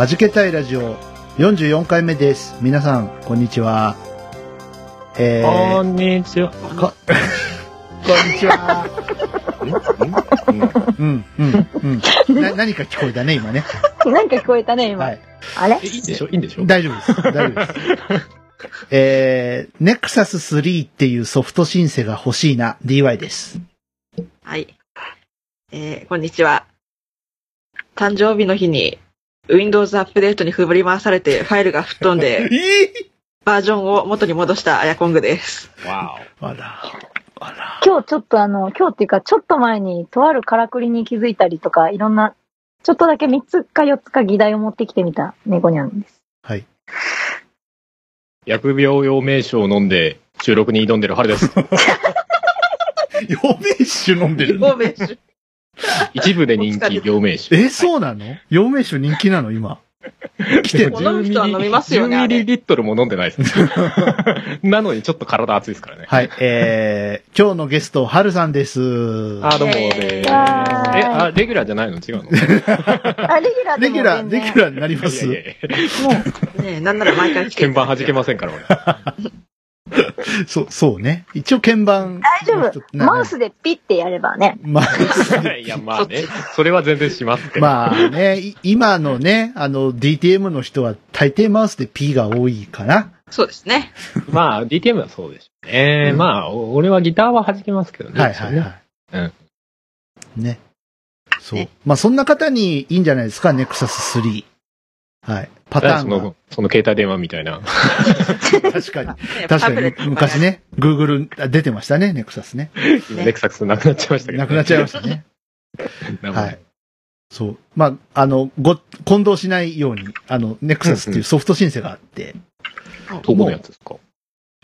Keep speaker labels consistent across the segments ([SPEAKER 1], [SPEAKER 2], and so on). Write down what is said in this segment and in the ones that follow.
[SPEAKER 1] はじけたいラジオ44回目です。皆さん、こんにちは。えー、
[SPEAKER 2] こんにちは。
[SPEAKER 1] こ、こんにちは。うん、うん、うん。な、何か聞こえたね、今ね。
[SPEAKER 3] なんか聞こえたね、今。
[SPEAKER 1] はい。
[SPEAKER 3] あれ？
[SPEAKER 2] えいいんでしょ？いいんでしょ？
[SPEAKER 1] 大丈夫です。大丈夫です。えー、ネクサス3っていうソフトシンセが欲しいな、DY です。
[SPEAKER 4] はい。えー、こんにちは。誕生日の日に、Windows アップデートに振り回されてファイルが吹っ飛んで、バージョンを元に戻したアヤコングです。
[SPEAKER 2] わ
[SPEAKER 1] あら、あら。
[SPEAKER 3] 今日ちょっとあの、今日っていうか、ちょっと前に、とあるからくりに気づいたりとか、いろんな、ちょっとだけ3つか4つか議題を持ってきてみた猫ニャンです。
[SPEAKER 1] はい。
[SPEAKER 2] お。疫病陽明酒を飲んで収録に挑んでる春です。
[SPEAKER 1] 陽明酒飲んでる
[SPEAKER 4] ごめんし
[SPEAKER 2] 一部で人気陽明酒。
[SPEAKER 1] え、そうなの？陽明酒人気なの？今。来てる
[SPEAKER 4] この人は飲みますよね
[SPEAKER 2] 10
[SPEAKER 4] あれ
[SPEAKER 2] ミリリットルも飲んでないです。なのにちょっと体熱いですからね。
[SPEAKER 1] はい、えー、今日のゲスト、はるさんです。
[SPEAKER 2] あ、どうもでーす。え、あ、レギュラーじゃないの？違うの？
[SPEAKER 3] あ、レギュラー
[SPEAKER 1] レギュラー、レギュラーになります
[SPEAKER 2] いやいやいや
[SPEAKER 3] も
[SPEAKER 4] ねえ、なんなら毎回来て
[SPEAKER 2] 鍵盤弾けませんから、俺。
[SPEAKER 1] そう、そうね。一応鍵盤。
[SPEAKER 3] う、大丈夫。
[SPEAKER 1] な
[SPEAKER 3] マウスでピッてやればね。
[SPEAKER 1] まあ、
[SPEAKER 2] いや、まあね。それは全然しますけど。
[SPEAKER 1] まあね、い今のね、あの、DTM の人は大抵マウスで P が多いかな。
[SPEAKER 4] そうですね。
[SPEAKER 2] まあ、DTM はそうでしょうね。
[SPEAKER 1] うん
[SPEAKER 2] まあ、お俺はギターは弾けますけどね。
[SPEAKER 1] はいはいはい。
[SPEAKER 2] うん。
[SPEAKER 1] ね。そう
[SPEAKER 4] ね。
[SPEAKER 1] まあそんな方にいいんじゃないですか、ネクサス3。はい。パターンが
[SPEAKER 2] その、。その携帯電話みたいな。
[SPEAKER 1] 確かに。
[SPEAKER 4] ね
[SPEAKER 1] 確かに昔。ね、Google あ出てましたね、ネクサスね。
[SPEAKER 2] 今ネクサスなくなっちゃいましたけど、
[SPEAKER 1] なくなっちゃいましたね。はい。そう。まあ、あの、ご、混同しないように、あの、ネクサスっていうソフト申請があって、
[SPEAKER 2] どこのやつですか？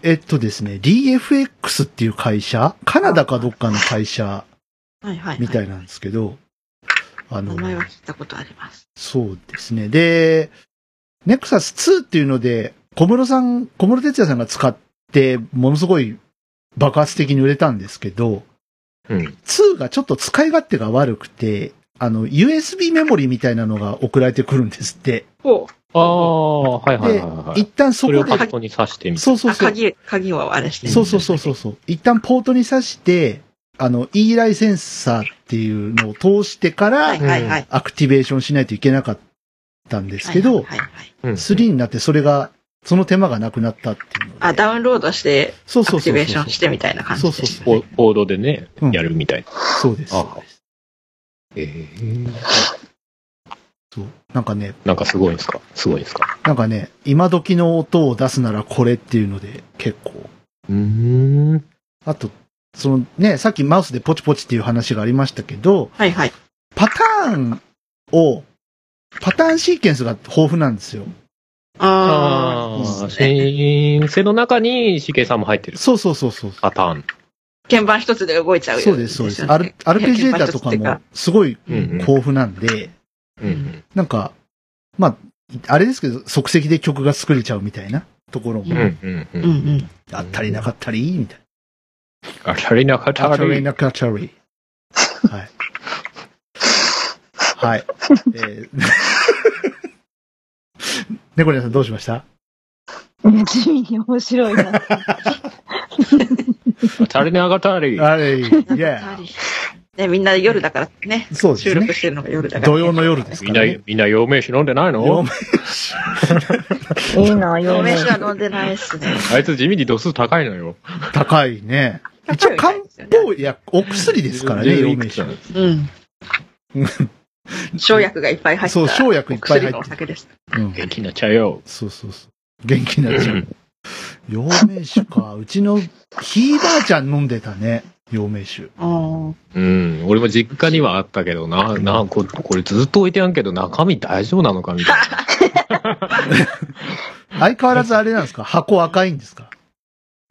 [SPEAKER 1] えっとですね、DFX っていう会社カナダかどっかの会社
[SPEAKER 4] はいはいはい。
[SPEAKER 1] みたいなんですけど、あの
[SPEAKER 4] 名、前は聞いたことあります。
[SPEAKER 1] そうですね。で、ネクサス2っていうので、小室さん、小室哲也さんが使って、ものすごい爆発的に売れたんですけど、
[SPEAKER 2] うん。
[SPEAKER 1] 2がちょっと使い勝手が悪くて、あの、USB メモリみたいなのが送られてくるんですって。
[SPEAKER 2] ああ、はいはい
[SPEAKER 1] で
[SPEAKER 2] はいはい。
[SPEAKER 1] 一旦そ
[SPEAKER 2] それ
[SPEAKER 1] こで、
[SPEAKER 2] をパッドに挿してみ
[SPEAKER 1] そうそうそう。
[SPEAKER 4] 鍵、鍵をあれして。
[SPEAKER 1] そうそうそうそうそう。一旦ポートに挿して、あの、E ライセンサーっていうのを通してから、
[SPEAKER 4] はいはいはい。
[SPEAKER 1] アクティベーションしないといけなかったんですけど、
[SPEAKER 4] はいはいはい。
[SPEAKER 2] うん
[SPEAKER 1] 3になってそれが、その手間がなくなったっていうので。
[SPEAKER 4] あ、ダウンロードして、
[SPEAKER 1] そう
[SPEAKER 4] アクティベーシ
[SPEAKER 1] そうそうそう。
[SPEAKER 4] ョンしてみたいな感じです。
[SPEAKER 1] そうそう
[SPEAKER 2] ボボードでね、
[SPEAKER 1] うん
[SPEAKER 2] やるみたいな。
[SPEAKER 1] そうです。
[SPEAKER 2] あええ
[SPEAKER 1] そう。なんかね、
[SPEAKER 2] なんかすごいんですか？すごいんですか？
[SPEAKER 1] なんかね、今時の音を出すならこれっていうので、結構。
[SPEAKER 2] うーん。
[SPEAKER 1] あと、そのね、さっきマウスでポチポチっていう話がありましたけど、
[SPEAKER 4] はいはい。
[SPEAKER 1] パターンを、パターンシーケンスが豊富なんですよ。
[SPEAKER 4] ああ、
[SPEAKER 2] ああ、シンセの中に CK さんも入ってる
[SPEAKER 1] そうそうそうそう。
[SPEAKER 2] パターン。
[SPEAKER 4] 鍵盤一つで動いちゃうよ
[SPEAKER 1] そうです、そうです。
[SPEAKER 4] よね
[SPEAKER 1] アルアルペジエーターとかもすごい。豊富なんで、
[SPEAKER 2] うんうん。
[SPEAKER 1] なんか、まあ、あれですけど、即席で曲が作れちゃうみたいなところも
[SPEAKER 2] うんうんう。
[SPEAKER 4] うんんうん。
[SPEAKER 1] あったりなかったり、みたい
[SPEAKER 2] あたりなか
[SPEAKER 1] な。
[SPEAKER 2] たり。
[SPEAKER 1] あったりなかったり。はい。はい。えー、猫ニャンさんどうしました？
[SPEAKER 3] 地味に面白いな。
[SPEAKER 2] あたりなかたり。
[SPEAKER 1] あれ、いや、
[SPEAKER 4] ね、みんな夜だからね。
[SPEAKER 1] そうですね
[SPEAKER 4] 収録。してるのが夜だから、
[SPEAKER 1] 土曜の夜です
[SPEAKER 2] みんな
[SPEAKER 1] からね。、
[SPEAKER 2] みんな陽明酒飲んでないの？
[SPEAKER 1] 陽 明
[SPEAKER 3] いいな、
[SPEAKER 4] 陽
[SPEAKER 3] 陽明
[SPEAKER 4] 明酒は飲んでないっすね。
[SPEAKER 2] あいつ地味に度数高いのよ。
[SPEAKER 1] 高いね。一応漢方やお薬ですからね、陽明酒。
[SPEAKER 4] うん。生薬がいっぱい入った。
[SPEAKER 1] そう生薬いっぱい入って
[SPEAKER 4] お薬のお酒です。
[SPEAKER 1] うん。
[SPEAKER 2] 元気になっちゃうよ。
[SPEAKER 1] そうそうそう。元気になっちゃう。陽明酒か。うちのひいばあちゃん飲んでたね。陽明酒。
[SPEAKER 4] あ
[SPEAKER 2] うん。俺も実家にはあったけどな、な、ここれずっと置いてやんけど中身大丈夫なのかみたいな。
[SPEAKER 1] 相変わらずあれなんですか？箱赤いんですか？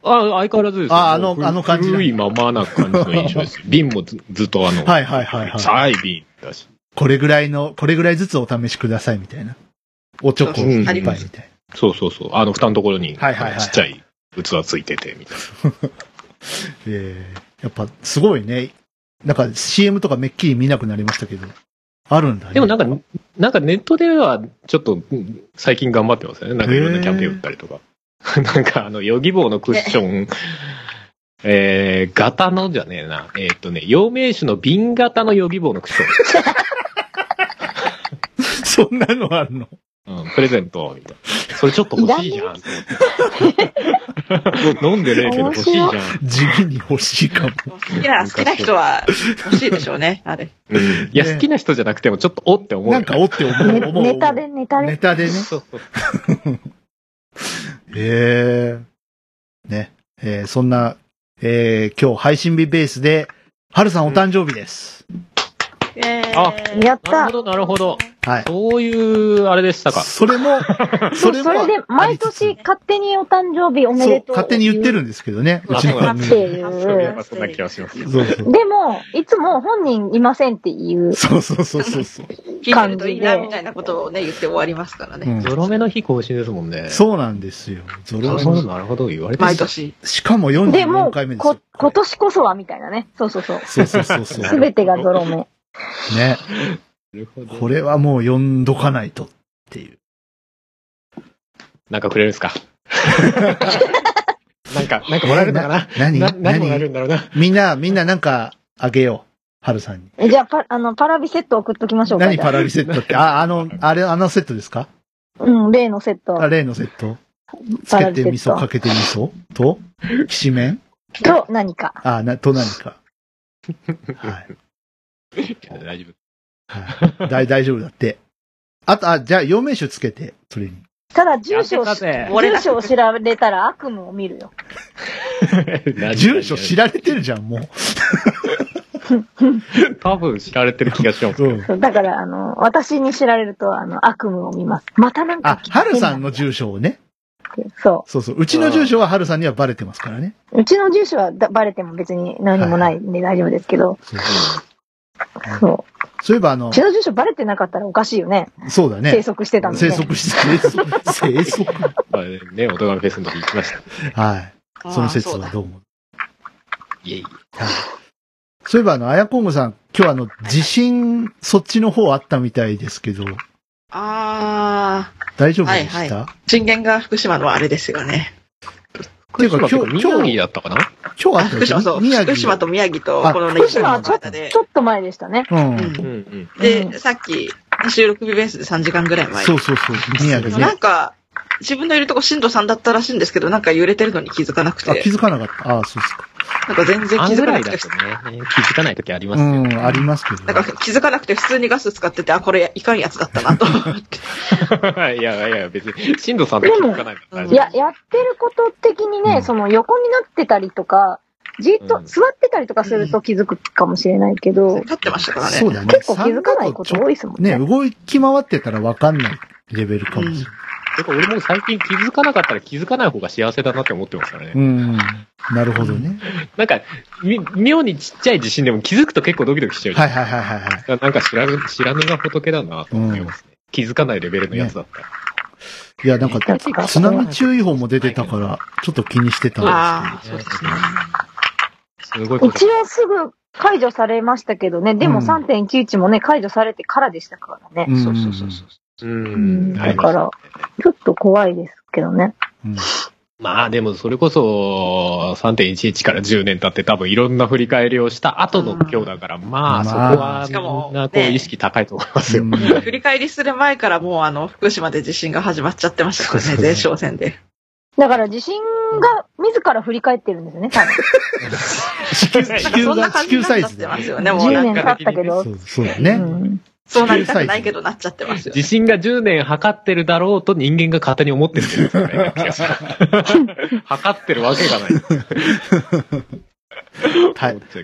[SPEAKER 2] あ、相変わらずですよ
[SPEAKER 1] ああのあの感じ
[SPEAKER 2] 古いままな感じの印象ですよ。瓶もずずっとあの、
[SPEAKER 1] はいはいはいはい。
[SPEAKER 2] さい瓶だし。
[SPEAKER 1] これぐらいの、これぐらいずつお試しくださいみたいな。おちょこいっぱいみたい
[SPEAKER 2] そうそうそう。あの蓋のところに、
[SPEAKER 1] はいはいはい
[SPEAKER 2] ちっちゃい器ついてて、みたいな。
[SPEAKER 1] な。えー、やっぱすごいね。なんか CM とかめっきり見なくなりましたけど。あるんだね。
[SPEAKER 2] でもなんか、なんかネットではちょっとうん最近頑張ってますよね。なんかいろんなキャンペーン打ったりとか。なんかあの、ヨギボーのクッション、えー、型のじゃねえな。えーっとね、陽明酒の瓶型のヨギボーのクッション。
[SPEAKER 1] そんなのあるの？
[SPEAKER 2] うん、プレゼント、みたいな。それちょっと欲しいじゃん、と思って。飲んでねえけど欲しいじゃん。
[SPEAKER 1] 地味に欲しいかも。
[SPEAKER 4] 好きな、好きな人は欲しいでしょうね、あれ。
[SPEAKER 2] うん。いや、
[SPEAKER 1] ね
[SPEAKER 2] 好きな人じゃなくてもちょっとおって思う。
[SPEAKER 1] なんかおって思う。
[SPEAKER 3] ね
[SPEAKER 1] 思う
[SPEAKER 3] ネタで、ネタで。
[SPEAKER 1] ネタでね。
[SPEAKER 2] そうそう。
[SPEAKER 1] ええね。えーそんな、えー今日配信日ベースで、はるさんお誕生日です。
[SPEAKER 2] あ
[SPEAKER 3] やった
[SPEAKER 2] なるほど、なるほど。
[SPEAKER 1] はい。
[SPEAKER 2] そういう、あれでしたか。
[SPEAKER 1] それも、それも、
[SPEAKER 3] それで、毎年勝手にお誕生日おめで、とう。
[SPEAKER 1] 勝手に言ってるんですけどね。う
[SPEAKER 2] あ
[SPEAKER 1] ちの
[SPEAKER 2] そうなん
[SPEAKER 1] 番組。
[SPEAKER 3] ってい。
[SPEAKER 2] そうそんな気がします。
[SPEAKER 1] そうそう。
[SPEAKER 3] でも、いつも本人いませんっていう。
[SPEAKER 1] そうそうそうそうそう。
[SPEAKER 4] 聞いてるといいな、みたいなことをね、言って終わりますからね。
[SPEAKER 1] うん
[SPEAKER 2] ゾロ目の日更新ですもんね。
[SPEAKER 1] そうなんですよ。ゾロ
[SPEAKER 2] なるほど、なるほど。言われて
[SPEAKER 4] 毎年。
[SPEAKER 1] しかも
[SPEAKER 3] で
[SPEAKER 1] 44
[SPEAKER 3] も、
[SPEAKER 1] 回目ですよ。
[SPEAKER 3] こ今年こそはみたいなね。そうそうそう。
[SPEAKER 1] そうそうそうそう。
[SPEAKER 3] すべてがゾロ目。
[SPEAKER 1] ね。
[SPEAKER 2] なるほど
[SPEAKER 1] これはもう読んどかないとっていう。
[SPEAKER 2] なんかくれるんですか？なんか、なんかもらえるのかな？
[SPEAKER 1] 何？
[SPEAKER 2] な何もらえる
[SPEAKER 1] 何
[SPEAKER 2] んだろうな？
[SPEAKER 1] みんな、みんななんかあげよう。はるさんに。
[SPEAKER 3] えじゃあ、パあの、パラビセット送っときましょうか。
[SPEAKER 1] 何パラリセットって？あ、あの、あれ、あのセットですか？
[SPEAKER 3] うん、例のセット。
[SPEAKER 1] あ、例のセット？つ
[SPEAKER 3] パ
[SPEAKER 1] けて味噌、かけて味噌と、きしめん？
[SPEAKER 3] と何か。
[SPEAKER 1] あ、な、と何か。はい。
[SPEAKER 2] 大丈夫。
[SPEAKER 1] はい。大 大丈夫だって。あと、あ、じゃあ、陽明酒つけて、それに。
[SPEAKER 3] ただ、住所を住所を調べたら悪夢を見るよ。
[SPEAKER 1] 住所知られてるじゃん、もう。
[SPEAKER 2] 多分知られてる気がします。
[SPEAKER 1] うん。
[SPEAKER 3] そうだから、あの、私に知られると、あの、悪夢を見ます。またなんか
[SPEAKER 1] あ、はるさんの住所をね。
[SPEAKER 3] そ
[SPEAKER 1] そうそう。うちの住所ははるさんにはバレてますからね。
[SPEAKER 3] う。うちの住所はだバレても別に何もないんで大丈夫ですけど、
[SPEAKER 1] そう
[SPEAKER 3] そう。
[SPEAKER 1] そういえば、あの
[SPEAKER 3] うち、の住所バレてなかったらおかしいよね。
[SPEAKER 1] そうだね
[SPEAKER 3] 生。息してたので、
[SPEAKER 1] 生
[SPEAKER 3] ね。
[SPEAKER 1] 息して、生息、生息。
[SPEAKER 2] まあね、おとがめフェスの時行きました。
[SPEAKER 1] はい。その説はどうも。
[SPEAKER 2] いえいえ。
[SPEAKER 1] はい。そういえば、あの、あやこんぐさん、今日あの、地震、そっちの方あったみたいですけど、
[SPEAKER 4] あ
[SPEAKER 1] 大丈夫でした、
[SPEAKER 4] はいー、震源が福島のあれですよね。
[SPEAKER 1] っていうか今日
[SPEAKER 2] 福島っていうか宮城だったかな？
[SPEAKER 1] 今日あった
[SPEAKER 4] 福島、そう。
[SPEAKER 1] 宮城。
[SPEAKER 4] 福島と宮城と、
[SPEAKER 1] あ
[SPEAKER 4] このね、
[SPEAKER 3] 福島はちょちょっと前でしたね。
[SPEAKER 1] うん。
[SPEAKER 4] うん
[SPEAKER 2] うんうん。
[SPEAKER 4] で、
[SPEAKER 3] うん
[SPEAKER 4] さっき、収録日ベースで3時間ぐらい前に
[SPEAKER 1] そうそうそう。宮城ね
[SPEAKER 4] なん。か、自分のいるとこ震度3だったらしいんですけど、なんか揺れてるのに気づかなく
[SPEAKER 1] あ、
[SPEAKER 4] て
[SPEAKER 1] 気、づかなかった。あそうですか。
[SPEAKER 4] なんか全然
[SPEAKER 2] あ
[SPEAKER 4] 気づからなくて
[SPEAKER 2] と、ね、気づかない時ありますよ。
[SPEAKER 1] うん、ありますけど。
[SPEAKER 4] なんか気づかなくて普通にガス使ってて、あ、これいかんやつだったなと思って。
[SPEAKER 2] いやいや、別に、震度さんって気づかないから
[SPEAKER 3] いや、やってること的にね、
[SPEAKER 1] うん
[SPEAKER 3] その横になってたりとか、じっと
[SPEAKER 2] うん
[SPEAKER 3] 座ってたりとかすると気づくかもしれないけど、
[SPEAKER 4] 立ってましたからね。
[SPEAKER 1] そうだね。
[SPEAKER 3] 結構気づかないこと多いですもんね。
[SPEAKER 1] ね、動き回ってたらわかんないレベルかもしれない。
[SPEAKER 2] てか俺も最近気づかなかったら気づかない方が幸せだなって思ってますからね。
[SPEAKER 1] うん。なるほどね。
[SPEAKER 2] なんか、み妙にちっちゃい地震でも気づくと結構ドキドキしちゃうじゃん
[SPEAKER 1] はいはいはいはいはい。
[SPEAKER 2] なんか知らぬ、知らぬが仏だなと思いますね。気づかないレベルのやつだったら。
[SPEAKER 1] いや、なんか、津波注意報も出てたから、ちょっと気にしてたんです
[SPEAKER 4] ああ、そうですね。
[SPEAKER 2] すごい。
[SPEAKER 3] 一応すぐ解除されましたけどね、でも
[SPEAKER 1] うん
[SPEAKER 3] 3.11もね、解除されてからでしたからね。
[SPEAKER 1] うん
[SPEAKER 4] そうそうそうそう。
[SPEAKER 2] う
[SPEAKER 3] うん
[SPEAKER 2] ん。
[SPEAKER 3] だから、ちょっと怖いですけどね。
[SPEAKER 1] うん
[SPEAKER 2] まあでもそれこそ3.11から10年経って多分いろんな振り返りをした後の今日だから、まあそこ
[SPEAKER 1] まあ
[SPEAKER 2] は
[SPEAKER 4] しかも
[SPEAKER 2] みんなこう
[SPEAKER 4] ね
[SPEAKER 2] 意識高いと思いますよ。
[SPEAKER 1] うん
[SPEAKER 4] 振り返りする前からもうあの、福島で地震が始まっちゃってましたからね、前哨戦で。
[SPEAKER 3] だから地震が自ら振り返ってるんですよね、多分。
[SPEAKER 1] 地球、地球が、地球サイズで。
[SPEAKER 4] てますよね、もう
[SPEAKER 3] 10
[SPEAKER 4] なんか、
[SPEAKER 3] 年経ったけど
[SPEAKER 1] そ。うそうだ
[SPEAKER 3] う
[SPEAKER 1] ね。
[SPEAKER 3] ん
[SPEAKER 4] そうなりたくないけどなっちゃってますよ。
[SPEAKER 2] 地震が10年測ってるだろうと人間が勝手に思ってるっていう気がする測ってるわけがな い。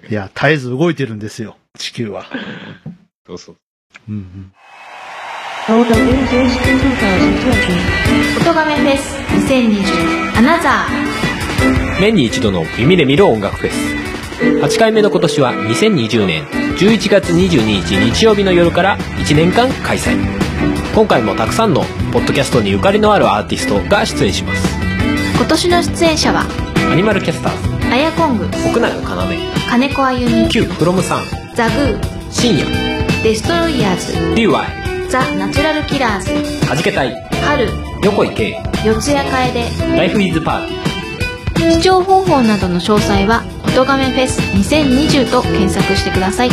[SPEAKER 1] いや、絶えず動いてるんですよ、地球は。
[SPEAKER 2] そうそう。
[SPEAKER 1] うんうん。
[SPEAKER 5] 音亀フェス2020アナザ
[SPEAKER 6] 年に一度の耳で見る音楽フェス8回目の今年は2020年11月22日日曜日の夜から1年間開催。今回もたくさんのポッドキャストにゆかりのあるアーティストが出演します。
[SPEAKER 5] ー今年の出演者は
[SPEAKER 6] アニマルキャスターズ
[SPEAKER 5] アヤコング
[SPEAKER 6] 奥永要。
[SPEAKER 5] 金子あゆみ
[SPEAKER 6] Q フロムさん
[SPEAKER 5] ザグー
[SPEAKER 6] 深夜。
[SPEAKER 5] デストロイヤーズ
[SPEAKER 6] DY
[SPEAKER 5] ザ・ナチュラルキラーズ
[SPEAKER 6] はじけたい。
[SPEAKER 5] 春
[SPEAKER 6] 横井圭。
[SPEAKER 5] 四谷楓。
[SPEAKER 6] ライフイズパーティー
[SPEAKER 5] 視聴方法などの詳細は「音亀フェス2020」と検索してください。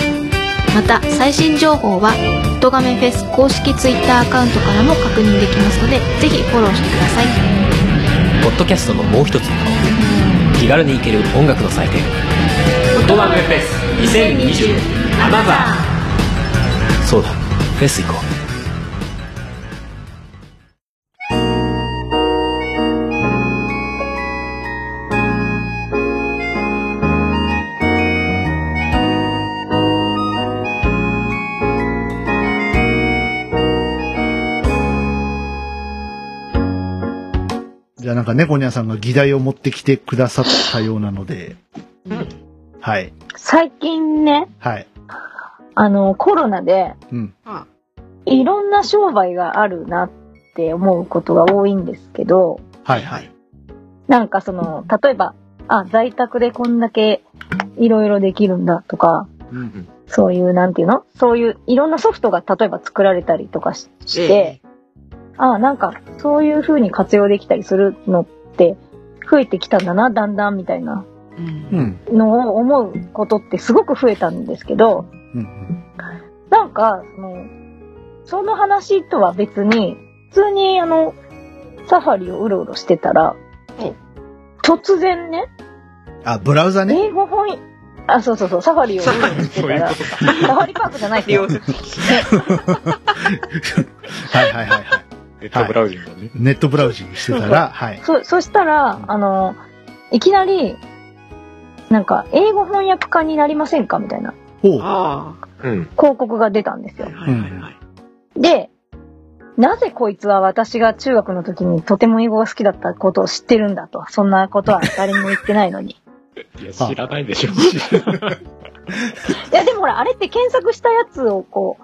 [SPEAKER 5] また最新情報は「音亀フェス」公式 Twitter アカウントからも確認できますのでぜひフォローしてください。
[SPEAKER 6] ポッドキャストのもう一つの顔。気軽に行ける音楽の祭典。音楽フェス2020アナザーそうだ。フェス行こう
[SPEAKER 1] か猫ニャさんが議題を持ってきてくださったようなので、はい。
[SPEAKER 3] 最近ね、
[SPEAKER 1] はい。
[SPEAKER 3] あの、コロナで、
[SPEAKER 1] うん。
[SPEAKER 4] あ
[SPEAKER 3] いろんな商売があるなって思うことが多いんですけど、
[SPEAKER 1] はいはい。
[SPEAKER 3] なんかその、例えば、あ、在宅でこんだけいろいろできるんだとか、
[SPEAKER 1] うん。
[SPEAKER 3] そういう、なんていうの？そういう、いろんなソフトが例えば作られたりとかしして、あなんか、そういう風に活用できたりするのって、増えてきたんだな、だんだんみたいな
[SPEAKER 4] うん
[SPEAKER 1] うん。
[SPEAKER 3] のを思うことってすごく増えたんですけど、
[SPEAKER 1] うん。
[SPEAKER 3] なんか、その、その話とは別に、普通にあの、サファリをうろうろしてたら
[SPEAKER 4] お、
[SPEAKER 3] 突然ね、
[SPEAKER 1] あ、ブラウザね？
[SPEAKER 3] 英語本、あ、そうそうそう、サファリをうろうろしてたら、サファリパークじゃないですよ。
[SPEAKER 1] はいはいはいはい。
[SPEAKER 2] ネットブラウジングをね。
[SPEAKER 1] ネットブラウジングしてたら、はい。
[SPEAKER 3] そ、そしたら、あの、いきなり、なんか、英語翻訳家になりませんか？みたいな
[SPEAKER 1] ほう。
[SPEAKER 4] あ
[SPEAKER 2] うん。
[SPEAKER 3] 広告が出たんです
[SPEAKER 4] あ。
[SPEAKER 3] よ
[SPEAKER 4] はい。はいはいはい。
[SPEAKER 3] で、なぜこいつは私が中学の時にとても英語が好きだったことを知ってるんだと。そんなことは誰にも言ってないのに。
[SPEAKER 2] いや、知らないでしょ。
[SPEAKER 3] いや、でもほら、あれって検索したやつをこう、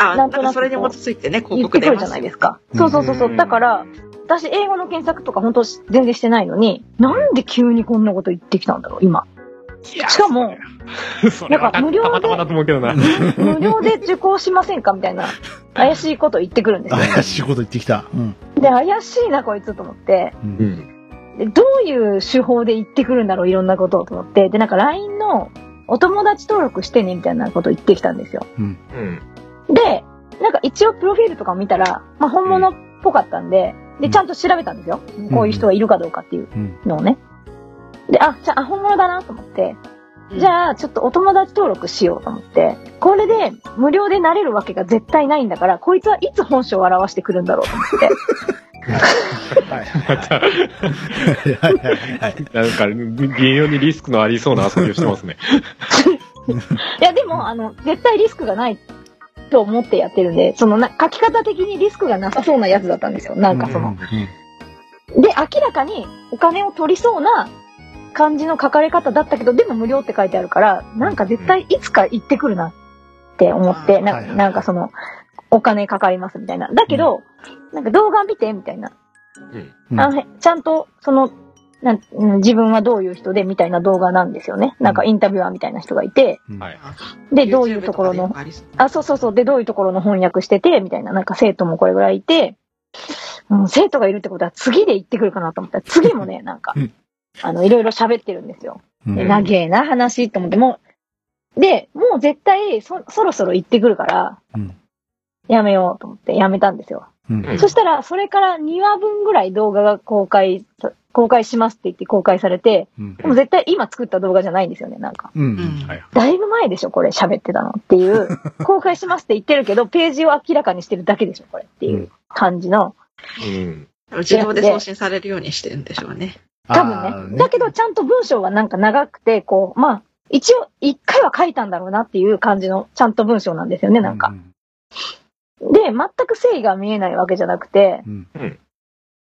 [SPEAKER 4] あ、なん
[SPEAKER 3] となく
[SPEAKER 4] かそれに基づいてね、広
[SPEAKER 3] 言ってくるじゃ
[SPEAKER 4] 告出ます
[SPEAKER 3] ないですか。そうそうそうそうう。
[SPEAKER 2] ん
[SPEAKER 3] だから、私英語の検索とか本当全然してないのに、なんで急にこんなこと言ってきたんだろう、今。しかも、
[SPEAKER 2] それは
[SPEAKER 3] なんか無料で
[SPEAKER 2] たまたまだと思うけどな。
[SPEAKER 3] 無料で受講しませんか？みたいな、怪しいこと言ってくるんですよ。
[SPEAKER 1] 怪しいこと言ってきた。うん。
[SPEAKER 3] で、怪しいな、こいつと思って。
[SPEAKER 1] う。
[SPEAKER 2] うん
[SPEAKER 3] どういう手法で言ってくるんだろう、いろんなことをと思って。で、なんか LINE のお友達登録してね、みたいなことを言ってきたんですよ。
[SPEAKER 1] うん。
[SPEAKER 2] うん。
[SPEAKER 3] で、なんか一応プロフィールとか見たら、まあ本物っぽかったんで、で、
[SPEAKER 1] うん
[SPEAKER 3] ちゃんと調べたんですよ。こういう人がいるかどうかっていう
[SPEAKER 1] うん。
[SPEAKER 3] のをね。で、あ、じゃあ、あ本物だなと思って、じ
[SPEAKER 4] あ、
[SPEAKER 3] ゃあ、ちょっとお友達登録しようと思って、これで無料でなれるわけが絶対ないんだから、こいつはいつ本性を表してくるんだろうと思って。
[SPEAKER 1] はい。
[SPEAKER 2] また、
[SPEAKER 1] はいはいはい。
[SPEAKER 2] なんか、微妙にリスクのありそうな遊びをしてますね。
[SPEAKER 3] いや、でも、あの、絶対リスクがないと思ってやってるんで、そのな、書き方的にリスクがなさそうなやつだったんですよ。なんかその。で、明らかにお金を取りそうな感じの書かれ方だったけど、でも無料って書いてあるから、なんか絶対いつか行ってくるなって思って、ななんかその、お金かかりますみたいな。だけど、なんか動画見てみたいな。
[SPEAKER 1] うん
[SPEAKER 3] あのへちゃんと、その、なんうん自分はどういう人でみたいな動画なんですよね。なんかインタビュアーみたいな人がいて、
[SPEAKER 2] はい。
[SPEAKER 3] で、どういうところの、あ、そう。そうそう。で、どういうところの翻訳してて、みたいな、なんか生徒もこれぐらいいて、うん、生徒がいるってことは次で行ってくるかなと思った。ら、次もね、なんか
[SPEAKER 1] うん、
[SPEAKER 3] あの、いろいろ喋ってるんですよ。
[SPEAKER 1] うん。
[SPEAKER 3] で、長えな話と思って、もう、で、もう絶対そ、そろそろ行ってくるから、
[SPEAKER 1] うん。
[SPEAKER 3] やめようと思ってやめたんですよ。
[SPEAKER 1] うん。
[SPEAKER 3] そしたら、それから2話分ぐらい動画が公開、公開しますって言って公開されて、
[SPEAKER 1] うん
[SPEAKER 3] でも絶対今作った動画じゃないんですよね、なんか。
[SPEAKER 1] う。
[SPEAKER 4] うん。
[SPEAKER 3] だいぶ前でしょ、これ喋ってたのっていう、公開しますって言ってるけど、ページを明らかにしてるだけでしょ、これっていう感じの。
[SPEAKER 2] うん。
[SPEAKER 4] 自動で送信されるようにしてるんでしょうね。
[SPEAKER 3] 多分
[SPEAKER 1] あー
[SPEAKER 3] ね。だけど、ちゃんと文章はなんか長くて、こう、まあ、一応、一回は書いたんだろうなっていう感じの、ちゃんと文章なんですよね、なんか。で、全く誠意が見えないわけじゃなくて、
[SPEAKER 1] うん。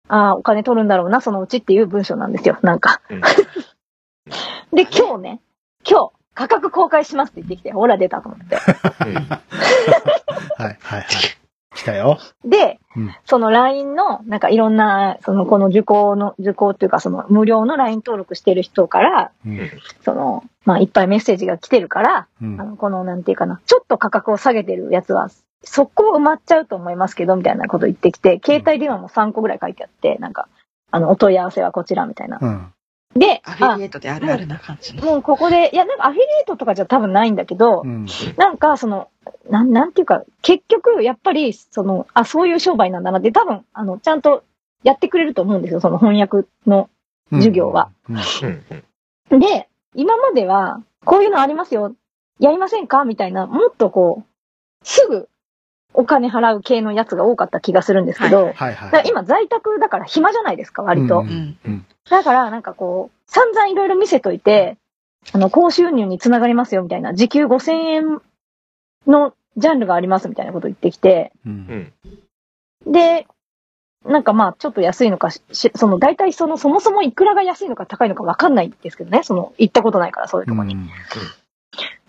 [SPEAKER 3] ああ、お金取るんだろうな、そのうちっていう文章なんですよ、なんか。
[SPEAKER 2] うん
[SPEAKER 3] で、今日ね、今日、価格公開しますって言ってきて、ほら出たと思って。
[SPEAKER 2] うん
[SPEAKER 1] はい、はい、はい。来たよ。
[SPEAKER 3] で、
[SPEAKER 1] うん
[SPEAKER 3] その LINE の、なんかいろんな、その、この受講の、受講っていうか、その、無料の LINE 登録してる人から、
[SPEAKER 1] うん。
[SPEAKER 3] その、まあ、いっぱいメッセージが来てるから、
[SPEAKER 1] うん
[SPEAKER 3] あの、この、なんていうかな、ちょっと価格を下げてるやつは、速攻埋まっちゃうと思いますけど、みたいなこと言ってきて、携帯電話も3個ぐらい書いてあって、なんか、あの、お問い合わせはこちら、みたいな。
[SPEAKER 1] うん。
[SPEAKER 3] で、
[SPEAKER 4] アフィ
[SPEAKER 3] あ
[SPEAKER 4] リエイトであるあるな感じの。
[SPEAKER 3] もうここで、いや、なんかアフィリエイトとかじゃ多分ないんだけど、
[SPEAKER 1] うん。
[SPEAKER 3] なんかその、なん、なんていうか、結局、やっぱり、その、あ、そういう商売なんだなって、多分、あの、ちゃんとやってくれると思うんですよ、その翻訳の。授業は。
[SPEAKER 1] うん
[SPEAKER 3] で、今までは、こういうのありますよ、やりませんか？みたいな、もっとこう、すぐお金払う系のやつが多かった気がするんですけど、
[SPEAKER 4] はい
[SPEAKER 1] はい、はい。
[SPEAKER 3] だから今在宅だから暇じゃないですか、割と。
[SPEAKER 1] う
[SPEAKER 4] うんん。
[SPEAKER 3] だから、なんかこう、散々いろいろ見せといて、あの、高収入につながりますよ、みたいな、時給5000円のジャンルがあります、みたいなこと言ってきて、
[SPEAKER 1] う。
[SPEAKER 2] うんん
[SPEAKER 3] で、なんかまあ、ちょっと安いのかその、大体その、そもそもいくらが安いのか高いのかわかんないんですけどね、その、行ったことないから、そういうとこに。
[SPEAKER 1] うん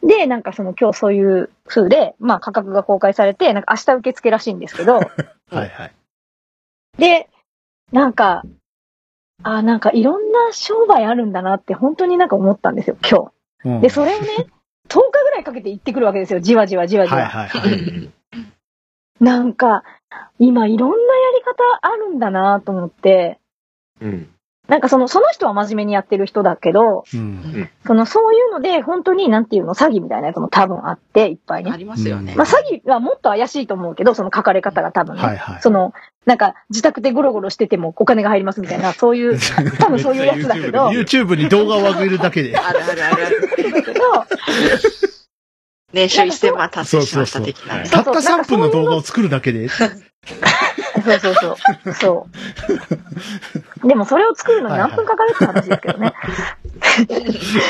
[SPEAKER 3] で、なんかその、今日そういう風で、まあ、価格が公開されて、なんか明日受付らしいんですけど、
[SPEAKER 1] はい、はい。
[SPEAKER 3] で、なんか、あ、なんかいろんな商売あるんだなって本当になんか思ったんですよ、今
[SPEAKER 1] うん
[SPEAKER 3] 日。で、それをね、10日ぐらいかけて行ってくるわけですよ、じわじわじわじわ。
[SPEAKER 1] はい、はい、はい。
[SPEAKER 3] なんか、今いろんなやり方あるんだなと思って、
[SPEAKER 2] うん
[SPEAKER 3] なんかその、その人は真面目にやってる人だけど、
[SPEAKER 1] うん。
[SPEAKER 3] その、そういうので、本当になんていうの、詐欺みたいなやつも多分あって、いっぱいね。
[SPEAKER 4] ありますよね。
[SPEAKER 3] まあ、詐欺はもっと怪しいと思うけど、その書かれ方が多分ね。
[SPEAKER 1] はい、はい。
[SPEAKER 3] その、なんか、自宅でゴロゴロしててもお金が入りますみたいな、そういう、多分そういうやつだけど、
[SPEAKER 1] YouTube に動画を上げるだけで。
[SPEAKER 4] あるあるあるある。
[SPEAKER 3] だけど、
[SPEAKER 4] 年収1000万達成しました的なね。
[SPEAKER 1] たった3分の動画を作るだけで。
[SPEAKER 3] そうそうそう。そう。でもそれを作るのに何分かかるって話ですけどね。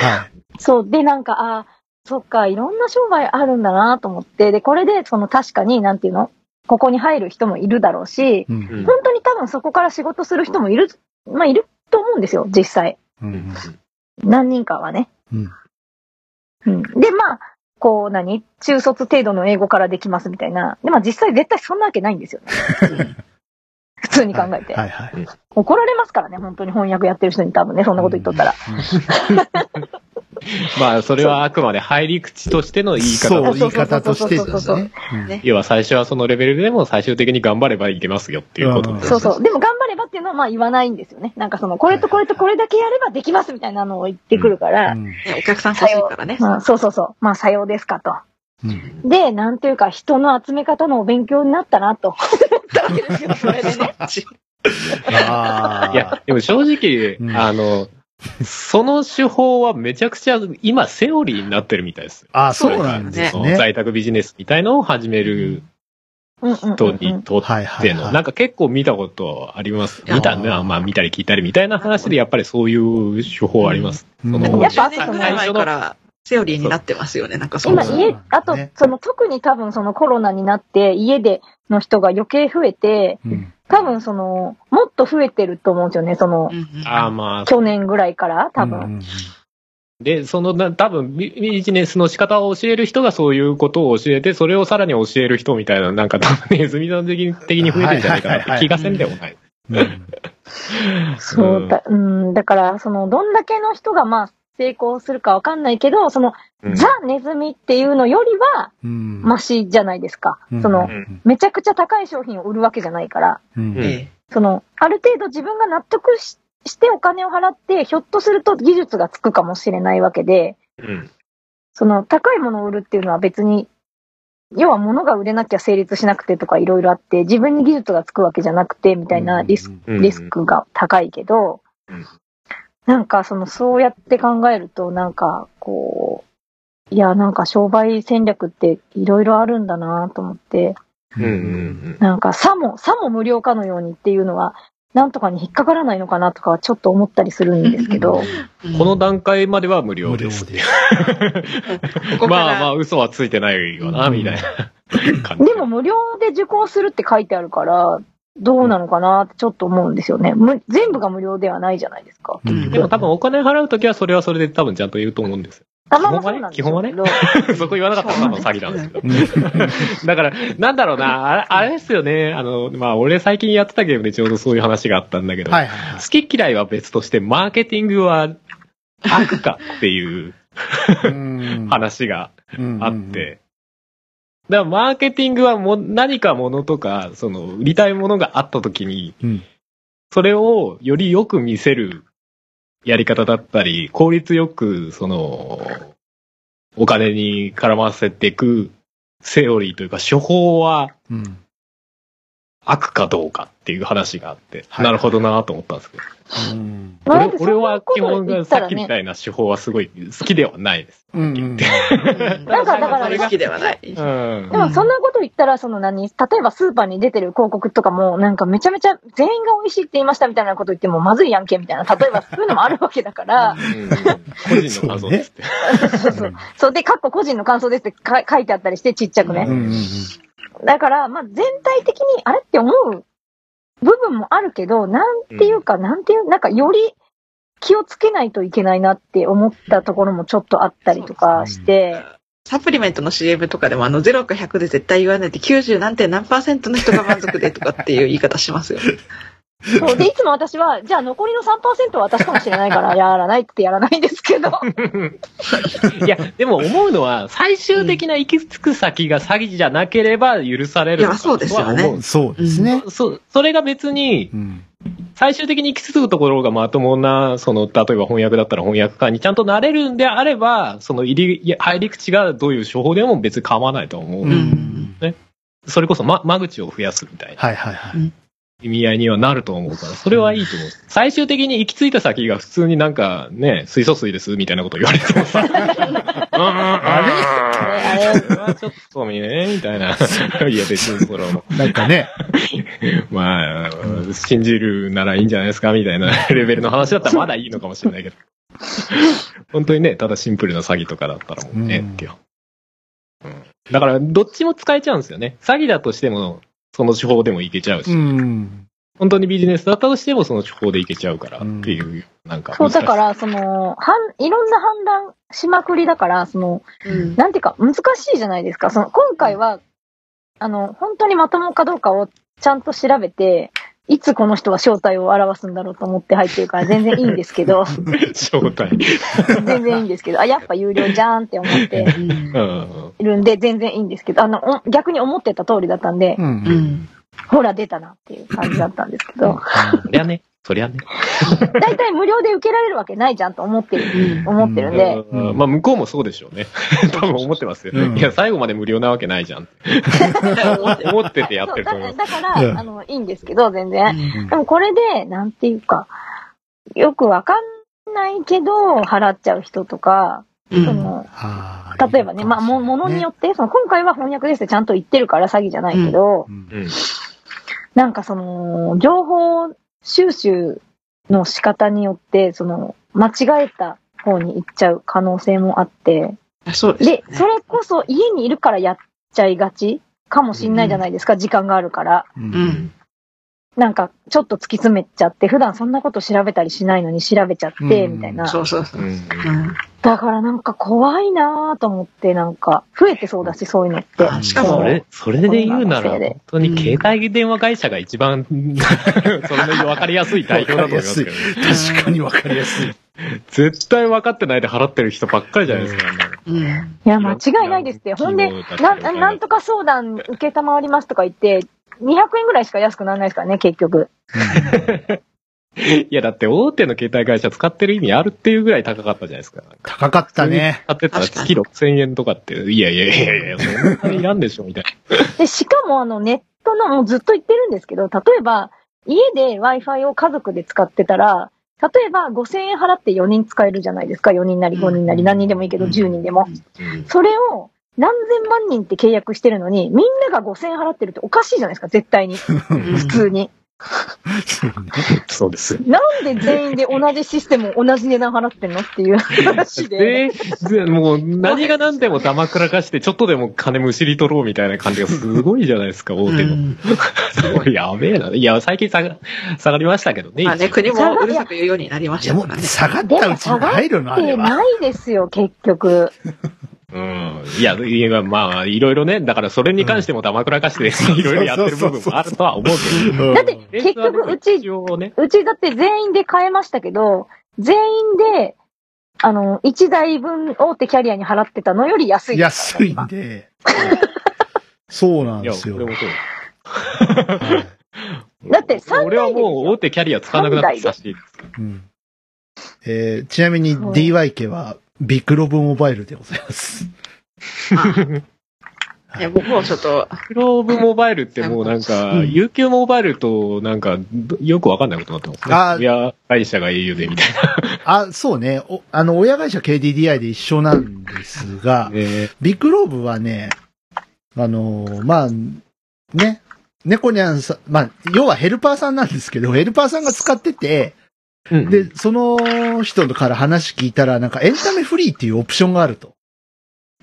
[SPEAKER 1] はい。
[SPEAKER 3] そう。で、なんか、ああ、そっか、いろんな商売あるんだなと思って、で、これで、その確かに、なんていうの？ここに入る人もいるだろうし、
[SPEAKER 1] うん。
[SPEAKER 2] うん
[SPEAKER 3] 本当に多分そこから仕事する人もいる、まあ、いると思うんですよ、実際。
[SPEAKER 1] うん。
[SPEAKER 3] 何人かはね。
[SPEAKER 1] うん。
[SPEAKER 3] うん。で、まあ、こう何、中卒程度の英語からできますみたいな。で、も実際絶対そんなわけないんですよね。普通に考えて。
[SPEAKER 1] はい、はい。
[SPEAKER 3] 怒られますからね、本当に翻訳やってる人に多分ね、そんなこと言っとったら。
[SPEAKER 2] まあ、それはあくまで入り口としての言い
[SPEAKER 1] そう、
[SPEAKER 2] 方
[SPEAKER 1] 言い方としてですね。
[SPEAKER 4] ね
[SPEAKER 2] 要は最初はそのレベルでも最終的に頑張ればいけますよっていうことです。
[SPEAKER 3] そうそう。でも頑張ればっていうのはまあ言わないんですよね。なんかその、これとこれとこれだけやればできますみたいなのを言ってくるから、
[SPEAKER 1] うん
[SPEAKER 4] ねお客さん欲しいからね。
[SPEAKER 3] まあそうそうそう。まあさようですかと。
[SPEAKER 1] うん
[SPEAKER 3] で、なんていうか人の集め方のお勉強になったなと思ったわけですよ、それでね。
[SPEAKER 1] ああ。
[SPEAKER 2] いや、でも正直、
[SPEAKER 1] うん
[SPEAKER 2] あの、その手法はめちゃくちゃ今セオリーになってるみたいですよ。
[SPEAKER 1] ああ、そうなんですね。
[SPEAKER 2] 在宅ビジネスみたいのを始める人
[SPEAKER 3] うん。
[SPEAKER 2] にとっての、
[SPEAKER 1] はい。
[SPEAKER 2] なんか結構見たことあります。見たね、まあ見たり聞いたりみたいな話でやっぱりそういう手法あります。
[SPEAKER 1] うん
[SPEAKER 2] その
[SPEAKER 3] やっぱ
[SPEAKER 4] 10年ぐらい前からセオリーになってますよね。なんかそう
[SPEAKER 3] 今家あと、その特に多分そのコロナになって家での人が余計増えて、
[SPEAKER 1] うん。
[SPEAKER 3] 多分その、もっと増えてると思うんですよね、その
[SPEAKER 4] う、んうん。
[SPEAKER 2] ああまあ、
[SPEAKER 3] 去年ぐらいから多分。
[SPEAKER 1] うん
[SPEAKER 2] で、そのな、多分ビビジネスの仕方を教える人がそういうことを教えて、それをさらに教える人みたいな、なんか多分ネズミの的に的に増えてるんじゃないかなって気がせんでもない。
[SPEAKER 1] うん
[SPEAKER 3] そうだ、うん、だから、その、どんだけの人がまあ、成功するかわかんないけど、その、
[SPEAKER 2] うん。
[SPEAKER 3] ザ・ネズミっていうのよりは、
[SPEAKER 1] うん。
[SPEAKER 3] マシじゃないですか。
[SPEAKER 1] うん。
[SPEAKER 3] その、
[SPEAKER 2] うん。
[SPEAKER 3] めちゃくちゃ高い商品を売るわけじゃないから、
[SPEAKER 1] うん。
[SPEAKER 2] うん。
[SPEAKER 4] え
[SPEAKER 3] その、ある程度自分が納得ししてお金を払って、ひょっとすると技術がつくかもしれないわけで、
[SPEAKER 2] うん。
[SPEAKER 3] その、高いものを売るっていうのは別に、要は物が売れなきゃ成立しなくてとかいろいろあって、自分に技術がつくわけじゃなくて、みたいなリスク
[SPEAKER 2] うん。
[SPEAKER 3] リスクが高いけど、
[SPEAKER 2] うん
[SPEAKER 3] なんかその、そうやって考えると、なんか、こう、いや、なんか商売戦略っていろいろあるんだなと思って、
[SPEAKER 2] うんうん
[SPEAKER 3] なんか、さも、さも無料かのようにっていうのは、なんとかに引っかからないのかなとかはちょっと思ったりするんですけど、
[SPEAKER 2] この段階までは無料です。
[SPEAKER 1] で。
[SPEAKER 4] ここから
[SPEAKER 2] まあまあ、嘘はついてないよな、
[SPEAKER 1] うん
[SPEAKER 2] みたいな。
[SPEAKER 3] でも無料で受講するって書いてあるから、どうなのかなってちょっと思うんですよね。む全部が無料ではないじゃないですか。
[SPEAKER 1] うん
[SPEAKER 2] でも多分お金払うときはそれはそれで多分ちゃんと言うと思うんですよ。
[SPEAKER 3] あまあまあそうなんです
[SPEAKER 2] 基本はねそこ言わなかったら多分詐欺なんですけど。だから、なんだろうな、あれあれですよね。あの、まあ俺最近やってたゲームでちょうどそういう話があったんだけど、
[SPEAKER 1] はいはいはい
[SPEAKER 2] 好き嫌いは別として、マーケティングは悪かっていう
[SPEAKER 1] うん。
[SPEAKER 2] 話が
[SPEAKER 1] うん
[SPEAKER 2] あって、だからマーケティングはも何かものとか、その売りたいものがあった時に、
[SPEAKER 1] うん
[SPEAKER 2] それをよりよく見せるやり方だったり、効率よく、その、お金に絡ませていくセオリーというか手法は
[SPEAKER 1] うん。
[SPEAKER 2] 悪かどうかっていう話があって、
[SPEAKER 1] はい
[SPEAKER 2] なるほどなと思ったんですけど。
[SPEAKER 1] うん。
[SPEAKER 2] 俺俺は基本
[SPEAKER 3] こと言
[SPEAKER 2] が
[SPEAKER 3] ったらね
[SPEAKER 2] さっきみたいな手法はすごい好きではないです。
[SPEAKER 1] うん。
[SPEAKER 4] うん
[SPEAKER 3] なんかだから
[SPEAKER 4] あまり好きではない。
[SPEAKER 2] うん
[SPEAKER 3] で。もそんなこと言ったら、その何、例えばスーパーに出てる広告とかも、なんかめちゃめちゃ全員が美味しいって言いましたみたいなこと言ってもまずいやんけみたいな、例えばそういうのもあるわけだから、
[SPEAKER 2] うん個人の感想ですって。
[SPEAKER 3] そ うそう。そうで、かっこ個人の感想ですってか書いてあったりしてちっちゃくね。
[SPEAKER 1] うん。うん。
[SPEAKER 3] だから、まあ全体的にあれって思う部分もあるけど、なんていうか、なんていう、なんかより気をつけないといけないなって思ったところもちょっとあったりとかして、
[SPEAKER 4] サプリメントの CM とかでもあの0か100で絶対言わないで90何点何パーセントの人が満足でとかっていう言い方しますよ。
[SPEAKER 3] そうで、いつも私は、じゃあ残りの3%は私かもしれないからやらないってやらないんですけど、
[SPEAKER 2] いや、でも思うのは、最終的な行き着く先が詐欺じゃなければ許される
[SPEAKER 4] いやそうですよね
[SPEAKER 1] そうですね。
[SPEAKER 2] そう、それが別に
[SPEAKER 1] う、ん。
[SPEAKER 2] 最終的に行き着くところがまともな、その、例えば翻訳だったら翻訳家にちゃんとなれるんであれば、その入り、入り口がどういう手法でも別に構わないと思う。
[SPEAKER 1] うん。
[SPEAKER 2] それこそ、ま、間口を増やすみたいな
[SPEAKER 1] はいはいはい。
[SPEAKER 2] 意味合いにはなると思うから、それはいいと思う。最終的に行き着いた先が普通になんかね、水素水ですみたいなこと言われてもさ、あ
[SPEAKER 3] あれ、あれ、
[SPEAKER 2] れはちょっとね、みたいな。いや、別にそれはも
[SPEAKER 1] なんかね。
[SPEAKER 2] う、まあ、信じるならいいんじゃないですかみたいな レベルの話だったらまだいいのかもしれないけど。本当にね、ただシンプルな詐欺とかだったらもうね、
[SPEAKER 1] うん
[SPEAKER 2] ってよ。うんだから、どっちも使えちゃうんですよね。詐欺だとしても、その手法でもいけちゃうし、
[SPEAKER 1] うん。
[SPEAKER 2] 本当にビジネスだったとしてもその手法でいけちゃうからっていう、なんか。
[SPEAKER 3] そう、だから、その、はん、いろんな判断しまくりだから、その、
[SPEAKER 4] うん
[SPEAKER 3] なんていうか、難しいじゃないですか。その、今回は、あの、本当にまともかどうかをちゃんと調べて、いつこの人は正体を表すんだろうと思って入ってるから全然いいんですけど、
[SPEAKER 2] 正体。
[SPEAKER 3] 全然いいんですけど、あ、やっぱ有料じゃんって思って
[SPEAKER 2] うん。
[SPEAKER 3] いるんで、全然いいんですけど、あの、お逆に思ってた通りだったんで
[SPEAKER 1] う、。
[SPEAKER 4] うんん。
[SPEAKER 3] ほら出たなっていう感じだったんですけど、
[SPEAKER 2] ね、そりゃね。
[SPEAKER 3] 大体無料で受けられるわけないじゃんと思ってる、思ってるんで、
[SPEAKER 2] うんまあ、向こうもそうでしょうね。多分思ってますよ。
[SPEAKER 1] うん
[SPEAKER 2] いや、最後まで無料なわけないじゃん。思っててやっ
[SPEAKER 3] そう
[SPEAKER 2] てると思う。
[SPEAKER 3] だだから、
[SPEAKER 1] うん
[SPEAKER 3] あの、いいんですけど、全然。
[SPEAKER 1] うん
[SPEAKER 3] でもこれで、なんていうか、よくわかんないけど、払っちゃう人とか、
[SPEAKER 4] うん
[SPEAKER 3] その、
[SPEAKER 1] あー
[SPEAKER 3] 例えばね、まあ、も、ものによって、その、今回は翻訳ですってちゃんと言ってるから詐欺じゃないけど、
[SPEAKER 1] うん
[SPEAKER 2] うん。
[SPEAKER 3] なんかその、情報収集の仕方によって、その、間違えた方に行っちゃう可能性もあって、
[SPEAKER 4] そうですよね。
[SPEAKER 3] で、それこそ家にいるからやっちゃいがちかもしんないじゃないですか、時間があるから。
[SPEAKER 1] う。
[SPEAKER 4] うんん。
[SPEAKER 3] なんか、ちょっと突き詰めちゃって、普段そんなこと調べたりしないのに調べちゃって、
[SPEAKER 1] うん
[SPEAKER 3] みたいな。
[SPEAKER 4] そうそうそうう。
[SPEAKER 2] ん。
[SPEAKER 4] うん
[SPEAKER 3] だからなんか怖いなぁと思って、なんか、増えてそうだし、そういうのって。
[SPEAKER 4] あしかも
[SPEAKER 2] それ、それで言うなら、本当に携帯電話会社が一番、それの分かりやすい代表だと思いますけどね。
[SPEAKER 1] 確かにわかりやすい。
[SPEAKER 2] 絶対分かってないで払ってる人ばっかりじゃないですか。
[SPEAKER 4] うん。
[SPEAKER 3] いや、間違いないですって。ほんで、な、ななんとか相談受けたまわりますとか言って、200円ぐらいしか安くならないですからね、結局。
[SPEAKER 2] いや、だって大手の携帯会社使ってる意味あるっていうぐらい高かったじゃないですか。
[SPEAKER 1] 高かったね。
[SPEAKER 2] 使ってたら月6000円とかって、いやいやいやいや、そんなにいらんでしょ、みたい
[SPEAKER 3] で、しかもあの、ネットの、もうずっと言ってるんですけど、例えば、家で Wi-Fi を家族で使ってたら、例えば5000円払って4人使えるじゃないですか。4人なり5人なり何人でもいいけど10人でも。
[SPEAKER 2] な。
[SPEAKER 3] それを何千万人って契約してるのに、みんなが5000円払ってるっておかしいじゃないですか、絶対に。普通に。
[SPEAKER 1] そう
[SPEAKER 2] です。
[SPEAKER 3] なんで全員で同じシステムを同じ値段払ってんのっていう話で。
[SPEAKER 2] で、でもう何が何でも黙くらかして、ちょっとでも金むしり取ろうみたいな感じがすごいじゃないですか、大手の。
[SPEAKER 4] うん
[SPEAKER 2] やべえな。いや、最近下が下がりましたけどね。
[SPEAKER 4] まあね、国もうるさく言うようになりまし
[SPEAKER 1] いやもう、
[SPEAKER 4] たからね。
[SPEAKER 1] 下がったうちに入るのあれは。
[SPEAKER 3] でないですよ、結局。
[SPEAKER 2] うん。いや、いや、まあ、いろいろね、だからそれに関しても黙くらかして、いろいろやってる部分もあるとは思うけど。
[SPEAKER 1] うん
[SPEAKER 3] だって、結局、うち、
[SPEAKER 2] ね。
[SPEAKER 3] うちだって全員で買えましたけど、全員で、あの、1台分大手キャリアに払ってたのより安い。
[SPEAKER 1] 安いんで。そうなんですよ。
[SPEAKER 2] 俺もそう。
[SPEAKER 1] はい
[SPEAKER 3] だって三台
[SPEAKER 2] 俺はもう大手キャリア使わなくなってたし。
[SPEAKER 1] うんえーちなみに DY 家はビッグロブモバイルでございます。
[SPEAKER 4] いや、僕もちょっと、
[SPEAKER 2] クローブモバイルってもうなんか、
[SPEAKER 1] うん
[SPEAKER 2] UQ モバイルとなんか、どよくわかんないことになってますね。
[SPEAKER 1] あー
[SPEAKER 2] 親会社が au でみたい
[SPEAKER 1] あ、そうね。おあの、親会社 KDDI で一緒なんですが
[SPEAKER 2] な。、ね
[SPEAKER 1] ビッグローブはね、あのーまあ、ね、猫ニャンさん、まあ、要はヘルパーさんなんですけど、ヘルパーさんが使ってて、
[SPEAKER 2] うん
[SPEAKER 1] で、その人から話聞いたら、なんかエンタメフリーっていうオプションがあると。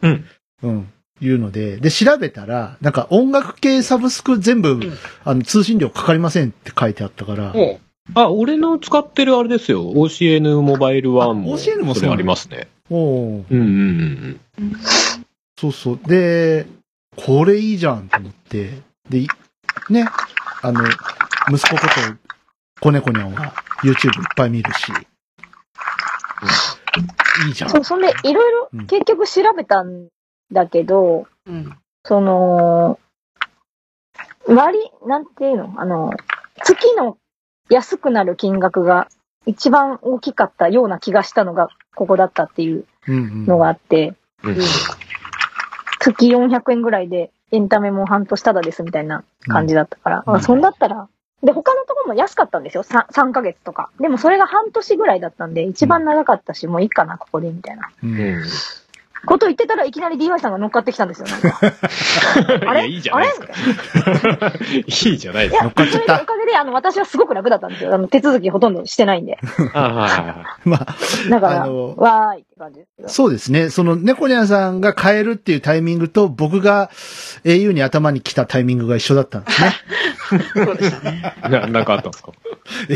[SPEAKER 2] うん。
[SPEAKER 1] うん。いうので、で、調べたら、なんか音楽系サブスク全部、
[SPEAKER 4] ん
[SPEAKER 1] あの、通信料かかりませんって書いてあったから、
[SPEAKER 2] もうあ、俺の使ってるあれですよ。OCN モバイル1も。
[SPEAKER 1] あ OCN もそ
[SPEAKER 2] れありますね。
[SPEAKER 1] おー
[SPEAKER 2] うんうんうん
[SPEAKER 1] そうそう。で、これいいじゃんと思って、で、いね、あの、息子こと、子猫にゃんは YouTube いっぱい見るし、いいじゃん。
[SPEAKER 3] そう、そんで、いろいろ
[SPEAKER 1] うん。
[SPEAKER 3] 結局調べたんだけど、
[SPEAKER 4] うん。
[SPEAKER 3] その、割、なんていうの？あの、月の安くなる金額が一番大きかったような気がしたのがここだったっていうのがあって、
[SPEAKER 2] うん。うん
[SPEAKER 3] 月400円ぐらいでエンタメも半年ただですみたいな感じだったから、
[SPEAKER 1] うん。
[SPEAKER 3] あそんだったら、で、他のところも安かったんですよ。3, 3ヶ月とか。でもそれが半年ぐらいだったんで、一番長かったし、もういいかな、ここで、みたいな。
[SPEAKER 1] うん
[SPEAKER 2] うん。
[SPEAKER 3] こと言ってたらいきなり DY さんが乗っかってきたんですよ。なんか あれ？
[SPEAKER 2] いや、いいじゃないですか。いいじゃない
[SPEAKER 3] い
[SPEAKER 2] ですか。
[SPEAKER 3] や、それでおかげで、あの、私はすごく楽だったんですよ。あの、手続きほとんどしてないんで。
[SPEAKER 2] あはいはいは
[SPEAKER 1] まあ、
[SPEAKER 3] だから、
[SPEAKER 1] あの
[SPEAKER 3] わーいって感じです。
[SPEAKER 1] そうですね。その、猫ニャンさんが変えるっていうタイミングと、僕が au に頭に来たタイミングが一緒だったんですね。
[SPEAKER 4] そうでしたね。
[SPEAKER 2] い。な、なんかあったんですか？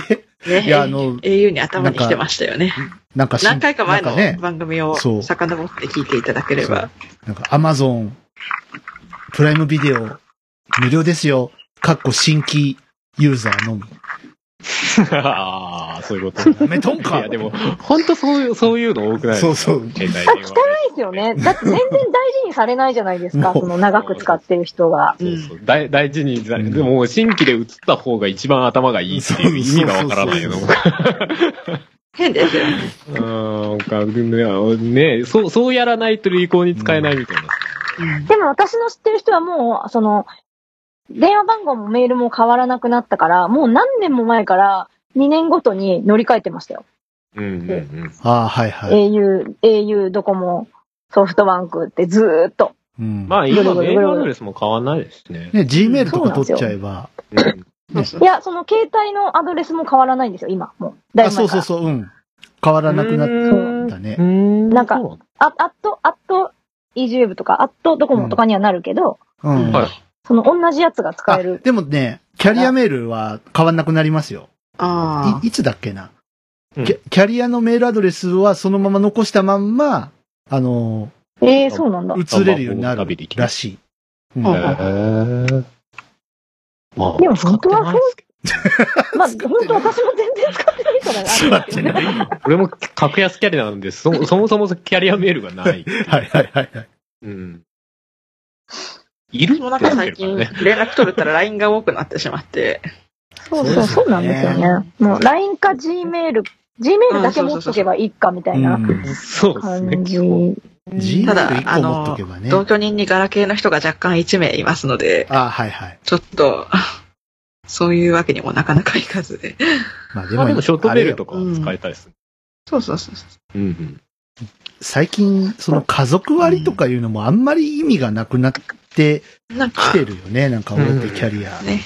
[SPEAKER 1] え
[SPEAKER 4] ね
[SPEAKER 1] いやあの
[SPEAKER 4] au に頭に来てましたよね。
[SPEAKER 1] なんかし
[SPEAKER 4] 何回か前の番組を
[SPEAKER 1] そう
[SPEAKER 4] 遡って聞いていただければ。
[SPEAKER 1] なんか Amazon プライムビデオ無料ですよ。かっこ新規ユーザーのみ。
[SPEAKER 2] ああ、そういうこと。
[SPEAKER 1] とんか
[SPEAKER 2] いや、でも、本当そういう、そういうの多くない？
[SPEAKER 1] そうそう
[SPEAKER 2] 携帯電話。
[SPEAKER 3] 汚いですよね。だって全然大事にされないじゃないですか。その長く使ってる人が。
[SPEAKER 2] そうそう大大事に、でも新規で移った方が一番頭がいいっていう意味がわからない。
[SPEAKER 4] 変ですよね。
[SPEAKER 2] うーんかねねそう、そうやらないと有効に使えないみたいな。
[SPEAKER 4] うん
[SPEAKER 3] でも私の知ってる人はもう、その、電話番号もメールも変わらなくなったから、もう何年も前から2年ごとに乗り換えてましたよ。
[SPEAKER 2] うんうんうん。
[SPEAKER 1] ああ、はいはい。
[SPEAKER 3] au、au、ドコモ、ソフトバンクってずーっと。
[SPEAKER 1] うん。
[SPEAKER 2] まあ今メールアドレスも変わんないですしね。
[SPEAKER 1] ね、Gmail とか取っちゃえば。
[SPEAKER 3] いや、その携帯のアドレスも変わらないんですよ、今。もう。だい
[SPEAKER 1] そうそうそう、うん。変わらなくなったね。
[SPEAKER 3] なんかあ、アット、アット、イージューブとか、アットドコモとかにはなるけど、
[SPEAKER 1] うん。
[SPEAKER 2] はい
[SPEAKER 3] その同じやつが使
[SPEAKER 1] あ
[SPEAKER 3] える。
[SPEAKER 1] でもね、キャリアメールは変わんなくなりますよ。
[SPEAKER 4] あ
[SPEAKER 1] いいつだっけな、
[SPEAKER 2] うん
[SPEAKER 1] キャ。キャリアのメールアドレスはそのまま残したまんま、あの
[SPEAKER 3] ええそうなんだ。
[SPEAKER 1] 移れるようになるらしい。うん
[SPEAKER 4] あ
[SPEAKER 2] へーまあ、
[SPEAKER 3] でも本当は
[SPEAKER 2] 使ってないですけ
[SPEAKER 3] まあ、本当私も全然使ってないからあれだけどね。
[SPEAKER 2] ど俺も格安キャリアなんで、そそもそもキャリアメールがない。
[SPEAKER 1] はいはいはいはい。
[SPEAKER 2] うん。いる
[SPEAKER 4] 私もなんか最近、連絡取れたら LINE が多くなってしまって、
[SPEAKER 3] そうそう、そうなんですよね。もう LINE か Gmail、Gmail だけ持っとけばいいかみたいな
[SPEAKER 1] うん
[SPEAKER 2] そうですね、
[SPEAKER 3] 感じ。
[SPEAKER 4] ただ
[SPEAKER 1] Gmail 1個持っとけばね。
[SPEAKER 4] 同居人にガラケーの人が若干1名いますので、
[SPEAKER 1] あはいはい。
[SPEAKER 4] ちょっと、そういうわけにもなかなかいかずで。
[SPEAKER 1] まあで
[SPEAKER 2] もショートメールと
[SPEAKER 1] か。
[SPEAKER 2] 使いたいですね。
[SPEAKER 4] そうそうそうそう。
[SPEAKER 2] うんうん。
[SPEAKER 1] 最近、その家族割とかいうのもあんまり意味がなくなって
[SPEAKER 4] なんか
[SPEAKER 1] き、てるよね。なんか大手キャリア
[SPEAKER 4] ね。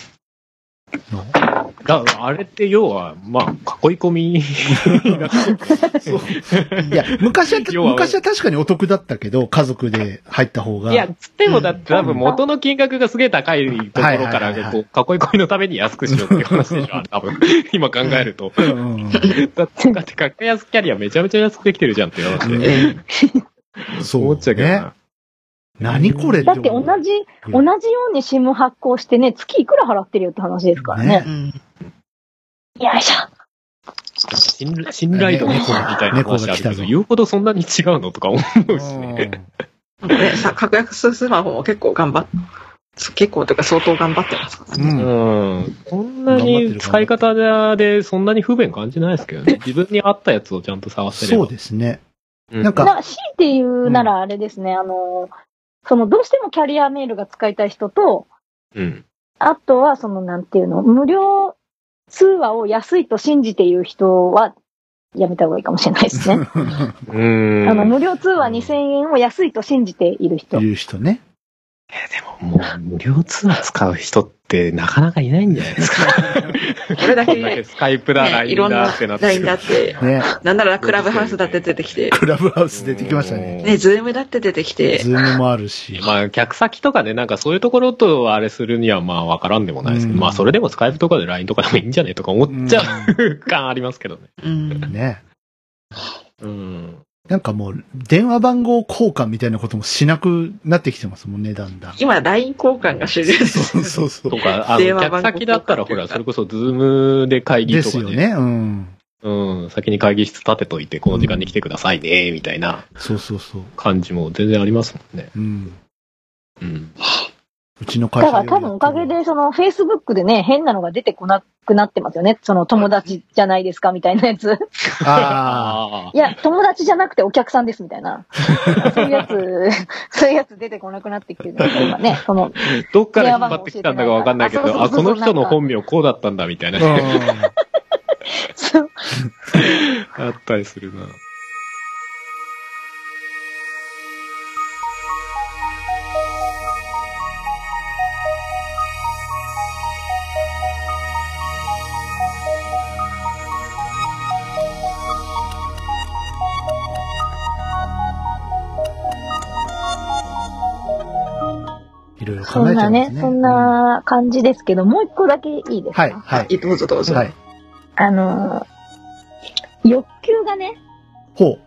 [SPEAKER 1] の。
[SPEAKER 2] だあれって要は、まあ、囲い込み
[SPEAKER 1] いや、昔は、昔は確かにお得だったけど、家族で入った方が。
[SPEAKER 2] いや、つってもだって多分元の金額がすげえ高いところから、こう、囲い込みのために安くしようっていう話でしょ、多分。今考えると。だって、格安キャリアめちゃめちゃ安くできてるじゃんっていう話で。
[SPEAKER 1] そう、
[SPEAKER 2] 思っちゃうけど
[SPEAKER 1] ね。
[SPEAKER 2] な。
[SPEAKER 1] 何これ
[SPEAKER 3] だって同じ、同じように SIM 発行してね、月いくら払ってるよって話ですからね。
[SPEAKER 4] うん。
[SPEAKER 3] よいしょ。
[SPEAKER 2] 信頼信頼度みたいな話あるけど、言うほどそんなに違うのとか思うしね。
[SPEAKER 4] 格安スマホも結構頑張っ、結構というか相当頑張ってますから
[SPEAKER 1] う。
[SPEAKER 4] ね。
[SPEAKER 2] うんん。そんなに使い方でそんなに不便感じないですけどね。自分に合ったやつをちゃんと探せれば。
[SPEAKER 1] そうですね。
[SPEAKER 2] うん
[SPEAKER 1] なんか、
[SPEAKER 3] な、強いて言うならあれですね、あの、その、どうしてもキャリアメールが使いたい人と、
[SPEAKER 2] うん。
[SPEAKER 3] あとは、その、なんていうの、無料通話を安いと信じている人は、やめた方がいいかもしれないですね。
[SPEAKER 2] うん。
[SPEAKER 3] あの、無料通話2000円を安いと信じている人。
[SPEAKER 1] いう人ね。
[SPEAKER 2] もう、無料通話使う人ってなかなかいないんじゃないですか。
[SPEAKER 4] これだけ、
[SPEAKER 2] こんだけ
[SPEAKER 4] ね、
[SPEAKER 2] スカイプだ、
[SPEAKER 4] い
[SPEAKER 2] LINE
[SPEAKER 4] ろんな
[SPEAKER 2] だってなって
[SPEAKER 4] LINE だって、
[SPEAKER 1] ね。
[SPEAKER 4] なんならクラブハウスだって出てきて、
[SPEAKER 1] クラブハウス出てきましたね。
[SPEAKER 4] ね、 Zoom だって出てきて、
[SPEAKER 1] Zoomもあるし。
[SPEAKER 2] まあ、客先とかね、なんかそういうところとあれするにはまあわからんでもないですけど、
[SPEAKER 1] うん
[SPEAKER 2] まあそれでもスカイプとかで LINE とかでもいいんじゃねとか思っちゃう 感ありますけどね。
[SPEAKER 4] うん。
[SPEAKER 1] ね。
[SPEAKER 2] うん。
[SPEAKER 1] なんかもう、電話番号交換みたいなこともしなくなってきてますもんね、だんだん。
[SPEAKER 4] 今、LINE 交換が主流です。
[SPEAKER 1] そうそうそう
[SPEAKER 2] と。か、あの、
[SPEAKER 4] 電話番号
[SPEAKER 2] 客先だったらほら、それこそズームで会議
[SPEAKER 1] で
[SPEAKER 2] とかね。
[SPEAKER 1] すよね。うん。
[SPEAKER 2] うん。先に会議室立てといて、この時間に来てくださいね、みたいな
[SPEAKER 1] そうそうそう。
[SPEAKER 2] 感じも全然ありますもんね。
[SPEAKER 1] うん。
[SPEAKER 2] うん。
[SPEAKER 1] うちの会
[SPEAKER 3] だ
[SPEAKER 1] 社
[SPEAKER 3] から多分おかげで、その、Facebook でね、変なのが出てこなくなってますよね。その、友達じゃないですか、みたいなやつ。
[SPEAKER 1] あ
[SPEAKER 2] あ
[SPEAKER 3] いや、友達じゃなくてお客さんです、みたいな。そういうやつ、そういうやつ出てこなくなってきてる今ね。その、
[SPEAKER 2] あ。どっから引っ張ってきたんだかわかんないけど、あ、この人の本名こうだったんだ、みたいな。
[SPEAKER 1] あ。
[SPEAKER 3] そう
[SPEAKER 2] あったりするな。
[SPEAKER 1] いろいろ考
[SPEAKER 3] そんな
[SPEAKER 1] えちゃうんです
[SPEAKER 3] ね、そんな感じですけど、もう一個だけいいですか？
[SPEAKER 1] はい、はい。
[SPEAKER 4] どうぞどうぞ。
[SPEAKER 1] はい。
[SPEAKER 3] あのー、欲求がね、
[SPEAKER 1] ほう。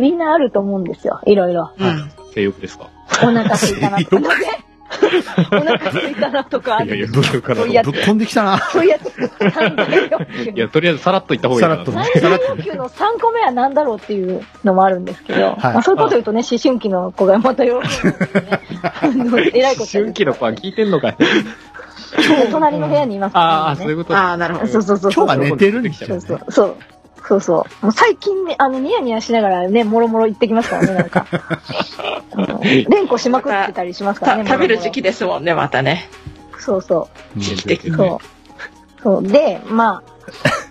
[SPEAKER 3] みんなあると思うんですよ。いろいろ。
[SPEAKER 4] うん。
[SPEAKER 2] 性欲ですか？
[SPEAKER 3] お腹空いたなとかね。お腹空いたなとか、
[SPEAKER 2] いやいや、かな
[SPEAKER 1] ぶっこんできたな。
[SPEAKER 3] そういうやつ。三大欲求
[SPEAKER 2] いや、とりあえずさらっと言った方がいい
[SPEAKER 1] さらっ
[SPEAKER 3] 三大欲求の3個目は何だろうっていうのもあるんですけど、まあ、そういうこと言うとね、思春期の子がまた喜ぶんですよね。あのえらいこと
[SPEAKER 2] 思春期の子は聞いてんのかい？
[SPEAKER 3] 隣の部屋にいますからね
[SPEAKER 2] ああ、そういうこと
[SPEAKER 4] ああ、なるほど。
[SPEAKER 3] そうそうそうそう。
[SPEAKER 1] 今日は寝てるんですよね
[SPEAKER 3] そうそう。そう。そうそう。もう最近ね、あの、ニヤニヤしながらね、もろもろ行ってきますからね、なんか。連呼しまくってたりしますからね。
[SPEAKER 4] た食べる時期
[SPEAKER 3] で。
[SPEAKER 4] ですもんね、またね。
[SPEAKER 3] そうそ
[SPEAKER 4] 時期的
[SPEAKER 3] う。
[SPEAKER 4] に。
[SPEAKER 3] そう。そう。で、ま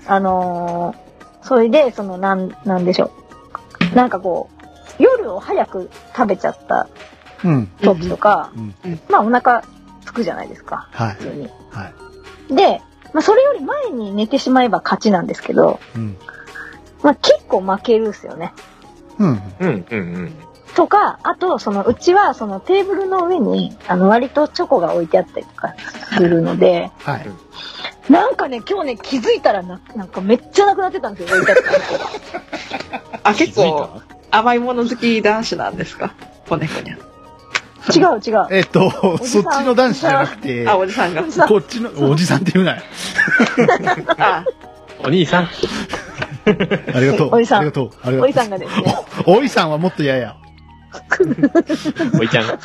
[SPEAKER 3] あ、あのーそれで、その、なん、なんでしょう。なんかこう、夜を早く食べちゃった
[SPEAKER 1] うん。
[SPEAKER 3] 時とか、
[SPEAKER 1] うん。
[SPEAKER 3] まあお腹すくじゃないですか、
[SPEAKER 1] はい
[SPEAKER 3] 普。通に。
[SPEAKER 1] はい。
[SPEAKER 3] で、まあそれより前に寝てしまえば勝ちなんですけど、
[SPEAKER 1] うん。
[SPEAKER 3] まあ結構負けるっすよね。
[SPEAKER 1] うん。
[SPEAKER 2] うん、うん、うん。
[SPEAKER 3] とか、あと、その、うちは、そのテーブルの上に、あの、割とチョコが置いてあったりとかするので、
[SPEAKER 1] はい。
[SPEAKER 3] なんかね、今日ね、気づいたらな、なんかめっちゃなくなってたんですよ、置いてあったチョコが。
[SPEAKER 4] あ、結構甘いもの好き男子なんですか？子猫にゃん。
[SPEAKER 3] 違う違う。
[SPEAKER 1] えっと、そっちの男子じゃなくて、
[SPEAKER 4] あ、おじさんが。
[SPEAKER 3] さ
[SPEAKER 1] こっちの、おじさんって言うなよ。
[SPEAKER 4] あ、
[SPEAKER 2] お兄さん。
[SPEAKER 1] ありがとう。
[SPEAKER 3] おじさん
[SPEAKER 1] ありがとう。ありがとう。
[SPEAKER 3] おいさんがですね、
[SPEAKER 1] お おいさんはもっと嫌や。
[SPEAKER 2] おいちゃん。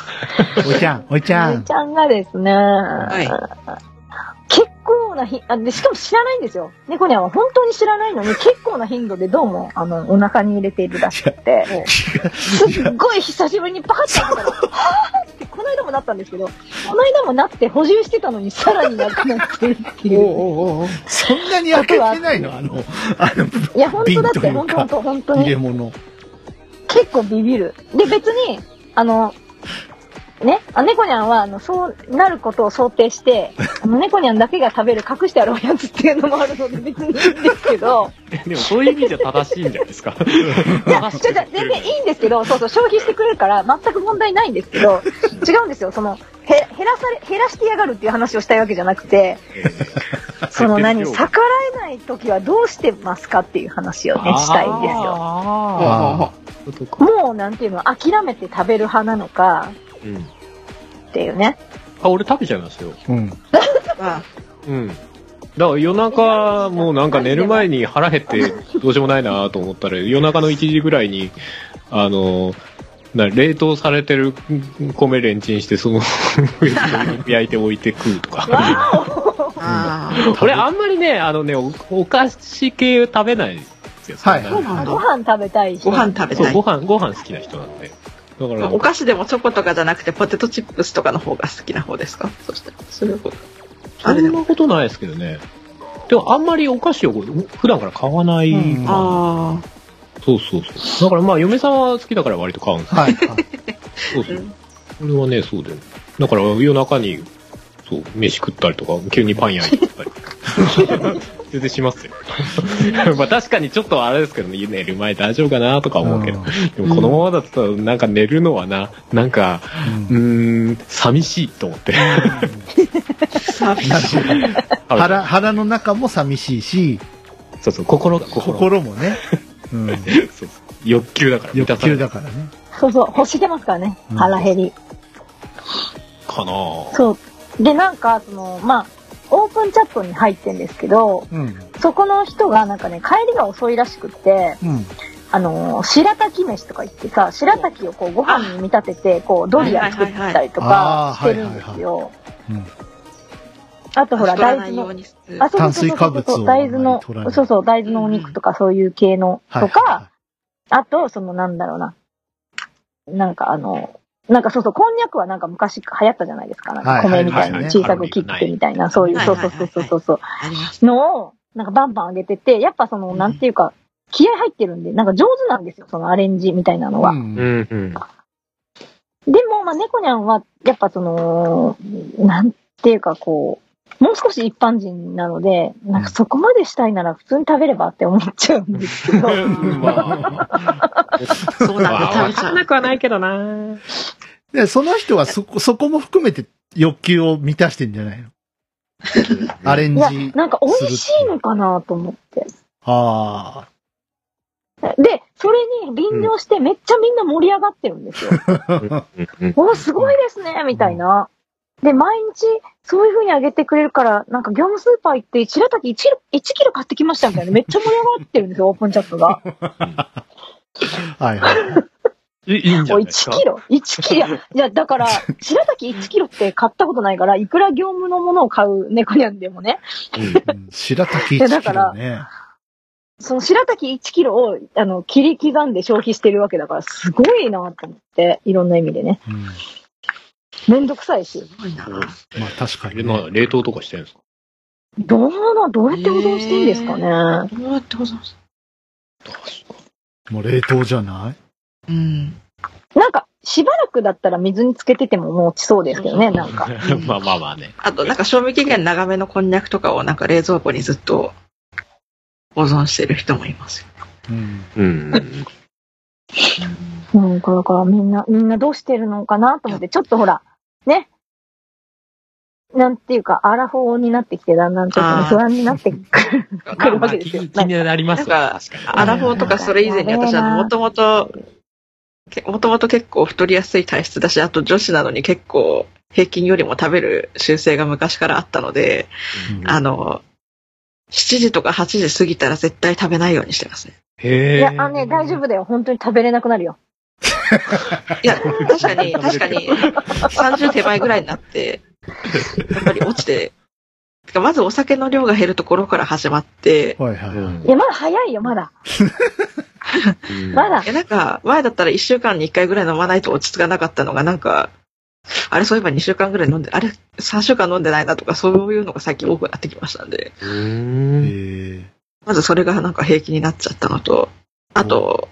[SPEAKER 1] おいちゃん、おいちゃん
[SPEAKER 3] おいち。ゃんがですね、
[SPEAKER 4] い
[SPEAKER 3] 結構なひあで、しかも知らないんですよ。猫にゃんは本当に知らないのに、結構な頻度でどうも、あの、お腹に入れているらしくて、すっごい久しぶりにパカッて開けたら、はぁーって、この間もなったんですけど、この間もなって補充してたのにさらになくなってるっていう。
[SPEAKER 1] そんなに開けてないの？あの、あの、
[SPEAKER 3] いや、本当だって、本当本当本当に。
[SPEAKER 1] 入れ物。
[SPEAKER 3] 結構ビビる。で、別に、あの、ね、あ猫にゃんは、あの、そうなることを想定して、あの、猫にゃんだけが食べる隠してあるおやつっていうのもあるので別にいいんですけど、
[SPEAKER 2] でもそういう意味じゃ正しいんじゃないですか？
[SPEAKER 3] いや、ちょ全然いいんですけど、そうそう、消費してくれるから全く問題ないんですけど、違うんですよ。その、へ、減らされ、減らしてやがるっていう話をしたいわけじゃなくて、その何、逆らえない時はどうしてますかっていう話をね、したいんですよ。
[SPEAKER 1] あ
[SPEAKER 2] あ
[SPEAKER 3] もう、なんていうの、諦めて食べる派なのか、
[SPEAKER 2] うん。
[SPEAKER 3] っていうね。
[SPEAKER 2] あ、俺食べちゃいますよ。
[SPEAKER 1] あ。うん。
[SPEAKER 4] まあ、
[SPEAKER 2] うん。だから夜中、もうなんか寝る前に腹減ってどうしようもないなと思ったら、夜中の1時ぐらいに、あの、な冷凍されてる米レンチンして、その上に 焼いて置いて食うとか。俺あんまりね、あのね、おお菓子系食べないんですよ。
[SPEAKER 1] はい
[SPEAKER 3] ご飯食べたい人。
[SPEAKER 4] ご飯食べ
[SPEAKER 2] そう、
[SPEAKER 4] たい
[SPEAKER 2] ご。飯、ご飯好きな人なんで。だから、
[SPEAKER 4] お菓子でもチョコとかじゃなくてポテトチップスとかの方が好きな方ですか？そしたら。そ。
[SPEAKER 2] そんなことないですけどね。でもあんまりお菓子を普段から買わない。
[SPEAKER 1] うん
[SPEAKER 4] あ
[SPEAKER 2] そうそうそう。だからまあ嫁さんは好きだから割と買うんですよ
[SPEAKER 1] はい。はい
[SPEAKER 2] そうそう。俺はね、そうだよ。だから夜中に、そう、飯食ったりとか、急にパン焼いてったり。全然しますよ。まあ確かにちょっとあれですけどね、寝る前大丈夫かなとか思うけど。でもこのままだとなんか寝るのはな、なんか、うーん、寂しいと思って。
[SPEAKER 4] あ。寂しい。
[SPEAKER 1] 腹、腹の中も寂しいし、
[SPEAKER 2] そうそう、心が、心
[SPEAKER 1] もね、うん、
[SPEAKER 2] そうそう欲求だから。
[SPEAKER 1] 欲求だからね。
[SPEAKER 3] そうそう、欲してますからね。
[SPEAKER 1] うん
[SPEAKER 3] 腹減り。
[SPEAKER 2] かなぁ
[SPEAKER 3] そう。で、なんか、その、まあ、オープンチャットに入ってんですけど、
[SPEAKER 1] うん。
[SPEAKER 3] そこの人がなんかね、帰りが遅いらしくって、
[SPEAKER 1] うん。
[SPEAKER 3] あのー、白滝飯とか言ってさ、白滝をこうご飯に見立てて、こうドリア作ったりとかしてるんですよ。
[SPEAKER 1] うん。
[SPEAKER 3] あとほら、大豆の。あ、そうそうそう
[SPEAKER 1] 炭水化物を
[SPEAKER 3] そう大豆の
[SPEAKER 1] 取らな、い
[SPEAKER 3] そうそう、大豆のお肉とかそういう系の
[SPEAKER 1] はい。
[SPEAKER 3] とか、あと、そのなんだろうな。なんかあの、なんかそうそう、こんにゃくはなんか昔流行ったじゃないですか。なんか米みたいに小さく切ってみたいな、そういう、
[SPEAKER 4] はい
[SPEAKER 3] そうそうそうそうそう。のを、なんかバンバン上げてて、やっぱその、なんていうか、気合入ってるんで、なんか上手なんですよ、そのアレンジみたいなのは。
[SPEAKER 1] うん
[SPEAKER 2] うんうん。
[SPEAKER 3] でも、まあ、猫ニャンは、やっぱその、なんていうかこう、もう少し一般人なので、なんかそこまでしたいなら普通に食べればって思っちゃうんですけど。
[SPEAKER 2] まあ、
[SPEAKER 4] そうなんだ、食
[SPEAKER 2] わ
[SPEAKER 4] べ
[SPEAKER 2] なくはないけどな
[SPEAKER 1] で、その人はそこ、そこも含めて欲求を満たしてんじゃないの？アレン
[SPEAKER 3] いや
[SPEAKER 1] ジ。、
[SPEAKER 3] なんか美味しいのかなと思って。
[SPEAKER 1] あ
[SPEAKER 3] で、それに便乗してめっちゃみんな盛り上がってるんですよ。おすごいですねみたいな。で、毎日そういう風にあげてくれるから、なんか業務スーパー行って、白滝1キロ、1キロ買ってきましたみたいな。めっちゃ盛り上がってるんですよ、オープンチャットが。
[SPEAKER 1] あ。はいはい。
[SPEAKER 2] いいいんじゃ
[SPEAKER 3] お、1
[SPEAKER 2] ないですか？
[SPEAKER 3] キ。ロ ?1 キロいや、だから、白滝1キロって買ったことないから、いくら業務のものを買う猫にゃんでもね、
[SPEAKER 1] うん白滝
[SPEAKER 3] いやだ
[SPEAKER 1] 1キ
[SPEAKER 3] から
[SPEAKER 1] ロね。
[SPEAKER 3] その白滝1キロを、あの、切り刻んで消費してるわけだから、すごいなと思って、いろんな意味でね。
[SPEAKER 1] うん。
[SPEAKER 3] めんどくさいし。
[SPEAKER 4] すごいな。
[SPEAKER 1] まあ確か
[SPEAKER 2] え
[SPEAKER 1] に、ね。
[SPEAKER 2] な冷凍とかしてるんですか？
[SPEAKER 3] どうな、どうやって保存してんですかね。
[SPEAKER 4] どうやって保存す
[SPEAKER 1] もう冷凍じゃない？
[SPEAKER 4] うん。
[SPEAKER 3] なんか、しばらくだったら水につけててももう落ちそうですけどね、なんか。
[SPEAKER 2] まあまあまあね。
[SPEAKER 4] あと、なんか賞味期限長めのこんにゃくとかをなんか冷蔵庫にずっと保存してる人もいますよ。
[SPEAKER 1] うん。
[SPEAKER 2] うん。
[SPEAKER 3] うん、これからみんな、みんなどうしてるのかなと思って、ちょっとほら、ね。なんていうか、アラフォーになってきて、だんだんちょっとね
[SPEAKER 4] あー
[SPEAKER 3] 不安になってくるわけですよ。
[SPEAKER 2] 気気になりますよ
[SPEAKER 4] なんか
[SPEAKER 2] 確かに。
[SPEAKER 4] アラフォーとかそれ以前に私はもともと、もともと結構太りやすい体質だし、あと女子なのに結構平均よりも食べる習性が昔からあったので、
[SPEAKER 1] うん
[SPEAKER 4] あの、7時とか8時過ぎたら絶対食べないようにしてますね。
[SPEAKER 2] へえ。
[SPEAKER 3] いや、あのね、大丈夫だよ。本当に食べれなくなるよ。
[SPEAKER 4] いや、確かに、確かに、30手前ぐらいになって、やっぱり落ちて、てかまずお酒の量が減るところから始まって、
[SPEAKER 1] はいはい。
[SPEAKER 2] うん
[SPEAKER 3] いや、まだ早いよ、まだ。
[SPEAKER 2] うん
[SPEAKER 3] まだ
[SPEAKER 4] い。や、なんか、前だったら1週間に1回ぐらい飲まないと落ち着かなかったのが、なんか、あれ、そういえば2週間ぐらい飲んで、あれ、3週間飲んでないなとか、そういうのが最近多くなってきましたんで、
[SPEAKER 2] ん。
[SPEAKER 1] え
[SPEAKER 4] まずそれがなんか平気になっちゃったのと、あと、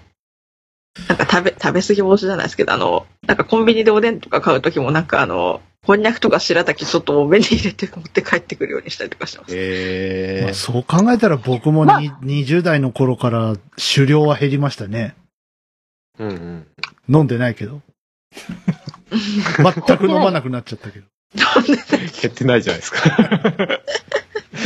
[SPEAKER 4] なんか食べ、食べ過ぎ防止じゃないですけど、あの、なんかコンビニでおでんとか買うときもなんかあの、こんにゃくとか白滝ちょっと多めに入れて持って帰ってくるようにしたりとかしてます。
[SPEAKER 2] え
[SPEAKER 1] まあそう考えたら僕もに、20代の頃から狩猟は減りましたね。
[SPEAKER 2] うんうん。
[SPEAKER 1] 飲んでないけど。全く飲まなくなっちゃったけど。
[SPEAKER 2] 減ってないじゃないですか。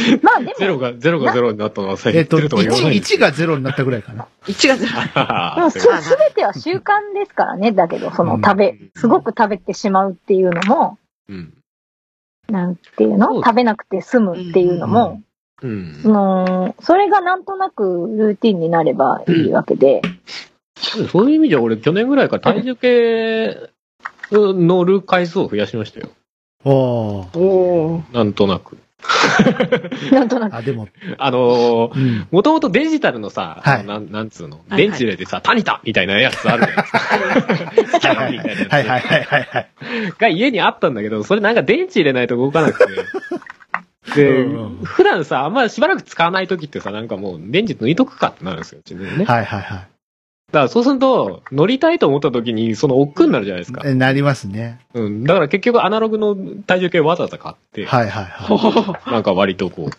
[SPEAKER 3] まあでも、
[SPEAKER 2] ゼロが、ゼロがゼロになったのはさ、減っ
[SPEAKER 1] えっと、
[SPEAKER 2] てるとは言わない
[SPEAKER 1] 1、1が0になったぐらいかな。
[SPEAKER 4] 1がゼロ。
[SPEAKER 3] す、
[SPEAKER 2] そう
[SPEAKER 3] すべては習慣ですからね。だけど、その
[SPEAKER 1] うん
[SPEAKER 3] 食べ、すごく食べてしまうっていうのも、
[SPEAKER 2] うん。
[SPEAKER 3] なんていうの？食べなくて済むっていうのも、
[SPEAKER 2] うん
[SPEAKER 3] そ。の、それがなんとなくルーティンになればいいわけで、
[SPEAKER 2] そういう意味じゃ俺去年ぐらいから体重計乗る回数を増やしましたよ。
[SPEAKER 1] あ
[SPEAKER 4] おー。
[SPEAKER 2] なんとなく。
[SPEAKER 3] なんとなく
[SPEAKER 1] あ。あ、でも、
[SPEAKER 2] あのー、
[SPEAKER 1] うん。
[SPEAKER 2] もともとデジタルのさ、
[SPEAKER 1] はい
[SPEAKER 2] なんなんつうの、
[SPEAKER 4] はい
[SPEAKER 2] 電池入れてさ、タニタみたいなやつあるじゃないですか。スキャンみたいなやつ。
[SPEAKER 1] はいはいはいはいはい。
[SPEAKER 2] が家にあったんだけど、それなんか電池入れないと動かなくて。で、
[SPEAKER 1] うんうん
[SPEAKER 2] 普段さ、あんまりしばらく使わない時ってさ、なんかもう電池抜いとくかってなるんですよ、うちのね。だか
[SPEAKER 1] はいはいは
[SPEAKER 2] らそうすると、乗りたいと思った時に、その億劫になるじゃないですか
[SPEAKER 1] なりますね。
[SPEAKER 2] うん。だから結局アナログの体重計わざわざ買って、
[SPEAKER 1] はいはいは
[SPEAKER 2] なんか割とこう、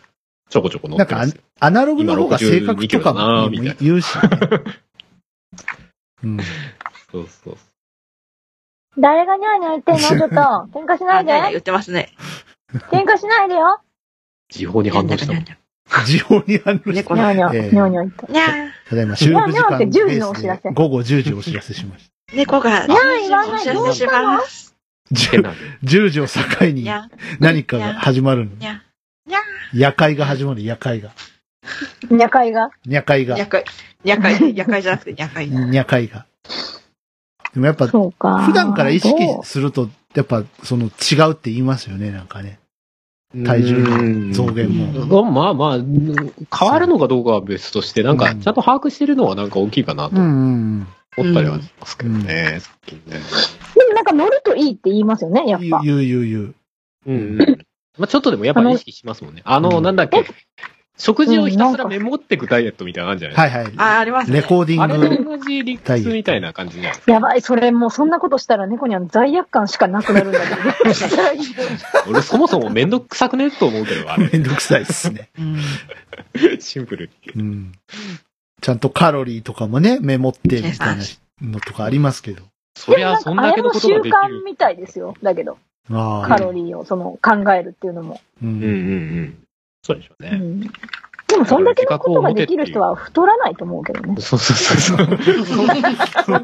[SPEAKER 2] ちょこちょこ乗
[SPEAKER 1] い。なんか
[SPEAKER 2] ってますよ。
[SPEAKER 1] ア、アナログの方が正確とかも
[SPEAKER 2] 今62キロだなみたいな
[SPEAKER 1] 言うしね。うん。
[SPEAKER 2] そうそう。
[SPEAKER 3] 誰がニャーニャー言ってんの？ちょっと、喧嘩しないで。
[SPEAKER 4] 言ってますね。
[SPEAKER 3] 喧嘩しないでよ。
[SPEAKER 2] 時報に反応したもん。
[SPEAKER 1] 時報に反応して。
[SPEAKER 4] 猫の、
[SPEAKER 3] ニャーニャー、
[SPEAKER 1] ええ
[SPEAKER 3] ニャーニャー言った。
[SPEAKER 4] にゃー。
[SPEAKER 1] ただいま収録時間
[SPEAKER 3] にゃーって10時
[SPEAKER 1] ベース
[SPEAKER 3] のお知らせ
[SPEAKER 1] で午後10時お知らせしまし
[SPEAKER 4] 猫が、
[SPEAKER 3] にゃー言わない
[SPEAKER 4] お知らせします。
[SPEAKER 1] た。
[SPEAKER 2] 変なんで。
[SPEAKER 1] 10時を境に
[SPEAKER 4] にゃ
[SPEAKER 1] 何かが始まるの？
[SPEAKER 4] ー、に。ゃ
[SPEAKER 1] 夜会が始まる、夜会が。
[SPEAKER 3] ニャ会が？
[SPEAKER 1] 夜会
[SPEAKER 4] ー。
[SPEAKER 1] が
[SPEAKER 4] にゃ。かい。にゃかい。にゃかいじゃなくてにゃかい。
[SPEAKER 1] 夜会が。でもやっぱ、
[SPEAKER 3] そうか。
[SPEAKER 1] 普段から意識すると、やっぱ、その違うって言いますよね、なんかね。体重の増減も。
[SPEAKER 2] も。まあまあ、うん変わるのかどうかは別として、なんか、ちゃんと把握してるのはなんか大きいかなと思ったりはしますけどね、最近ね。
[SPEAKER 3] でもなんか乗るといいって言いますよね、やっ
[SPEAKER 1] うん。
[SPEAKER 3] ぱ。
[SPEAKER 1] 言う言う言う。
[SPEAKER 2] うんうん。まあちょっとでもやっぱ意識しますもんね。あの、
[SPEAKER 1] うん
[SPEAKER 2] なんだっけ、食事をひたすらメモっていくダイエットみたいなのあるじゃないですか。
[SPEAKER 1] はいはい。
[SPEAKER 4] あー、ありますね。
[SPEAKER 1] レコーディ
[SPEAKER 2] あれ
[SPEAKER 1] ング。
[SPEAKER 2] と同じ理屈みたいな感じじゃないですか。
[SPEAKER 3] やばい、それもうそんなことしたら猫には罪悪感しかなくなるんだけど。
[SPEAKER 2] 俺そもそもめんどくさくねと思うけど、あれ。
[SPEAKER 1] めんどくさいですね。
[SPEAKER 4] うん。
[SPEAKER 2] シンプルに。
[SPEAKER 1] うん。ちゃんとカロリーとかもね、メモってみたいなのとかありますけど。
[SPEAKER 2] そりゃそんだけのことができる。
[SPEAKER 3] あれも習慣みたいですよ。だけど、
[SPEAKER 1] ああ。
[SPEAKER 3] カロリーをその考えるっていうのも。
[SPEAKER 1] う。
[SPEAKER 2] うんうんうんん。そうでしょうね。
[SPEAKER 3] うんでもそんだけのことができる人は太らないと思うけどね。
[SPEAKER 2] そうそうそうそう。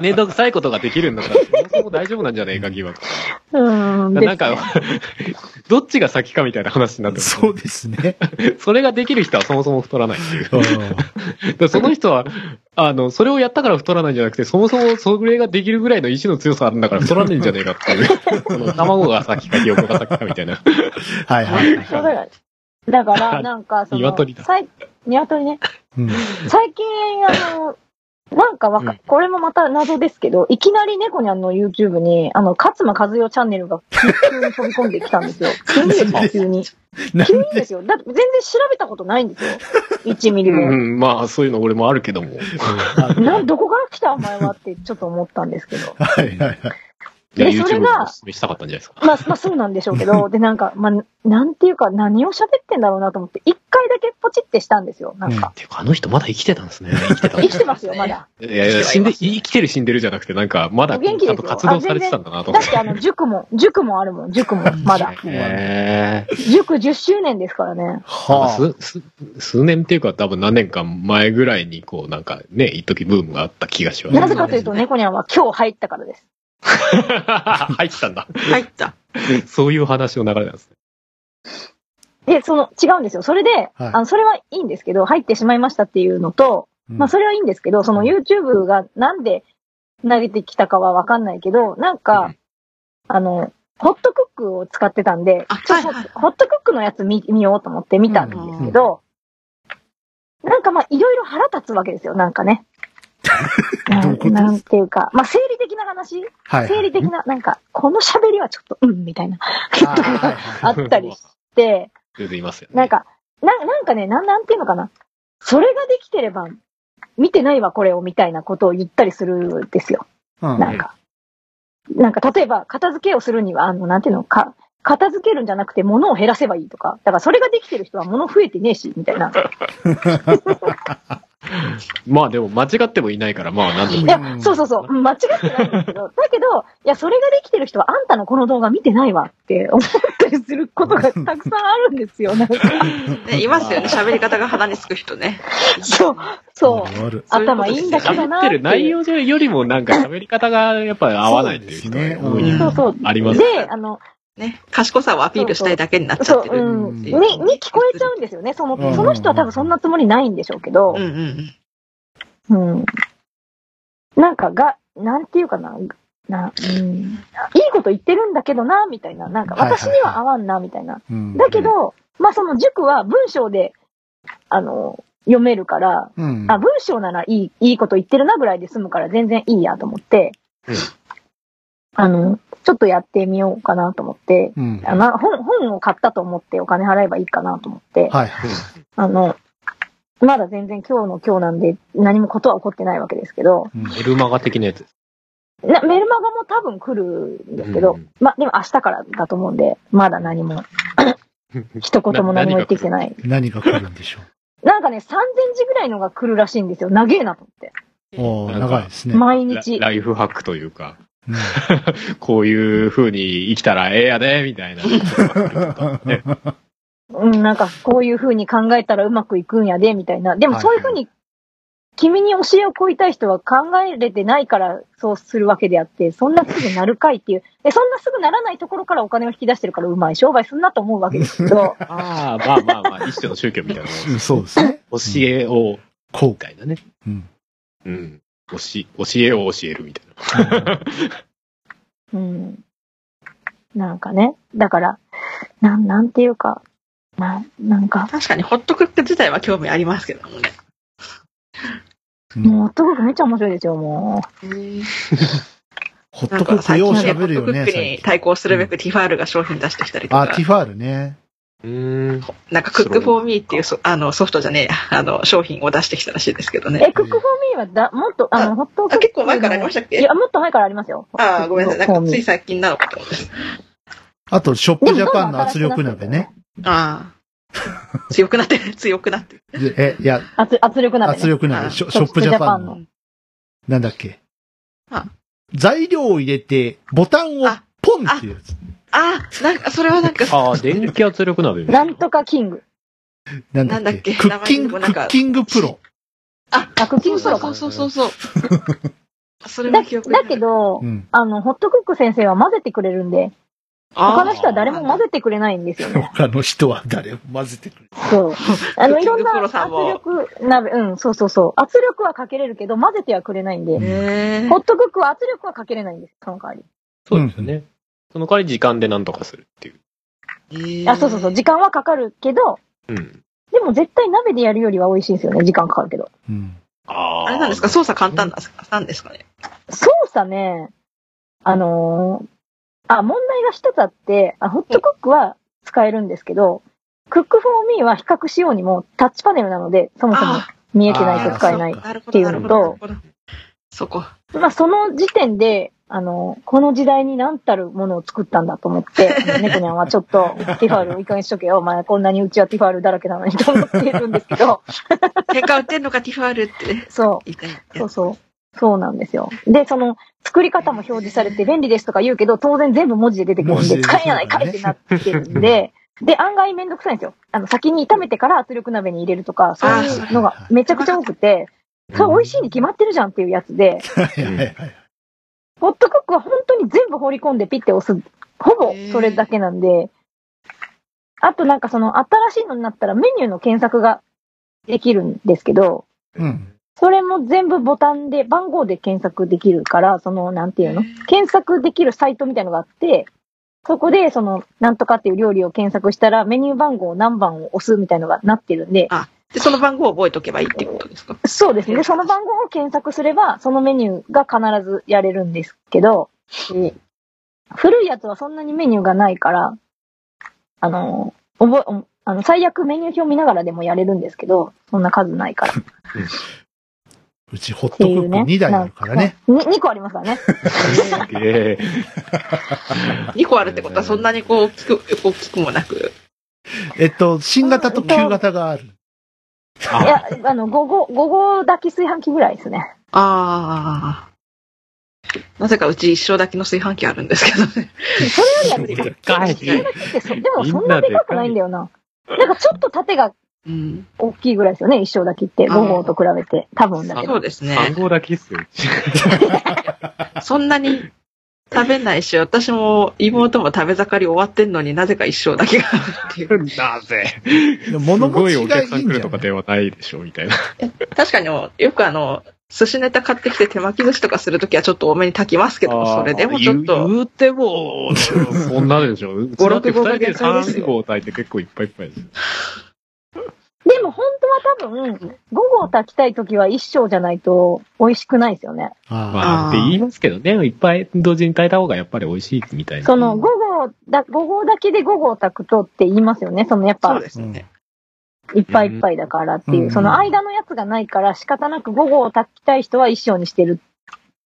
[SPEAKER 2] めんどくさいことができるんだから、そもそも大丈夫なんじゃねえか疑惑。
[SPEAKER 3] うん。
[SPEAKER 2] なんか、どっちが先かみたいな話になってます
[SPEAKER 1] そうですね。
[SPEAKER 2] それができる人はそもそも太らないっていう。その人は、あの、それをやったから太らないんじゃなくて、そもそもそれができるぐらいの意志の強さあるんだから太らないんじゃねえかっていう。その卵が先かひよこが先かみたいな。
[SPEAKER 1] はいはい。
[SPEAKER 3] そうだから、なんか、その、
[SPEAKER 2] 鶏だ
[SPEAKER 3] 鶏ね。
[SPEAKER 1] うん。
[SPEAKER 3] 最近、あの、なんかわか、
[SPEAKER 2] うん
[SPEAKER 3] これもまた謎ですけど、いきなり猫にゃんの YouTube に、あの、勝間和代チャンネルが急に飛び込んできたんですよ。急にですよ、急に。急にですよ。だって全然調べたことないんですよ。1ミリも。
[SPEAKER 2] うん、まあ、そういうの俺もあるけども。
[SPEAKER 3] な、どこから来たお前はってちょっと思ったんですけど。
[SPEAKER 1] はいはいはい。
[SPEAKER 3] でそれが
[SPEAKER 2] をお勧めしたかったんじゃないですか。
[SPEAKER 3] まあ、まあそうなんでしょうけど、で、なんか、まあ、なんていうか、何を喋ってんだろうなと思って、一回だけポチってしたんですよ。なんか。
[SPEAKER 2] っていうか、あの人まだ生きてたんですね。生きてた。
[SPEAKER 3] 生きてますよ、まだ。
[SPEAKER 2] いやいや、死んで、生きてる死んでるじゃなくて、なんか、まだ、ちゃん
[SPEAKER 3] お元気ですよ
[SPEAKER 2] と活動されてたんだなと思って。
[SPEAKER 3] だってあの、塾も、塾もあるもん、塾も、まだ。
[SPEAKER 2] へー
[SPEAKER 3] 塾10周年ですからね。
[SPEAKER 1] は
[SPEAKER 2] 数数数年っていうか多分何年間前ぐらいにこうなんかね、一時ブームがあった気がします。
[SPEAKER 3] なぜかというと、猫ニャンは今日入ったからです。
[SPEAKER 2] 入ったんだ。
[SPEAKER 4] 入った。
[SPEAKER 2] そういう話の流れなんですね。
[SPEAKER 3] で、その、違うんですよ。それで、
[SPEAKER 1] はい
[SPEAKER 3] あの、それはいいんですけど、入ってしまいましたっていうのと、
[SPEAKER 1] うん
[SPEAKER 3] まあ、それはいいんですけど、その YouTube がなんで投げてきたかはわかんないけど、なんか、
[SPEAKER 2] うん
[SPEAKER 3] あの、ホットクックを使ってたんで
[SPEAKER 4] あ、
[SPEAKER 3] ちょっと
[SPEAKER 4] はいはい
[SPEAKER 3] ホットクックのやつ見見ようと思って見たんですけど、なんかまあ、いろいろ腹立つわけですよ、なんかね。
[SPEAKER 1] ういうことですか？
[SPEAKER 3] なんていうか、まあ、生理的な話？
[SPEAKER 1] はい。
[SPEAKER 3] 生理的な、なんか、この喋りはちょっと、うん、みたいな、とかあったりして、
[SPEAKER 2] 全然いますよね。
[SPEAKER 3] なんか、ななんかね、なん、なんていうのかな？それができてれば、見てないわ、これを、みたいなことを言ったりするんですよ。
[SPEAKER 1] うん。
[SPEAKER 3] なんか。なんか、例えば、片付けをするには、あの、なんていうの？か、片付けるんじゃなくて物を減らせばいいとか。だからそれができてる人は物増えてねえし、みたいな。
[SPEAKER 2] まあでも間違ってもいないから、まあなんとも
[SPEAKER 3] い
[SPEAKER 2] 言え
[SPEAKER 3] や、そうそうそう。間違ってないんですけど。だけど、いや、それができてる人はあんたのこの動画見てないわって思ったりすることがたくさんあるんですよ。なんか
[SPEAKER 4] ね、いますよね。喋り方が鼻につく人ね。
[SPEAKER 3] そう、そう。
[SPEAKER 1] あるある。
[SPEAKER 3] 頭いいんだけどな
[SPEAKER 2] 喋ってる内容よりもなんか喋り方がやっぱり合わないっていう人
[SPEAKER 1] そう
[SPEAKER 3] そう。
[SPEAKER 2] あります
[SPEAKER 3] で、あの、
[SPEAKER 4] ね、賢さをアピールしたいだけになっちゃってる。
[SPEAKER 3] うん。に、
[SPEAKER 1] うん
[SPEAKER 3] に聞こえちゃうんですよね。その、
[SPEAKER 1] うん
[SPEAKER 3] その人は多分そんなつもりないんでしょうけど
[SPEAKER 4] うん、うん
[SPEAKER 3] うん。なんかが、なんていうかな、な、うん。いいこと言ってるんだけどな、みたいな。なんか、私には合わんな、みたいな。
[SPEAKER 1] うん。
[SPEAKER 3] だけど、まあその塾は文章で、あの、読めるから、
[SPEAKER 1] うん。
[SPEAKER 3] あ、文章ならいい、いいこと言ってるなぐらいで済むから全然いいやと思って、
[SPEAKER 2] うん
[SPEAKER 3] あの、ちょっとやってみようかなと思って、
[SPEAKER 1] うん。
[SPEAKER 3] あまあ本、本を買ったと思ってお金払えばいいかなと思って、
[SPEAKER 1] はいはい。
[SPEAKER 3] あの、まだ全然今日の今日なんで何もことは起こってないわけですけど、
[SPEAKER 1] うん
[SPEAKER 2] メルマガ的なやつです。
[SPEAKER 3] なメルマガも多分来るんですけど、
[SPEAKER 2] うん
[SPEAKER 3] まあでも明日からだと思うんで、まだ何も、一言も何も言ってきてない。
[SPEAKER 1] 何が来るんでしょ
[SPEAKER 3] なんかね、3000字ぐらいのが来るらしいんですよ。長えなと思って。
[SPEAKER 1] 長いですね。
[SPEAKER 3] 毎日。
[SPEAKER 2] ラライフハックというか、
[SPEAKER 1] うん
[SPEAKER 2] こういう風に生きたらええやで、みたいな。ね
[SPEAKER 3] うん、なんかこういう風に考えたらうまくいくんやで、みたいな。でもそういう風に、君に教えを請いたい人は考えれてないからそうするわけであって、そんなすぐなるかいっていう。で、そんなすぐならないところからお金を引き出してるからうまい商売すんなと思うわけですけど、
[SPEAKER 2] ああ、まあまあまあ、一種の宗教みたいなも
[SPEAKER 1] そうですね。
[SPEAKER 2] 教えを、
[SPEAKER 1] こ
[SPEAKER 2] みたいなね。
[SPEAKER 1] う。うん。
[SPEAKER 2] うん。教え教えを教えるみたいな。
[SPEAKER 3] うん。なんかね、だから、なん、なんていうか、な、なんか、
[SPEAKER 4] 確かにホットクック自体は興味ありますけどもね。
[SPEAKER 3] もう、とにかくめっちゃ面白いですよ、も
[SPEAKER 1] ホットクックよう喋るよね、
[SPEAKER 4] ホットクックに。対抗するべくティファールが商品出してきたりと
[SPEAKER 1] あ、
[SPEAKER 4] か
[SPEAKER 1] ティ、ファールね。
[SPEAKER 4] なんかクックフォーミーっていうそあのソフトじゃねえや、あの商品を出してきたらしいですけど
[SPEAKER 3] う。
[SPEAKER 4] ね。
[SPEAKER 3] え、クックフォーミーはだ、もっと、あの、ホットクック
[SPEAKER 4] あ結構前からありましたっけ？
[SPEAKER 3] いや、もっと前からありますよ。
[SPEAKER 4] ああ、ごめんなさい。なんかつい
[SPEAKER 3] い。
[SPEAKER 4] 最近なのかと思って。
[SPEAKER 1] あと、ショップジャパンの圧力鍋ね。
[SPEAKER 4] ああ。強くなってる、強くなって
[SPEAKER 1] え、いや、
[SPEAKER 3] 圧圧力鍋、ね。
[SPEAKER 1] 圧力鍋、
[SPEAKER 4] あ
[SPEAKER 1] ショショップジャパンの。なんだっけ？
[SPEAKER 4] あ
[SPEAKER 1] 材料を入れて、ボタンを
[SPEAKER 4] あ
[SPEAKER 1] ポンっていうやつ。
[SPEAKER 4] ああ、なんか、それはなんか、
[SPEAKER 2] ああ、電気圧力鍋
[SPEAKER 3] なんとかキング。
[SPEAKER 1] なんだっ
[SPEAKER 4] け？
[SPEAKER 1] け？クッキング、クッキングプロ。
[SPEAKER 3] あ、クッキン
[SPEAKER 4] そう
[SPEAKER 3] グプロか。
[SPEAKER 4] そうそうそうそう。それ
[SPEAKER 3] だけ、ど
[SPEAKER 1] う、ん。
[SPEAKER 3] あの、ホットクック先生は混ぜてくれるんで、他の人は誰も混ぜてくれないんですよね。
[SPEAKER 1] 他の人は誰も混ぜてくれる。
[SPEAKER 3] そう。あの、いろんな圧
[SPEAKER 4] も
[SPEAKER 3] 力鍋、うん、そうそうそう。圧力はかけれるけど、混ぜてはくれないんで、ホットクックは圧力はかけれないんです、その代わり。
[SPEAKER 2] そうですよね。その代わり時間でなんとかするっていう。
[SPEAKER 4] ー
[SPEAKER 3] あ、そうそうそう。時間はかかるけど、
[SPEAKER 2] うん。
[SPEAKER 3] でも絶対鍋でやるよりは美味しいんですよね。時間かかるけど。
[SPEAKER 1] うん。
[SPEAKER 2] あ
[SPEAKER 4] あれなんですか？操作簡単なんですかなんですかね？
[SPEAKER 3] 操作ね、あのーあ、問題が一つあってあ、ホットクックは使えるんですけど、クックフォーミーは比較しようにもタッチパネルなので、そもそも
[SPEAKER 4] あ
[SPEAKER 3] 見えてないと使えないっていうのと
[SPEAKER 4] なるほど。なるほどそこ。
[SPEAKER 3] まあ、その時点で、あの、この時代に何たるものを作ったんだと思って、猫ニャンはちょっと、ティファールをいい加減にしとけよ。お前こんなにうちはティファールだらけなのにと思っているんですけど、
[SPEAKER 4] 喧嘩売ってんのか、ティファールってね。
[SPEAKER 3] そ。う、そうそう。そうなんですよ。で、その、作り方も表示されて便利ですとか言うけど、当然全部文字で出てくるんで、使えやないかいってなってるんで、で、案外めんどくさいんですよ。あの、先に炒めてから圧力鍋に入れるとか、そういうのがめちゃくちゃ多くて、それ美味しいに決まってるじゃんっていうやつで、
[SPEAKER 1] はいはいはい。
[SPEAKER 3] ホットクックは本当に全部放り込んでピッて押す。ほぼそれだけなんで、あとなんかその新しいのになったらメニューの検索ができるんですけど、
[SPEAKER 1] うん。
[SPEAKER 3] それも全部ボタンで番号で検索できるから、そのなんていうの？検索できるサイトみたいのがあって、そこでそのなんとかっていう料理を検索したらメニュー番号何番を押すみたいのがなってるんで、
[SPEAKER 4] で、その番号を覚えとけばいいってことですか？
[SPEAKER 3] そうですね。で、その番号を検索すれば、そのメニューが必ずやれるんですけど、古いやつはそんなにメニューがないから、あの、覚え、おあの、最悪メニュー表見ながらでもやれるんですけど、そんな数ないから。
[SPEAKER 1] うちホットクック2台あるからね。
[SPEAKER 3] に2個ありますからね。
[SPEAKER 2] すげえ。
[SPEAKER 4] 2個あるってことはそんなにこう、聞く、大きくもなく。
[SPEAKER 1] えっと、新型と旧型がある。
[SPEAKER 3] いや、あの、5号、5号抱き炊飯器ぐらいですね。
[SPEAKER 4] ああ。なぜかうち一生だけの炊飯器あるんですけどね。
[SPEAKER 3] それよりは
[SPEAKER 2] でかい
[SPEAKER 3] 一生だけってそ、でもそんなでかくないんだよな。なんかちょっと縦が
[SPEAKER 4] うん。
[SPEAKER 3] 大きいぐらいですよね、一生だけって。5号と比べて。多分だけど。
[SPEAKER 4] そうですね。
[SPEAKER 2] 3号だけっすよ。
[SPEAKER 4] そんなに食べないし、私も妹も食べ盛り終わってんのになぜか一生だけがあるっていう。
[SPEAKER 2] なぜ
[SPEAKER 1] でも物
[SPEAKER 2] すごいお
[SPEAKER 1] 持ちがいい
[SPEAKER 2] 客さん来ると
[SPEAKER 1] んじゃない
[SPEAKER 2] かではないでしょ、みたいな。
[SPEAKER 4] 確かによくあの、寿司ネタ買ってきて手巻き寿司とかするときはちょっと多めに炊きますけど、それでもちょっ
[SPEAKER 2] 言
[SPEAKER 4] と、
[SPEAKER 2] う言うても、そんなでしょ。うちだって
[SPEAKER 4] 5 6号が限界ですよ
[SPEAKER 2] 3号炊いて結構いっぱいいっぱいですよ。
[SPEAKER 3] でも本多分、5号炊きたいときは一生じゃないと美味しくないですよね。
[SPEAKER 1] あ
[SPEAKER 2] まあ、って言いますけどね、いっぱい同時に炊いた方がやっぱり美味しいみたいな。
[SPEAKER 3] その5号だ、5号だけで5号炊くとって言いますよね。そのやっ
[SPEAKER 4] そう
[SPEAKER 3] ぱ
[SPEAKER 4] ですね。
[SPEAKER 3] いっぱいいっぱいだからっていうう。
[SPEAKER 1] ん
[SPEAKER 3] その間のやつがないから仕方なく5号を炊きたい人は一生にしてる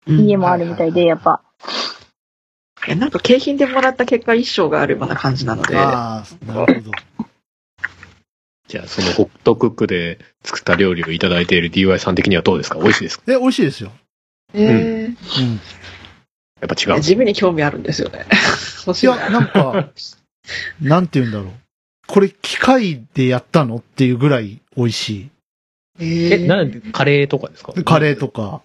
[SPEAKER 4] うん
[SPEAKER 3] 家もあるみたいで、やっぱ。
[SPEAKER 4] えなんか景品でもらった結果一生があるような感じなので、
[SPEAKER 1] あー、なるほど。
[SPEAKER 2] じゃあ、そのホットクックで作った料理をいただいている DY さん的にはどうですか？美味しいですか？
[SPEAKER 1] え、美味しいですよ。
[SPEAKER 4] え
[SPEAKER 1] うん。
[SPEAKER 2] やっぱ違う。
[SPEAKER 4] 地味に興味あるんですよね。い
[SPEAKER 1] や、なんか、なんて言うんだろう。これ機械でやったのっていうぐらい美味し
[SPEAKER 2] え、
[SPEAKER 4] え
[SPEAKER 2] なんで、カレーとかですか？
[SPEAKER 1] い。カレーとか。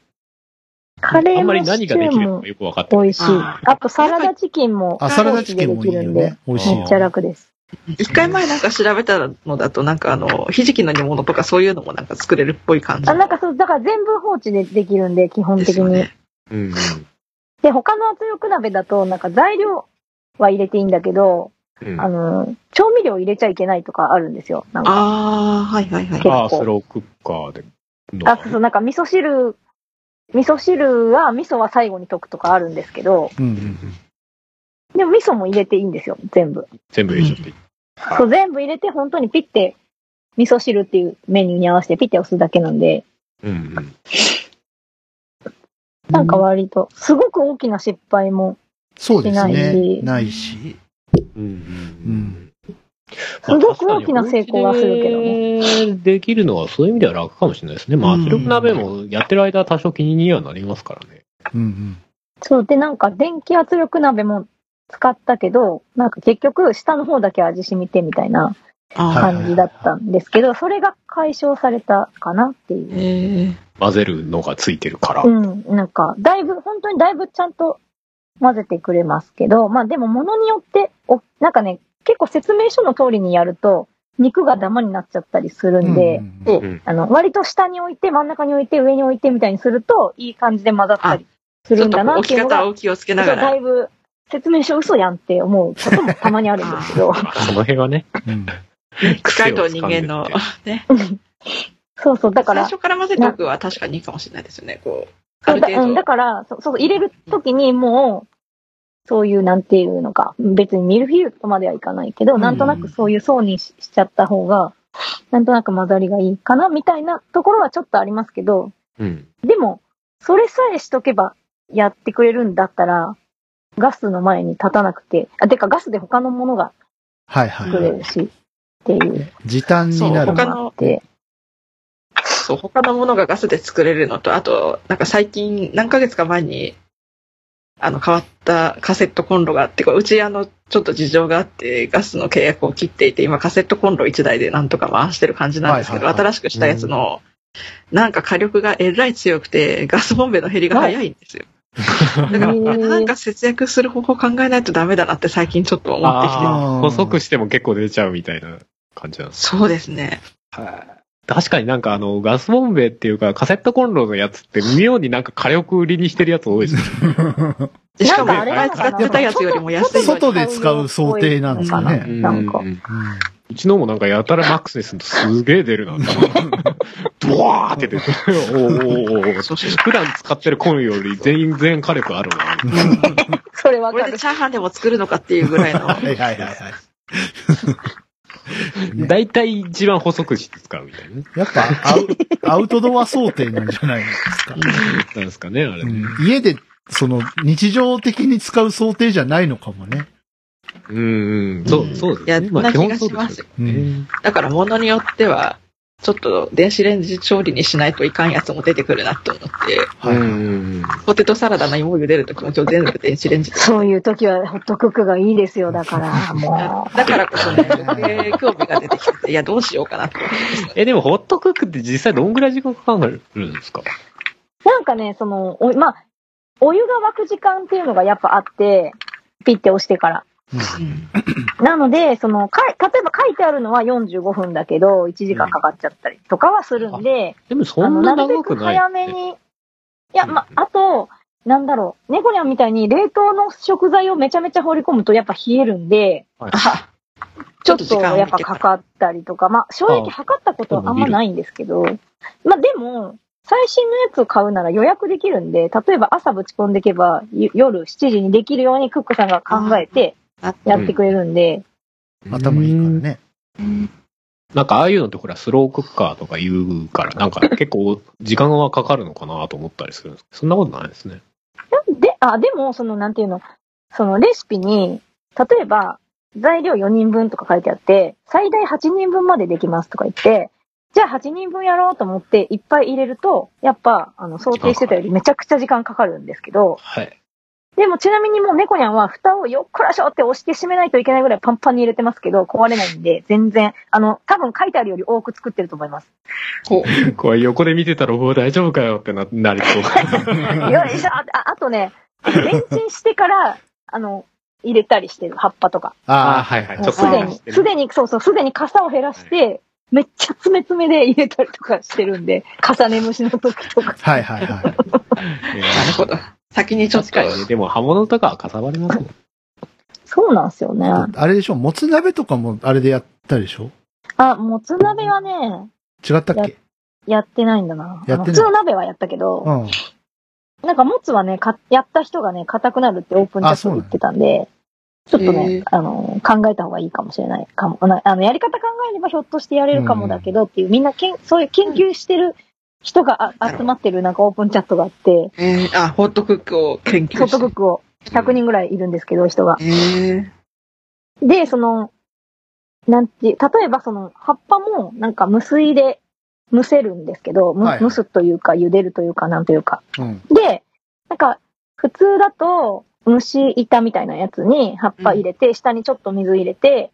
[SPEAKER 3] カレー
[SPEAKER 2] あんまり
[SPEAKER 3] もシチ
[SPEAKER 2] 何がで
[SPEAKER 3] ューも
[SPEAKER 2] きるのかよく分かってない。
[SPEAKER 3] 美味しい。
[SPEAKER 4] あ
[SPEAKER 3] あとサラダチキンも
[SPEAKER 1] あ、サラダチキンもいいよね。美味しいよ
[SPEAKER 3] めっちゃ楽です。
[SPEAKER 4] 一回前なんか調べたのだと、なんかあの、ひじきの煮物とかそういうのもなんか作れるっぽい感じ
[SPEAKER 3] あ、なんかそう、だから全部放置でできるんで、基本
[SPEAKER 4] で
[SPEAKER 3] 的に。
[SPEAKER 4] ね。
[SPEAKER 2] うんうん。
[SPEAKER 3] で、他の圧力鍋だと、なんか材料は入れていいんだけど、
[SPEAKER 2] うん
[SPEAKER 3] あの、調味料入れちゃいけないとかあるんですよ。なんか。
[SPEAKER 4] ああ、はいはいはい。
[SPEAKER 3] 結構
[SPEAKER 2] ああ、スロークッカーで。
[SPEAKER 3] あ、そうそう、なんか味噌汁、味噌汁は、味噌は最後に溶くとかあるんですけど、
[SPEAKER 1] うんうん
[SPEAKER 3] でも味噌も入れていいんですよ、全部。
[SPEAKER 2] 全部入れちゃっていい。
[SPEAKER 3] そう、全部入れて、本当にピッて、味噌汁っていうメニューに合わせてピッて押すだけなんで、
[SPEAKER 2] うんうん。
[SPEAKER 3] なんか割と、すごく大きな失敗も、
[SPEAKER 1] そうです
[SPEAKER 3] しない
[SPEAKER 1] ね。
[SPEAKER 3] し
[SPEAKER 1] ないし。
[SPEAKER 2] うんうん
[SPEAKER 3] すごく大きな成功はするけど
[SPEAKER 2] ね。できるのはそういう意味では楽かもしれないですね。まあ、
[SPEAKER 4] うん
[SPEAKER 2] 圧力鍋もやってる間は多少気にはなりますからね。
[SPEAKER 1] うんうん。
[SPEAKER 3] そう、で、なんか電気圧力鍋も使ったけど、なんか結局下の方だけ味染みてみたいな感じだったんですけど、それが解消されたかなっていう
[SPEAKER 4] ー。。ええ
[SPEAKER 2] 混ぜるのがついてるから。
[SPEAKER 3] うん、なんか、だいぶ、本当にだいぶちゃんと混ぜてくれますけど、まあでも物によって、お、なんかね、結構説明書の通りにやると、肉がダマになっちゃったりするんで、
[SPEAKER 1] うんうん
[SPEAKER 2] うん
[SPEAKER 3] あの、割と下に置いて、真ん中に置いて、上に置いてみたいにすると、いい感じで混ざったりするんだなっ
[SPEAKER 4] 置
[SPEAKER 3] ていうのが、
[SPEAKER 4] き方を気をつけながら。
[SPEAKER 3] だいぶ、説明書嘘やんって思うこともたまにあるんですけど、
[SPEAKER 2] ま あその辺はね。
[SPEAKER 1] うん
[SPEAKER 4] 機械と人間の。ね。
[SPEAKER 3] そうそう、だから、
[SPEAKER 4] 最初から混ぜておくは確かにいいかもしれないですよね。こう、あ
[SPEAKER 3] そうだ,、うん、
[SPEAKER 4] る程度
[SPEAKER 3] だ。から、そそう、入れるときにもう、そういう、なんていうのか、別にミルフィーユとまではいかないけど、
[SPEAKER 1] うん
[SPEAKER 3] なんとなくそういう層にししちゃった方が、なんとなく混ざりがいいかな、みたいなところはちょっとありますけど、
[SPEAKER 2] うん。
[SPEAKER 3] でも、それさえしとけばやってくれるんだったら、ガスの前に立たなくて、あ、てかガスで他のものが
[SPEAKER 1] はいはい
[SPEAKER 3] 作れるし、っていう。
[SPEAKER 1] 時短になる。
[SPEAKER 4] そう他のそう、他のものがガスで作れるのと、あと、なんか最近、何ヶ月か前に、あの、変わったカセットコンロがあって、こううち、あの、ちょっと事情があって、ガスの契約を切っていて、今カセットコンロ1台でなんとか回してる感じなんですけど、
[SPEAKER 1] はいはいはい。
[SPEAKER 4] 新しくしたやつの、なんか火力がえらい強くて、ガスボンベの減りが早いんですよ。だから、なんか節約する方法考えないとダメだなって最近ちょっと思ってきて。
[SPEAKER 2] 細くしても結構出ちゃうみたいな感じなんです。
[SPEAKER 4] そうですね。
[SPEAKER 2] 確かになんかあの、ガスボンベっていうか、カセットコンロのやつって妙になんか火力売りにしてるやつ多いですね。
[SPEAKER 4] で しかも、
[SPEAKER 3] なんかあ
[SPEAKER 4] 前使ってたやつよりも安い
[SPEAKER 1] 外で使う想定なんですかね。
[SPEAKER 3] なんか
[SPEAKER 2] ううちのもなんかやたらマックスにするとすげえ出るな。ドワーって出てる。おーおーおー
[SPEAKER 4] そうそう
[SPEAKER 2] 普段使ってるコンより全然火力あるな。
[SPEAKER 3] それわかる
[SPEAKER 4] これで。チャーハンでも作るのかっていうぐらいの。
[SPEAKER 1] はいはいはいはい。
[SPEAKER 2] 大体一番細くして使うみたいなね。
[SPEAKER 1] やっぱアウアウトドア想定なんじゃないですか。
[SPEAKER 2] なんですかね、あれね。
[SPEAKER 1] うん家で、その、日常的に使う想定じゃないのかもね。
[SPEAKER 2] うん、うん。そう、そうですね。
[SPEAKER 4] いやな気がします
[SPEAKER 2] そうですよね。
[SPEAKER 4] だから物によっては、ちょっと電子レンジ調理にしないといかんやつも出てくるなって思って、
[SPEAKER 1] はい。
[SPEAKER 2] うん。
[SPEAKER 4] ポテトサラダの芋茹でるときも全部電子レンジで。
[SPEAKER 3] そういう時はホットクックがいいですよ、だから、も
[SPEAKER 4] だからこそね、興味が出てきて、いや、どうしようかなって思ってます
[SPEAKER 2] え、でもホットクックって実際どんぐらい時間かかるんですか？
[SPEAKER 3] う。なんかね、その、おまあ、お湯が沸く時間っていうのがやっぱあって、ピッて押してから。
[SPEAKER 4] うん。
[SPEAKER 3] なので、その、かい例えば書いてあるのは45分だけど、1時間かかっちゃったりとかはするんで、
[SPEAKER 2] でもそ
[SPEAKER 3] あの、
[SPEAKER 2] んな
[SPEAKER 3] なるべく
[SPEAKER 2] 長くない、
[SPEAKER 3] 早めに。いや、ま、あと、なんだろう、猫ニャンみたいに冷凍の食材をめちゃめちゃ放り込むとやっぱ冷えるんで、
[SPEAKER 2] はい。
[SPEAKER 4] あ、
[SPEAKER 3] ちょっとやっぱかかったりとか、まあ、正直測ったことはあんまないんですけど、まあでも、最新のやつを買うなら予約できるんで、例えば朝ぶち込んでいけば、ゆ夜7時にできるようにクックさんが考えてやってくれるんで、
[SPEAKER 1] 頭いいからね。
[SPEAKER 2] なんかああいうのってほら、スロークッカーとか言うから、なんか結構時間はかかるのかなと思ったりするんですそんなことないですね。
[SPEAKER 3] で、あ、でも、その、なんていうの、そのレシピに、例えば、材料4人分とか書いてあって、最大8人分までできますとか言って、じゃあ8人分やろうと思っていっぱい入れると、やっぱ、あの、想定してたよりめちゃくちゃ時間かかるんですけど、
[SPEAKER 2] はい。
[SPEAKER 3] でもちなみにもう猫ニャンは蓋をよっこらしょって押して閉めないといけないぐらいパンパンに入れてますけど、壊れないんで、全然、あの、多分書いてあるより多く作ってると思います。
[SPEAKER 2] これ横で見てたら、お大丈夫かよってな、なりそう。
[SPEAKER 3] よいしょあああとね、レンチンしてから、あの、入れたりしてる、葉っぱとか。
[SPEAKER 2] ああ、
[SPEAKER 1] あ
[SPEAKER 2] はいはい。
[SPEAKER 3] も
[SPEAKER 2] ちょっと
[SPEAKER 3] うすでに、すでに、そうそう、すでに傘を減らして、めっちゃ詰め詰めで入れたりとかしてるんで、重ね蒸しの時とか。
[SPEAKER 1] あ。はいはいはい。
[SPEAKER 2] え
[SPEAKER 4] なるほど。先にちょっと
[SPEAKER 2] 確かにね。でも刃物とかはかさばりますもん。
[SPEAKER 3] そうなんですよね。
[SPEAKER 1] あれでしょもつ鍋とかもあれでやったでしょ？
[SPEAKER 3] あ、もつ鍋はね、
[SPEAKER 1] 違ったっけ？
[SPEAKER 3] やってないんだな。
[SPEAKER 1] やってない
[SPEAKER 3] あの普通の鍋はやったけど、
[SPEAKER 1] うん。
[SPEAKER 3] なんかもつはね、かやった人がね、硬くなるってオープンチャットで言ってたんで、ちょっと
[SPEAKER 4] へ
[SPEAKER 3] ね
[SPEAKER 4] ー、
[SPEAKER 3] あの、考えた方がいいかもしれないかも。なあの、やり方考えればひょっとしてやれるかもだけどっていう、みんなけん、そういう研究してる人があ集まってるなんかオープンチャットがあって、
[SPEAKER 4] えー、あ、ホットクックを研究
[SPEAKER 3] ホットクッ
[SPEAKER 4] ク。
[SPEAKER 3] クを100人ぐらいいるんですけど、人が。
[SPEAKER 4] えー、
[SPEAKER 3] で、その、なんて、例えばその葉っぱもなんか無水で蒸せるんですけど、む
[SPEAKER 1] はい
[SPEAKER 3] 蒸すというか茹でるというかなんというか。
[SPEAKER 1] うん。
[SPEAKER 3] で、なんか普通だと蒸し板みたいなやつに葉っぱ入れて、下にちょっと水入れて、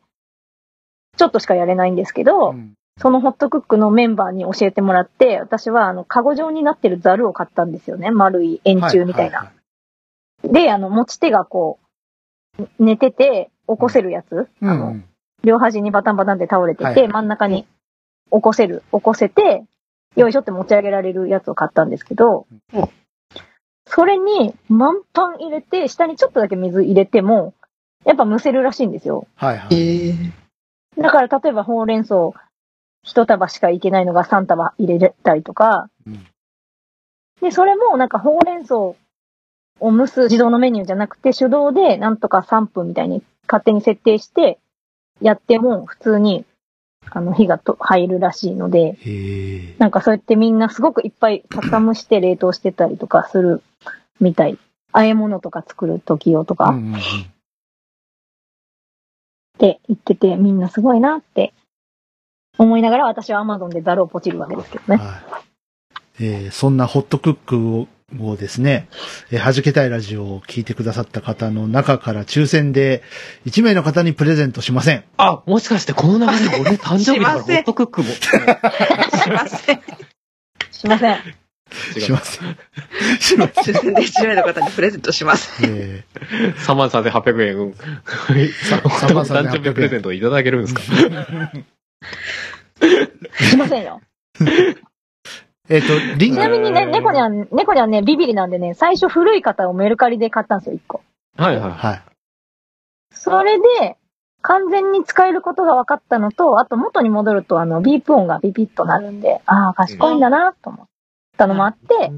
[SPEAKER 3] ちょっとしかやれないんですけど、
[SPEAKER 1] うん
[SPEAKER 3] そのホットクックのメンバーに教えてもらって、私はあの、カゴ状になってるザルを買ったんですよね。丸い円柱みたいな。
[SPEAKER 1] は
[SPEAKER 3] で、あの、持ち手がこう、寝てて、起こせるやつ、
[SPEAKER 1] いはい
[SPEAKER 3] あの、
[SPEAKER 1] うん。
[SPEAKER 3] 両端にバタンバタンって倒れてて、
[SPEAKER 1] はい
[SPEAKER 3] 真ん中に起こせる、起こせて、よいしょって持ち上げられるやつを買ったんですけど
[SPEAKER 4] うん、
[SPEAKER 3] それに満パン入れて、下にちょっとだけ水入れても、やっぱ蒸せるらしいんですよ。
[SPEAKER 4] え
[SPEAKER 1] はいはい。
[SPEAKER 4] ー、
[SPEAKER 3] だから例えばほうれん草一束しかいけないのが3束入れたりとか、
[SPEAKER 1] うん
[SPEAKER 3] で、それもなんかほうれん草を蒸す自動のメニューじゃなくて手動でなんとか3分みたいに勝手に設定してやっても普通にあの火がと入るらしいので。なんかそうやってみんなすごくいっぱいかさ蒸して冷凍してたりとかするみたい。和え物とか作る時用とか
[SPEAKER 1] うんうんうん
[SPEAKER 3] って言ってて、みんなすごいなって思いながら私は Amazon でザルをポチるわけですけどね。
[SPEAKER 1] はい。えーそんなホットクックををですね、えー、はじけたいラジオを聞いてくださった方の中から抽選で1名の方にプレゼントしません。
[SPEAKER 2] あ、もしかしてこの流れで俺誕生日だからホットクックも。
[SPEAKER 4] しません。
[SPEAKER 3] しません。
[SPEAKER 1] しません。しません。
[SPEAKER 4] 抽選で1名の方にプレゼントします。
[SPEAKER 1] え
[SPEAKER 2] 3万3800円。
[SPEAKER 1] 3万3800円
[SPEAKER 2] 誕生日プレゼントいただけるんですか
[SPEAKER 3] しませんよ。
[SPEAKER 1] ーえっ、と、リン
[SPEAKER 3] ちなみにね、猫にゃん、猫にゃんね、ビビリなんでね、最初古い方をメルカリで買ったんですよ、1個。
[SPEAKER 2] はいはい。
[SPEAKER 1] はい。
[SPEAKER 3] それで、完全に使えることが分かったのと、あと元に戻ると、あの、ビープ音がビビッとなるんで、ああ、賢いんだな、と思ったのもあって、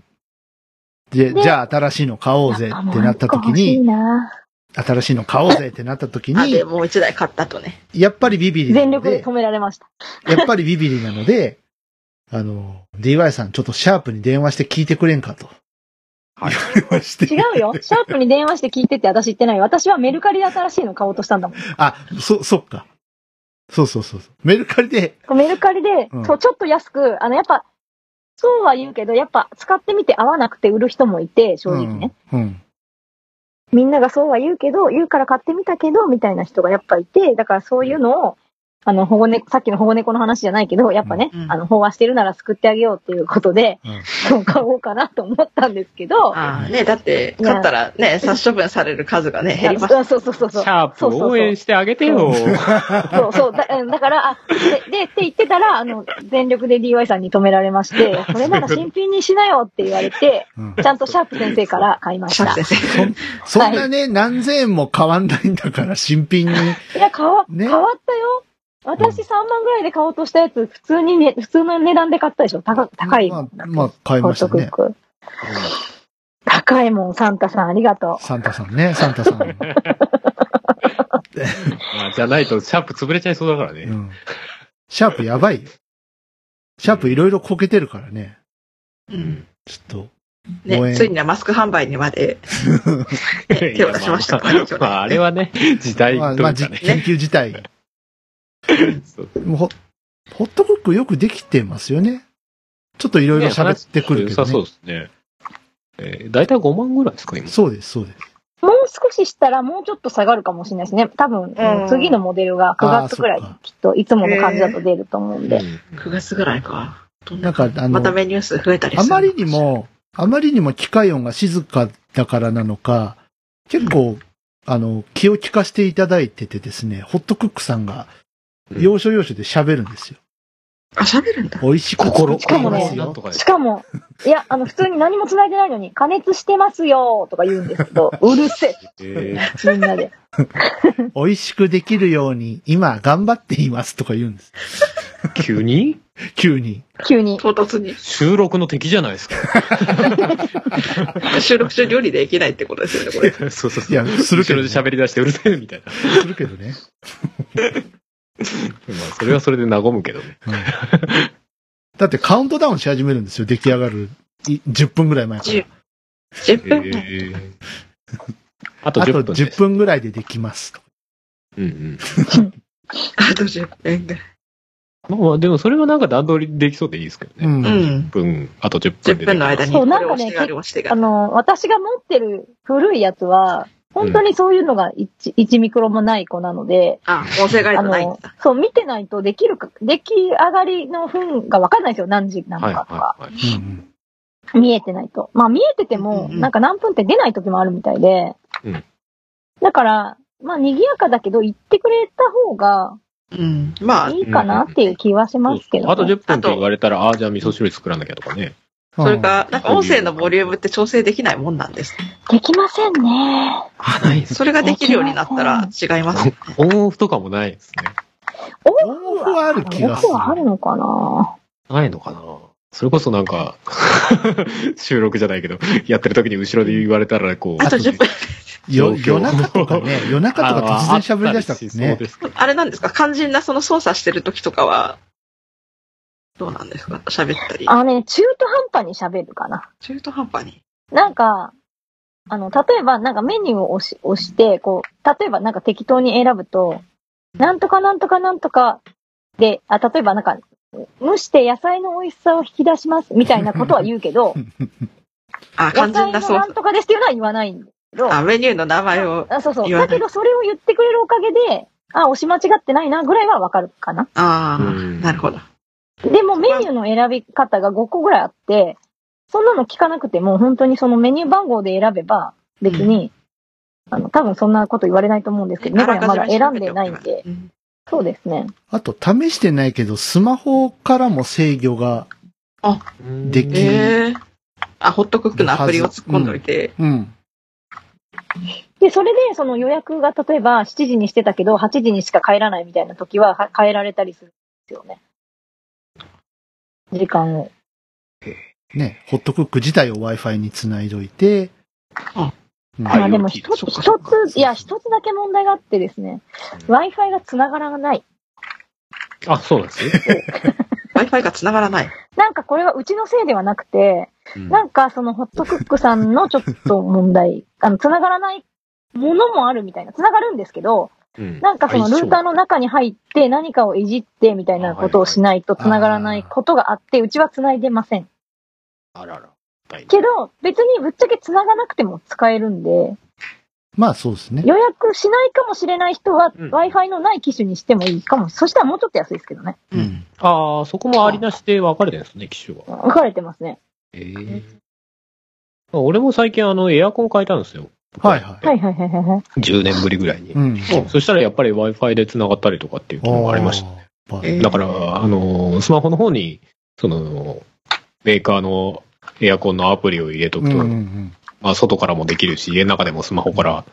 [SPEAKER 1] で、
[SPEAKER 3] で
[SPEAKER 1] じゃあ新しいの買おうぜってなった時
[SPEAKER 3] 欲しい
[SPEAKER 1] に、
[SPEAKER 3] な。
[SPEAKER 1] 新しいの買おうぜってなった時
[SPEAKER 4] あ、
[SPEAKER 1] に
[SPEAKER 4] で、、もう一台買ったとね。
[SPEAKER 1] やっぱりビビリなので
[SPEAKER 3] 全力で止、められました。
[SPEAKER 1] やっぱりビビリなので、あの、DY さんちょっとシャープに電話して聞いてくれんかと。
[SPEAKER 2] はい
[SPEAKER 1] 言われまして。
[SPEAKER 3] 違うよ。シャープに電話して聞いてって私言ってないよ。私はメルカリで新しいの買おうとしたんだもん。
[SPEAKER 1] あ、そ、そっか。そうそうそうそう。メルカリで、
[SPEAKER 3] メルカリで、
[SPEAKER 1] うん
[SPEAKER 3] そう、ちょっと安く、あの、やっぱ、そうは言うけど、やっぱ使ってみて合わなくて売る人もいて、正直ね。
[SPEAKER 1] うん。うん。
[SPEAKER 3] みんながそうは言うけど、言うから買ってみたけど、みたいな人がやっぱいて、だからそういうのを、あの、保護猫、さっきの保護猫の話じゃないけど、やっぱね、
[SPEAKER 4] うん
[SPEAKER 3] あの、飽和してるなら救ってあげようっていうことで、
[SPEAKER 1] うん
[SPEAKER 3] そう買おうかなと思ったんですけど、
[SPEAKER 4] ああ、ね、だって、買ったらね、殺処分される数がね、減ります。
[SPEAKER 3] あそうそうそうそう。
[SPEAKER 2] シャープ応援してあげてよ。
[SPEAKER 3] そうそう。だうんだから、あ、で、で、って言ってたら、あの、全力で DY さんに止められまして、それなら新品にしなよって言われて、
[SPEAKER 1] うん
[SPEAKER 3] ちゃんとシャープ先生から買いました。
[SPEAKER 4] シャープ先生。
[SPEAKER 1] そんなね、何千円も変わんないんだから、新品に。
[SPEAKER 3] いや、変わ、
[SPEAKER 1] ね
[SPEAKER 3] 変わったよ。私3万ぐらいで買おうとしたやつ、普通にね、普通の値段で買ったでしょ？高高い。
[SPEAKER 1] まあ、まあ、買いましたね。
[SPEAKER 3] 高いもん、サンタさんありがと
[SPEAKER 1] サンタさんね、サンタさん。
[SPEAKER 2] まあじゃないと、シャープ潰れちゃいそうだからね。
[SPEAKER 1] うん。シャープやばいよ。シャープいろいろこけてるからね。
[SPEAKER 4] うん。
[SPEAKER 1] ちょっと。応
[SPEAKER 4] ね、
[SPEAKER 1] 援
[SPEAKER 4] ついにはマスク販売にまで、ね手を出しましたからね、去年
[SPEAKER 2] まあ、あれはね、時代と
[SPEAKER 1] まあ、
[SPEAKER 2] いうか
[SPEAKER 1] まあ。緊急事態。
[SPEAKER 2] そ う
[SPEAKER 1] もうほホットクックよくできてますよね。ちょっといろいろ喋ってくるけど
[SPEAKER 2] 良さそう
[SPEAKER 1] ね。
[SPEAKER 2] ですね。えー、大体5万ぐらいですか、今。
[SPEAKER 1] そうです、そうです。
[SPEAKER 3] う。もう少ししたらもうちょっと下がるかもしれないですね。多分、
[SPEAKER 4] うん
[SPEAKER 3] 次のモデルが9月くらいきっといつもの感じだと出ると思うんで。
[SPEAKER 2] うん
[SPEAKER 4] 9月ぐらいか。
[SPEAKER 1] なんか、あの
[SPEAKER 4] ま、たメニュー数増えたりする。
[SPEAKER 1] あまりにも、あまりにも機械音が静かだからなのか、結構、あの、気を利かせていただいててですね、ホットクックさんが、
[SPEAKER 2] うん
[SPEAKER 1] 要所要所で喋るんですよ。
[SPEAKER 4] あ、喋るんだ。
[SPEAKER 1] 美味しく作って
[SPEAKER 3] しかもね。しかも、いや、あの、普通に何も繋いでないのに、加熱してますよとか言うんですけど、うるせ
[SPEAKER 2] え
[SPEAKER 3] え、みんなで。
[SPEAKER 1] 美味しくできるように、今頑張っていますとか言うんです。
[SPEAKER 2] ー急に？
[SPEAKER 1] 急に。
[SPEAKER 3] 急に。
[SPEAKER 4] 唐突に。
[SPEAKER 2] 収録の敵じゃないですか。
[SPEAKER 4] 収録中料理できないってことですよね、これ。
[SPEAKER 2] そうそうそう。
[SPEAKER 1] いやするけど
[SPEAKER 2] 喋り出してうるせえみたいな。
[SPEAKER 1] するけどね。
[SPEAKER 2] まあ、それはそれで和むけどね。
[SPEAKER 1] うんだってカウントダウンし始めるんですよ。出来上がるい10分ぐらい前から
[SPEAKER 4] 10。10
[SPEAKER 2] え
[SPEAKER 4] 分。
[SPEAKER 2] ー、あと
[SPEAKER 1] あと
[SPEAKER 2] 10分です。
[SPEAKER 1] 10分ぐらいでできますと。
[SPEAKER 2] うんうん。
[SPEAKER 4] あと10分ぐらい。
[SPEAKER 2] まあまあ、でもそれはなんか段取りできそうでいいですけどね。
[SPEAKER 1] うん。
[SPEAKER 4] う
[SPEAKER 2] 10
[SPEAKER 4] ん。
[SPEAKER 2] 分、あと10分で
[SPEAKER 4] 10分の間に。
[SPEAKER 3] そうなんかね
[SPEAKER 4] あ
[SPEAKER 3] の、私が持ってる古いやつは、本当にそういうのが 1, 1ミクロもない子なので、
[SPEAKER 4] あ、音声ガイ
[SPEAKER 3] あの
[SPEAKER 4] ドないんだ。、
[SPEAKER 3] そう、見てないとできるか、出来上がりの分がわかんないですよ。何時なの
[SPEAKER 2] はい
[SPEAKER 3] かとか。
[SPEAKER 2] はいはい。
[SPEAKER 1] うん
[SPEAKER 3] 見えてないと。まあ見えてても、
[SPEAKER 4] うんうん
[SPEAKER 3] なんか何分って出ない時もあるみたいで。
[SPEAKER 2] うん
[SPEAKER 3] だから、まあ賑やかだけど言ってくれた方が
[SPEAKER 4] うん。まあ、
[SPEAKER 3] いいかなっていう気はしますけど、ね
[SPEAKER 2] あと10分って言われたら、ああ、じゃあ味噌汁作らなきゃとかね。
[SPEAKER 4] それか、なんか音声のボリュームって調整できないもんなんです。
[SPEAKER 3] できませんね。
[SPEAKER 2] あ、ないです。
[SPEAKER 4] それができるようになったら違います。
[SPEAKER 2] オンオフとかもないですね。
[SPEAKER 3] オ
[SPEAKER 1] オンオフはある気がする
[SPEAKER 3] オフはあるのかな？
[SPEAKER 2] ないのかな？それこそなんか、収録じゃないけど、やってる時に後ろで言われたら、こう、
[SPEAKER 4] あと10分。
[SPEAKER 1] 夜中とかね、夜中とか突然喋り出した
[SPEAKER 2] そう
[SPEAKER 1] ね。
[SPEAKER 2] です
[SPEAKER 4] あれなんですか？肝心なその操作してる時とかは、どうなんですか？喋ったり。
[SPEAKER 3] あのね、中途半端に喋るかな。
[SPEAKER 4] 中途半端に？
[SPEAKER 3] なんか、あの、例えば、なんかメニューを押し、押して、こう、例えばなんか適当に選ぶと、なんとかなんとかなんとかで、あ、例えばなんか、蒸して野菜の美味しさを引き出します、みたいなことは言うけど、
[SPEAKER 4] あ、
[SPEAKER 3] 野
[SPEAKER 4] 肝心
[SPEAKER 3] 菜の
[SPEAKER 4] な操作。
[SPEAKER 3] なんとかですっていうのは言わないんだけど、
[SPEAKER 4] あ、メニューの名前を。
[SPEAKER 3] あそうそう。
[SPEAKER 4] 言わない
[SPEAKER 3] だけど、それを言ってくれるおかげで、あ、押し間違ってないな、ぐらいはわかるかな。
[SPEAKER 4] ああ、
[SPEAKER 2] うん
[SPEAKER 4] なるほど。
[SPEAKER 3] でもメニューの選び方が5個ぐらいあって、そんなの聞かなくても、本当にそのメニュー番号で選べば、別に、あの、多分そんなこと言われないと思うんですけど、メガネはまだ選んでないんで、
[SPEAKER 4] うん
[SPEAKER 3] そうですね。
[SPEAKER 1] あと、試してないけど、スマホからも制御が、でき
[SPEAKER 4] ええあ、ホットクックのアプリを突っ込んどいて。
[SPEAKER 1] うん。
[SPEAKER 3] で、それで、その予約が例えば7時にしてたけど、8時にしか帰らないみたいな時はは変えられたりするんですよね。時間を。
[SPEAKER 1] ね、ホットクック自体を Wi-Fi につないどいて
[SPEAKER 4] あ、
[SPEAKER 1] うん
[SPEAKER 3] まあでも一つ、一つ、いや、一つだけ問題があってですね、Wi-Fi が繋がらない。
[SPEAKER 2] あ、そうなんですね。
[SPEAKER 4] Wi-Fi が繋がらない。
[SPEAKER 3] なんかこれはうちのせいではなくて、
[SPEAKER 2] うん
[SPEAKER 3] なんかそのホットクックさんのちょっと問題、あの、繋がらないものもあるみたいな。繋がるんですけど、
[SPEAKER 2] うん
[SPEAKER 3] なんかそのルーターの中に入って何かをいじってみたいなことをしないと繋がらないことがあって、うちは繋いでません。
[SPEAKER 2] あらら。
[SPEAKER 3] けど、別にぶっちゃけ繋がなくても使えるんで、
[SPEAKER 1] まあそうですね。
[SPEAKER 3] 予約しないかもしれない人は
[SPEAKER 2] うん
[SPEAKER 3] Wi-Fi のない機種にしてもいいかも。そしたらもうちょっと安いですけどね。
[SPEAKER 1] う。ん。
[SPEAKER 2] ああ、そこもありなしで分かれてるんですね、機種が。
[SPEAKER 3] 分かれてますね。
[SPEAKER 2] ええ俺も最近あの、エアコン変えたんですよ。
[SPEAKER 1] はいはい。
[SPEAKER 3] はいはいはいはいはい。
[SPEAKER 2] 10年ぶりぐらいに。
[SPEAKER 1] うん。
[SPEAKER 2] そしたらやっぱり Wi-Fi で繋がったりとかっていう機能がありました。
[SPEAKER 1] た
[SPEAKER 4] えー
[SPEAKER 2] だから、あの、スマホの方に、その、メーカーのエアコンのアプリを入れとくと、
[SPEAKER 1] うんうんうん。
[SPEAKER 2] まあ、外からもできるし、家の中でもスマホから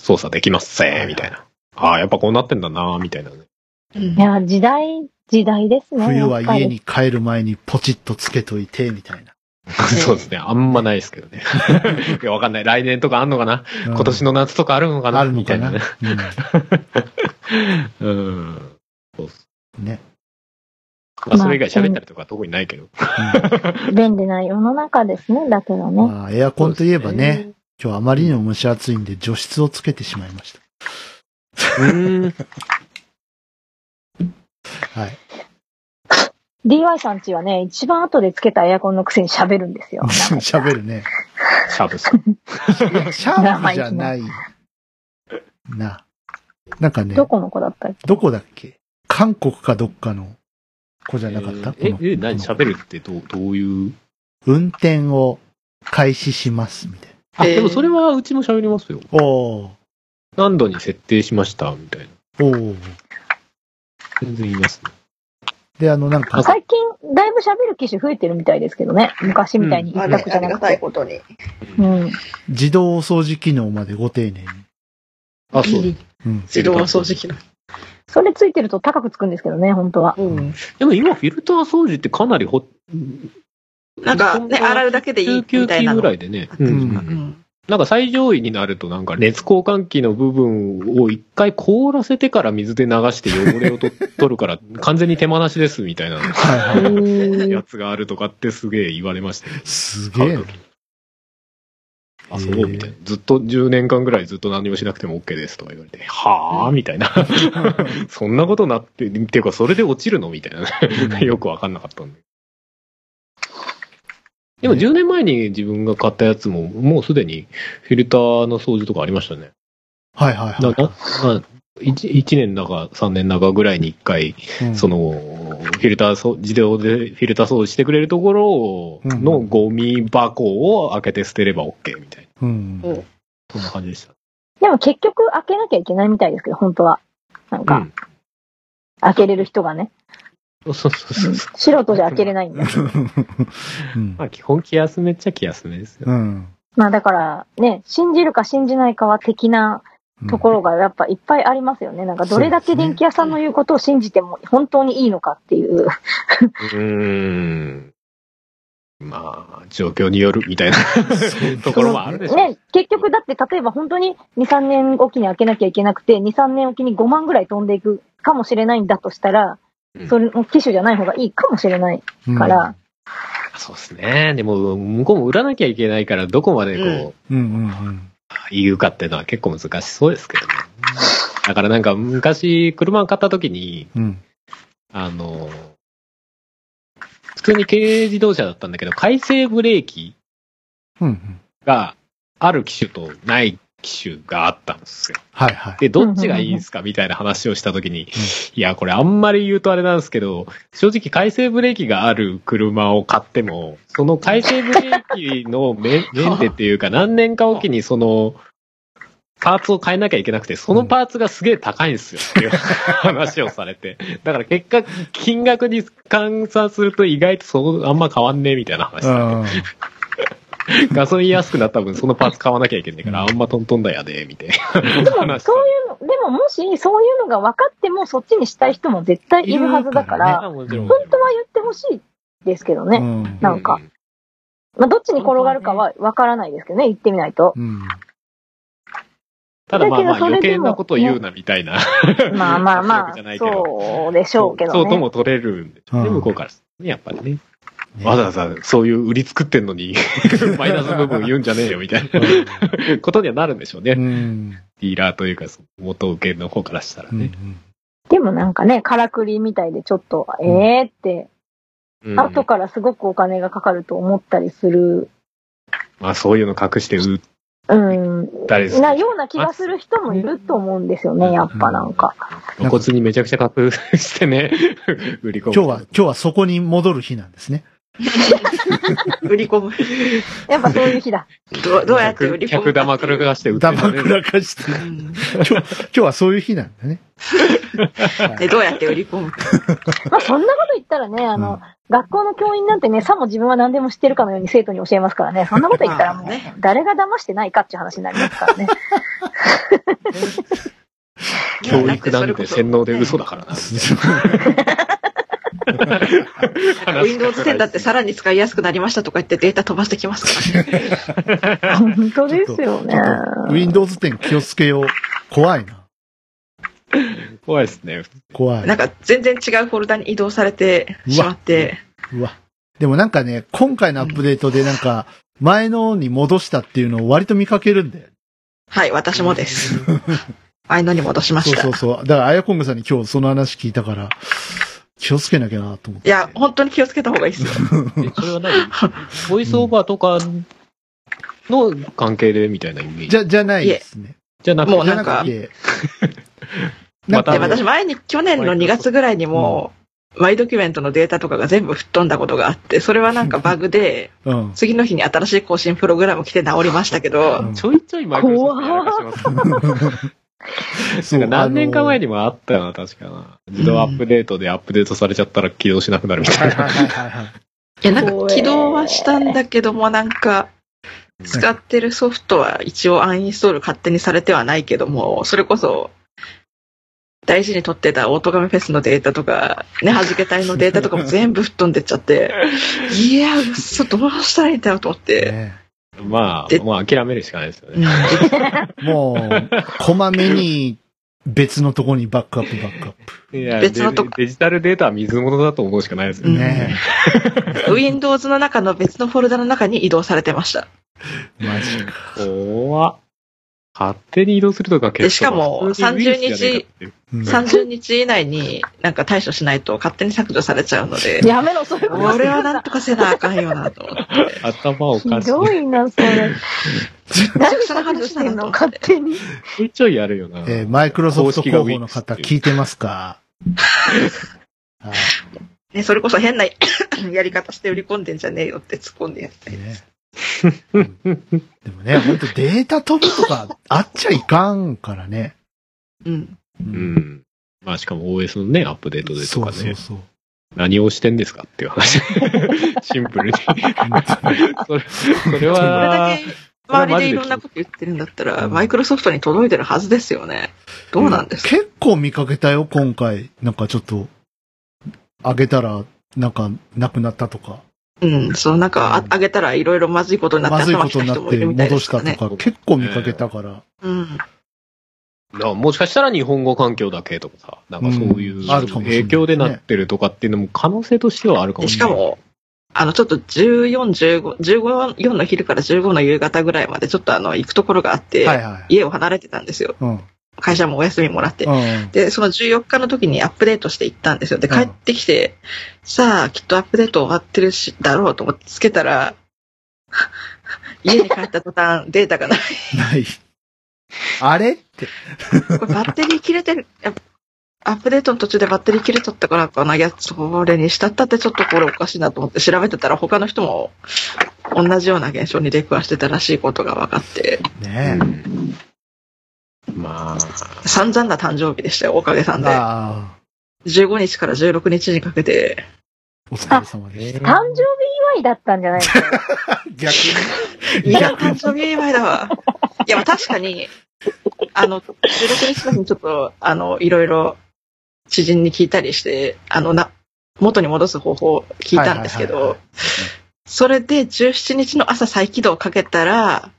[SPEAKER 2] 操作できますぜ、みたいな。ああ、やっぱこうなってんだな、みたいなね。
[SPEAKER 4] うん
[SPEAKER 3] いや、時代、時代ですね。
[SPEAKER 1] 冬は
[SPEAKER 3] やっぱり
[SPEAKER 1] 家に帰る前にポチッとつけといて、みたいな。
[SPEAKER 2] そうですね。あんまないですけどね。いや、わかんない。来年とかあんのかな、
[SPEAKER 1] うん
[SPEAKER 2] 今年の夏とかあるのかな？
[SPEAKER 1] ある
[SPEAKER 2] みたいなね。うん。
[SPEAKER 1] うん。ね。
[SPEAKER 2] まあ、それ以外喋ったりとか特にないけど。
[SPEAKER 3] 便利な世の中ですね。だけどね。
[SPEAKER 1] まあ、エアコンといえばね、今日あまりにも蒸し暑いんで除湿をつけてしまいまし
[SPEAKER 2] うん。
[SPEAKER 1] た。はい。
[SPEAKER 3] DY さんちはね、一番後でつけたエアコンのくせに喋るんですよ。
[SPEAKER 1] 喋るね。
[SPEAKER 2] シャープさん。
[SPEAKER 1] シャープじゃない。な。なんかね、
[SPEAKER 3] どこの子だったっけ？
[SPEAKER 1] どこだっけ？韓国かどっかの子じゃなかった、
[SPEAKER 2] え
[SPEAKER 1] こ、の
[SPEAKER 2] え、何？喋るってどう、どういう？
[SPEAKER 1] 運転を開始します、みたい
[SPEAKER 2] あ、
[SPEAKER 4] えー
[SPEAKER 2] でもそれはうちも喋りますよ。
[SPEAKER 1] な。おー。
[SPEAKER 2] 何度に設定しました、みたいな。
[SPEAKER 1] おー。
[SPEAKER 2] 全然言いますね。
[SPEAKER 1] で、あの、なんか、
[SPEAKER 3] 最近、だいぶ喋る機種増えてるみたいですけどね。昔みたいに一択じゃ
[SPEAKER 4] ありがたい
[SPEAKER 3] なくて。
[SPEAKER 4] ことに。
[SPEAKER 3] うん。
[SPEAKER 1] 自動お掃除機能までご丁寧に。
[SPEAKER 2] あ、そう。
[SPEAKER 1] うん。
[SPEAKER 4] 自動掃除機の。
[SPEAKER 3] それついてると高くつくんですけどね、本当は。
[SPEAKER 4] うん。
[SPEAKER 2] でも今フィルター掃除ってかなりほ、
[SPEAKER 4] なんかね、洗うだけでいいみたいなの。
[SPEAKER 2] ぐらいでね。
[SPEAKER 4] う
[SPEAKER 2] うん
[SPEAKER 1] ん
[SPEAKER 4] うん。
[SPEAKER 2] なんか最上位になるとなんか熱交換器の部分を一回凍らせてから水で流して汚れをと 取るから完全に手間なしですみたいな。やつがあるとかってすげえ言われましたよ。
[SPEAKER 1] すげえな。
[SPEAKER 2] あ、そうみたいな。ずっと10年間ぐらいずっと何もしなくても OK ですとか言われて、はぁみたいな。そんなことなって、っていうかそれで落ちるのみたいなね。よくわかんなかったんで。でも10年前に自分が買ったやつも、もうすでにフィルターの掃除とかありましたね。
[SPEAKER 1] はいはいは
[SPEAKER 2] まあ、1, 一年だか3年だかぐらいに1回、
[SPEAKER 1] い。うん
[SPEAKER 2] その、フィルターそ、自動でフィルター掃除してくれるところのゴミ箱を開けて捨てれば OK みたいな。
[SPEAKER 1] うん。
[SPEAKER 2] そんな感じでした。
[SPEAKER 3] でも結局開けなきゃいけないみたいですけど、本当は。なんか、
[SPEAKER 2] うん。
[SPEAKER 3] 開けれる人がね。
[SPEAKER 2] そうそうそうそう。
[SPEAKER 3] 素人じゃ開けれないんだ。
[SPEAKER 1] うん
[SPEAKER 2] まあ基本気休めっちゃ気休めですよ。
[SPEAKER 1] うん。
[SPEAKER 3] まあだから、ね、信じるか信じないかは的なところがやっぱいっぱいありますよね。なんかどれだけ電気屋さんの言うことを信じても本当にいいのかっていう。
[SPEAKER 2] うーん。まあ、状況によるみたいなところもあるでしょう。
[SPEAKER 3] ね、結局だって例えば本当に2、3年おきに開けなきゃいけなくて、2、3年おきに5万ぐらい飛んでいくかもしれないんだとしたら
[SPEAKER 2] うん、
[SPEAKER 3] それの機種じゃない方がいいかもしれないから、
[SPEAKER 2] そうですね。でも、向こうも売らなきゃいけないから、どこまでこう、
[SPEAKER 4] うん
[SPEAKER 1] うんうんうん。
[SPEAKER 2] 言うかっていうのは結構難しそうですけどね。だからなんか昔、車を買った時に、
[SPEAKER 1] うん。
[SPEAKER 2] あの、普通に軽自動車だったんだけど、回生ブレーキ
[SPEAKER 1] うんうん。
[SPEAKER 2] がある機種とない機種があったんですよ。
[SPEAKER 1] はいはい。
[SPEAKER 2] で、どっちがいいんすか？みたいな話をしたときに、いや、これあんまり言うとあれなんですけど、正直回生ブレーキがある車を買っても、その回生ブレーキのメメンテっていうか、何年かおきにその、パーツを変えなきゃいけなくて、そのパーツがすげえ高いんですよっていう 話をされて。だから結果、金額に換算すると意外とそう、あんま変わんねえみたいな話されて
[SPEAKER 1] うん。
[SPEAKER 2] ガソリン安くなった分そのパーツ買わなきゃいけないから、あんまトントンだやで、みたいな。
[SPEAKER 3] でもそういうの、でももしそういうのが分かってもそっちにしたい人も絶対いるはずだから、本当は言ってほしいですけどね。
[SPEAKER 1] うん。
[SPEAKER 3] なんかまあどっちに転がるかは分からないですけどね、言ってみないと。
[SPEAKER 1] うん。
[SPEAKER 2] ただまあまあ
[SPEAKER 3] だけどそれでも
[SPEAKER 2] 余計なこと言うなみたいな。
[SPEAKER 3] まあまあまあ そうでしょうけどね。
[SPEAKER 2] そうとも取れるんでしょうね、
[SPEAKER 1] うん
[SPEAKER 2] 向こうからね、やっぱりね。
[SPEAKER 1] ね
[SPEAKER 2] わざわざそういう売り作ってんのに、マイナス部分言うんじゃねえよみたいなことにはなるんでしょうね。
[SPEAKER 1] うん。
[SPEAKER 2] ディーラーというか、元請けの方からしたら
[SPEAKER 1] うん
[SPEAKER 2] ね。
[SPEAKER 3] でもなんかね、からくりみたいでちょっと、ええーって、
[SPEAKER 2] うん
[SPEAKER 3] 後からすごくお金がかかると思ったりする、
[SPEAKER 2] まあそういうの隠して売っ
[SPEAKER 3] うん、
[SPEAKER 2] たりする。
[SPEAKER 3] なような気がする人もいると思うんですよね、やっぱなんか。
[SPEAKER 2] 露骨にめちゃくちゃ隠してね、売り込む。
[SPEAKER 1] 今日は、今日はそこに戻る日なんですね。
[SPEAKER 4] 売り込む。
[SPEAKER 3] やっぱそういう日だ。
[SPEAKER 4] どうどうやって売り込む
[SPEAKER 2] 客玉からかして売ってね
[SPEAKER 1] くらかして。
[SPEAKER 4] うん
[SPEAKER 1] 今日、今日はそういう日なんだね。
[SPEAKER 4] でどうやって売り込む？
[SPEAKER 3] まあそんなこと言ったらね、あの、学校の教員なんてね、さも自分は何でも知ってるかのように生徒に教えますからね、そんなこと言ったらもう、
[SPEAKER 4] まあね
[SPEAKER 3] 誰が騙してないかっていう話になりますからね。
[SPEAKER 2] 教育なんて洗脳で嘘だからな。
[SPEAKER 4] Windows 10だってさらに使いやすくなりましたとか言ってデータ飛ばしてきますからね。
[SPEAKER 3] 本当ですよね。
[SPEAKER 1] Windows 10気をつけよう。怖いな。
[SPEAKER 2] 怖いですね。
[SPEAKER 1] 怖い。
[SPEAKER 4] なんか全然違うフォルダに移動されてしまって、
[SPEAKER 1] うわ。でもなんかね、今回のアップデートでなんか、前のに戻したっていうのを割と見かけるんだよ。
[SPEAKER 4] はい、私もです。前のに戻しました。
[SPEAKER 1] そうそうそう。だから、あやこんぐさんに今日その話聞いたから、気をつけなきゃなと思って。
[SPEAKER 4] いや、本当に気をつけた方がいいですよ。
[SPEAKER 2] えそれは何？ボイスオーバーとかの関係でみたいなイメージ？
[SPEAKER 1] じゃ、じゃないですね。
[SPEAKER 2] じゃなくて、
[SPEAKER 4] もうなんか
[SPEAKER 1] じゃくて
[SPEAKER 2] また
[SPEAKER 4] で私前に去年の2月ぐらいにも、マイドキュメントのデータとかが全部吹っ飛んだことがあって、それはなんかバグで、
[SPEAKER 1] うん。
[SPEAKER 4] 次の日に新しい更新プログラム来て直りましたけど、
[SPEAKER 1] うん
[SPEAKER 2] ちょいちょいマイクロソフトやらかします。なんか何年か前
[SPEAKER 1] に。
[SPEAKER 2] にもあったよな、確かな。自動アップデートでアップデートされちゃったら起動しなくなるみたいな。
[SPEAKER 1] は い
[SPEAKER 4] や、なんか起動はしたんだけども、なんか、使ってるソフトは一応アンインストール勝手にされてはないけども、それこそ、大事に取ってたオートガメフェスのデータとか、ね、弾け隊のデータとかも全部吹っ飛んでっちゃって、いや、うっそ、どうしたらいいんだよと思って。
[SPEAKER 1] ね
[SPEAKER 4] で、
[SPEAKER 2] まあ、もう諦めるしかないですよ
[SPEAKER 4] うん
[SPEAKER 2] ね。
[SPEAKER 1] もう、こまめに別のとこにバックアップバックアップ。
[SPEAKER 2] いや
[SPEAKER 4] 別のとこ
[SPEAKER 2] デデジタルデータは水物だと思うしかないですよ
[SPEAKER 4] うん
[SPEAKER 2] ね。
[SPEAKER 1] ね
[SPEAKER 4] Windows の中の別のフォルダの中に移動されてました。
[SPEAKER 1] マジか。
[SPEAKER 2] 怖っ勝手に移動するとか
[SPEAKER 4] でしかも
[SPEAKER 2] 普通にウイルスじゃねえかっていう
[SPEAKER 1] うん
[SPEAKER 4] 30日以内になんか対処しないと勝手に削除されちゃうので、
[SPEAKER 3] やめろ、そういうこと
[SPEAKER 4] 俺はなんとかせなあかんよなと思って。
[SPEAKER 2] 頭お
[SPEAKER 3] ひ
[SPEAKER 2] かしい。
[SPEAKER 3] どいな、それ。何削除してんの勝手に？
[SPEAKER 2] ちょいちょいやるよな。
[SPEAKER 1] えーマイクロソフト広報の方聞いてますか？はい
[SPEAKER 4] ね、それこそ変な やり方して売り込んでんじゃねえよって突っ込んでやったり。
[SPEAKER 1] ね。でもね、本当データ飛ぶとかあっちゃいかんからね。
[SPEAKER 4] うん。
[SPEAKER 1] う
[SPEAKER 2] う。ん。まあしかも OS のね、アップデートでと
[SPEAKER 1] そ
[SPEAKER 2] かね、
[SPEAKER 1] うそうそう。
[SPEAKER 2] 何をしてんですかっていう話。シンプルに。それ、それ
[SPEAKER 4] これだ
[SPEAKER 2] は、
[SPEAKER 4] け周りでいろんなこと言ってるんだったら、マイクロソフトに届いてるはずですよね。どうなんですか、
[SPEAKER 1] 結構見かけたよ、今回。なんかちょっと、あげたら、なんか、なくなったとか。
[SPEAKER 4] うん、そう、なんか、ああげたらいろいろまずいことになって
[SPEAKER 1] まずいことになって戻。したとか、結構見かけたから。
[SPEAKER 4] うん。
[SPEAKER 2] もしかしたら日本語環境だけとかさ、なんかそういう影響でなってるとかっていうのも可能性としてはあるかもしれない。
[SPEAKER 4] でしかも、あの、ちょっと14、15、15、4の昼から15の夕方ぐらいまでちょっとあの、行くところがあって、
[SPEAKER 1] はいはい。
[SPEAKER 4] 家を離れてたんですよ。
[SPEAKER 1] うん。
[SPEAKER 4] 会社もお休みもらって。
[SPEAKER 1] うん。
[SPEAKER 4] で、その14日の時にアップデートして行ったんですよ。で、
[SPEAKER 1] うん
[SPEAKER 4] 帰ってきて、さあ、きっとアップデート終わってるし、だろうと思ってつけたら、家に帰った途端、データがない。
[SPEAKER 1] ない。あれって。
[SPEAKER 4] これバッテリー切れてる。アップデートの途中でバッテリー切れちゃったからかな。いや、それにしたったってちょっとこれおかしいなと思って調べてたら他の人も同じような現象に出くわしてたらしいことが分かって、
[SPEAKER 1] ね
[SPEAKER 2] まあ、
[SPEAKER 4] 散々な誕生日でしたよ、おかげさん
[SPEAKER 1] え。
[SPEAKER 4] で。
[SPEAKER 1] ああ。
[SPEAKER 4] 15日から16日にかけて、
[SPEAKER 1] お疲れ様でした。
[SPEAKER 3] 誕生日祝いだったんじゃないですか？
[SPEAKER 1] 逆に。
[SPEAKER 4] いや、誕生日祝いだわ。いや、まあ確かに、あの、16日の日にちょっと、あの、いろいろ知人に聞いたりして、あの、な、元に戻す方法を聞いたんですけど、それで17日の朝再起動かけたら、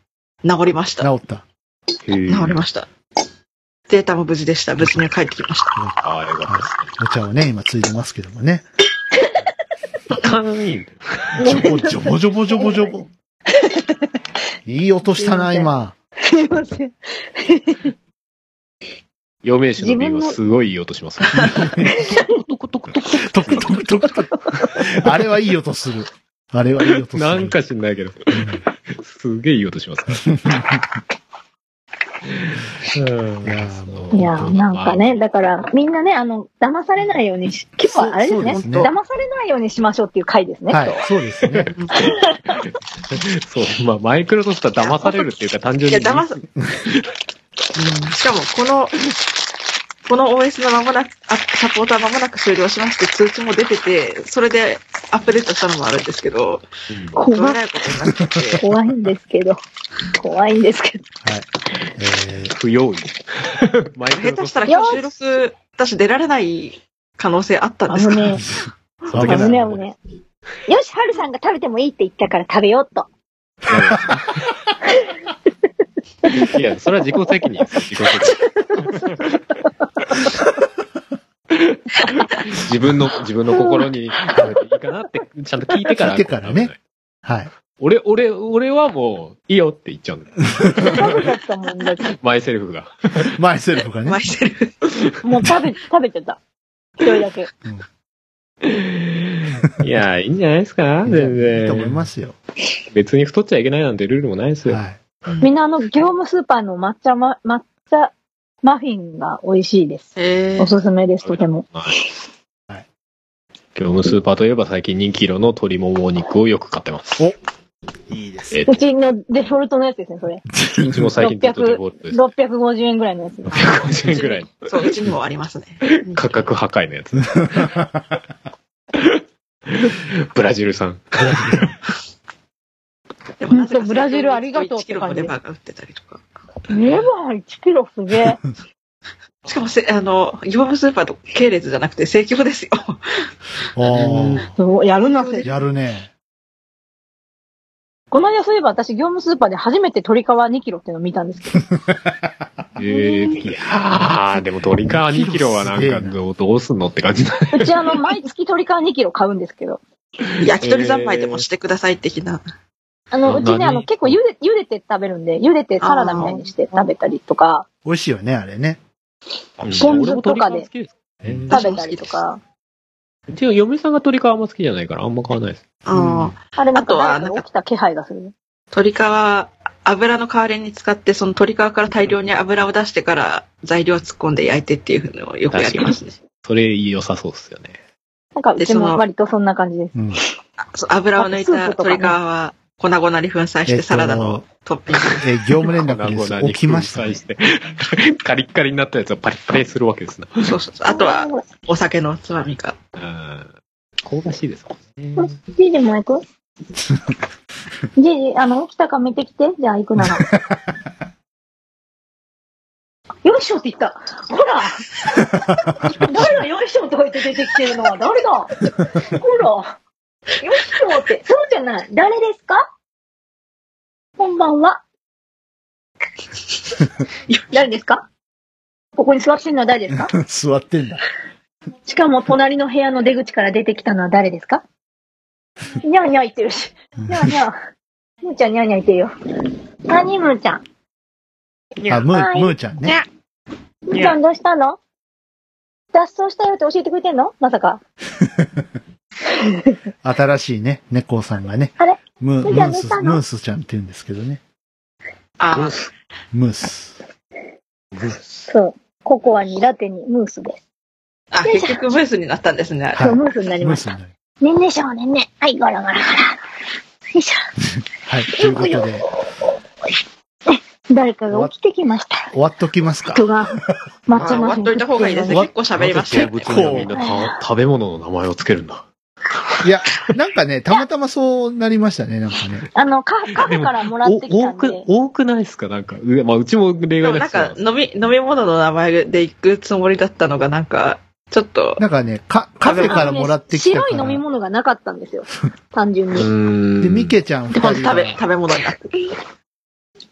[SPEAKER 4] 治りました。
[SPEAKER 1] 治った。
[SPEAKER 2] 治
[SPEAKER 4] 治りました。データも無事でした。無事に帰ってきました。
[SPEAKER 2] ああ、よかったですね。
[SPEAKER 1] お茶をね、今ついてますけどもね。
[SPEAKER 2] かわいいんだよ。
[SPEAKER 1] ジョボジョボジョボジョボジョボ。いい音したな、今。
[SPEAKER 3] すいません。
[SPEAKER 2] 養命酒の瓶はすごいいい音しますね。
[SPEAKER 1] トクトクトクトクトク。あれはいい音する。あれはいい音する。
[SPEAKER 2] なんか知んないけど。すげえいい音しますね。うん。
[SPEAKER 1] いや
[SPEAKER 3] なんかね、だから、みんなね、あの、騙されないようにし、今日はあれですね。
[SPEAKER 1] すね。
[SPEAKER 3] 騙されないようにしましょうっていう回ですね、
[SPEAKER 1] はいそうですね。
[SPEAKER 2] そう、まあ、マイクロソフトは騙されるっていうか単純に。
[SPEAKER 4] いや、騙す。しかも、この、この OS のまもなく、あサポートはまもなく終了しまして通知も出てて、それでアップデートしたのもあるんですけど、
[SPEAKER 2] うん
[SPEAKER 4] どう
[SPEAKER 3] 怖い
[SPEAKER 4] ことになってて、
[SPEAKER 3] 怖いんですけど、怖いんですけど。
[SPEAKER 1] はい。えー、
[SPEAKER 2] 不用意。
[SPEAKER 4] 下手したら今日収録、私出られない可能性あったんですか？
[SPEAKER 3] あ のね、
[SPEAKER 1] 危ない
[SPEAKER 3] あのね、あのね。よし、はるさんが食べてもいいって言ったから食べようっと。
[SPEAKER 2] ト。いや、それは自己責任です。自己責任。自分の、自分の心に食べていいかなって、ちゃんと聞いてから。
[SPEAKER 1] 聞いてからね。はい。
[SPEAKER 2] 俺、俺、俺はもう、いいよって言っちゃうんだよ。マイセルフが。
[SPEAKER 1] マイセルフがね
[SPEAKER 4] マ。イセルフ。
[SPEAKER 3] ど。もう食べ、食べちゃった。一人だけ。
[SPEAKER 2] いや、いいんじゃないですか全
[SPEAKER 1] いいと思い
[SPEAKER 2] 然。
[SPEAKER 1] ますよ。
[SPEAKER 2] 別に太っちゃいけないなんてルールもないですよ。
[SPEAKER 1] はい。
[SPEAKER 3] みんなあの、業務スーパーの抹茶ま、抹茶マフィンが美味しいです。
[SPEAKER 4] え
[SPEAKER 3] おすすめです、とても。
[SPEAKER 2] 業務スーパーといえば最近2キロの鶏もも肉をよく買ってます。
[SPEAKER 1] いいです。
[SPEAKER 2] え
[SPEAKER 3] うちのデフォルトのやつですね、それ。
[SPEAKER 2] うちも最近デフォルトです。
[SPEAKER 3] 650円ぐらいのやつ。
[SPEAKER 2] 650円ぐらい。
[SPEAKER 4] そう、うちにもありますね。
[SPEAKER 2] 価格破壊のやつ。ブラジル産。
[SPEAKER 4] でもなぜか
[SPEAKER 3] ブラジルありがとうっ
[SPEAKER 4] 1キロも
[SPEAKER 3] て感じ
[SPEAKER 4] レバーが売ってたりとか。
[SPEAKER 3] レバー1キロすげえ。
[SPEAKER 4] しかもせ、あの、業務スーパーと系列じゃなくて正規ですよ。
[SPEAKER 1] ああ、
[SPEAKER 3] やるな、
[SPEAKER 1] やるね。
[SPEAKER 3] この間そういえば私業務スーパーで初めて鶏皮2キロっていうのを見たんですけど。
[SPEAKER 2] ええいやー、でも鶏皮2キロはなんかどうどうすんのって感じだね。
[SPEAKER 3] うちあの、毎月鶏皮2キロ買うんですけど。
[SPEAKER 4] 焼き鳥三昧でもしてください的な。
[SPEAKER 3] あの、うちね、
[SPEAKER 2] 何？
[SPEAKER 3] あの、結構茹で、茹でて食べるんで、茹でてサラダみたいにして食べたりとか、
[SPEAKER 1] 美味しいよね、あれね。
[SPEAKER 3] ポン酢とかで食べたりとか。
[SPEAKER 2] うちの嫁さんが鶏皮あんま好きじゃないからあんま買わないです。
[SPEAKER 4] うん。
[SPEAKER 1] うん
[SPEAKER 3] あれなんか起きた気配がするね。
[SPEAKER 4] 鶏皮、油の代わりに使って、その鶏皮から大量に油を出してから材料を突っ込んで焼いてっていうのをよくやりますね。
[SPEAKER 2] それ良さそうっすよね。
[SPEAKER 3] なんかうちも割とそんな感じです。
[SPEAKER 4] 油を抜いた鶏皮は粉々に粉砕してサラダのトッピング。
[SPEAKER 1] えー業務連絡です。
[SPEAKER 2] 粉々に
[SPEAKER 1] 起きました、ね
[SPEAKER 2] 粉砕。してカリッカリになったやつをパリッパリにするわけですね。
[SPEAKER 4] そうそうそう。あとは、お酒のつまみか。
[SPEAKER 2] うん。香ばしいですもんね。
[SPEAKER 3] じいじも行く？じいじ、あの、起きたか見てきて。じゃあ行くなら。よいしょって言った。ほら 誰だよいしょとか言って出てきてるのは誰だ？ほら よいしょって。そうじゃない。誰ですか？こんばんは。誰ですか？ここに座ってるのは誰ですか？
[SPEAKER 1] 座ってんだ。
[SPEAKER 3] しかも隣の部屋の出口から出てきたのは誰ですか？にゃーにゃー言ってるし。にゃーにゃー。むーちゃんにゃーにゃー言ってるよ。何むーちゃん。
[SPEAKER 1] あ、ムー、
[SPEAKER 3] はい
[SPEAKER 1] ムーちゃんね。
[SPEAKER 3] むーちゃんどうしたの？脱走したよって教えてくれてんの？まさか。
[SPEAKER 1] 新しいね、猫さんがね。
[SPEAKER 3] あれ？
[SPEAKER 1] ムー、ム
[SPEAKER 3] ムーちゃん
[SPEAKER 1] ース、ムースちゃんって言うんですけどね。
[SPEAKER 4] あ
[SPEAKER 1] ムース。
[SPEAKER 3] そう。ココアにラテにムースです。
[SPEAKER 4] あ、結局ムースになったんですね。
[SPEAKER 3] そう、ムースになりました。ねんねしょうねんね。はい、ガラガラガラ。よいし
[SPEAKER 1] はい。ということで、
[SPEAKER 3] ょ。誰かが起きてきました。
[SPEAKER 1] 終わっときますか？
[SPEAKER 3] 人が抹茶マフィン
[SPEAKER 4] 終わっといた方がいいですね。
[SPEAKER 1] わ
[SPEAKER 4] 結構喋りました
[SPEAKER 2] 動
[SPEAKER 4] よ。
[SPEAKER 2] 物みんなた食べ物の名前をつけるんだ。
[SPEAKER 1] いや、なんかね、たまたまそうなりましたね、なんかね。
[SPEAKER 3] あの、カカフェからもらってき
[SPEAKER 2] お多く
[SPEAKER 3] たんで、。
[SPEAKER 2] 多くないですか？なんか、うまあ、うちも例
[SPEAKER 4] でもなんか飲み、飲み物の名前で行くつもりだったのがなんか、ちょっと、
[SPEAKER 1] なんかね、か、カフェからもらってきたから。
[SPEAKER 3] 白い飲み物がなかったんですよ。単純
[SPEAKER 2] う
[SPEAKER 3] に。
[SPEAKER 1] で、ミケちゃん二人
[SPEAKER 4] 食べ、食べ物になってる。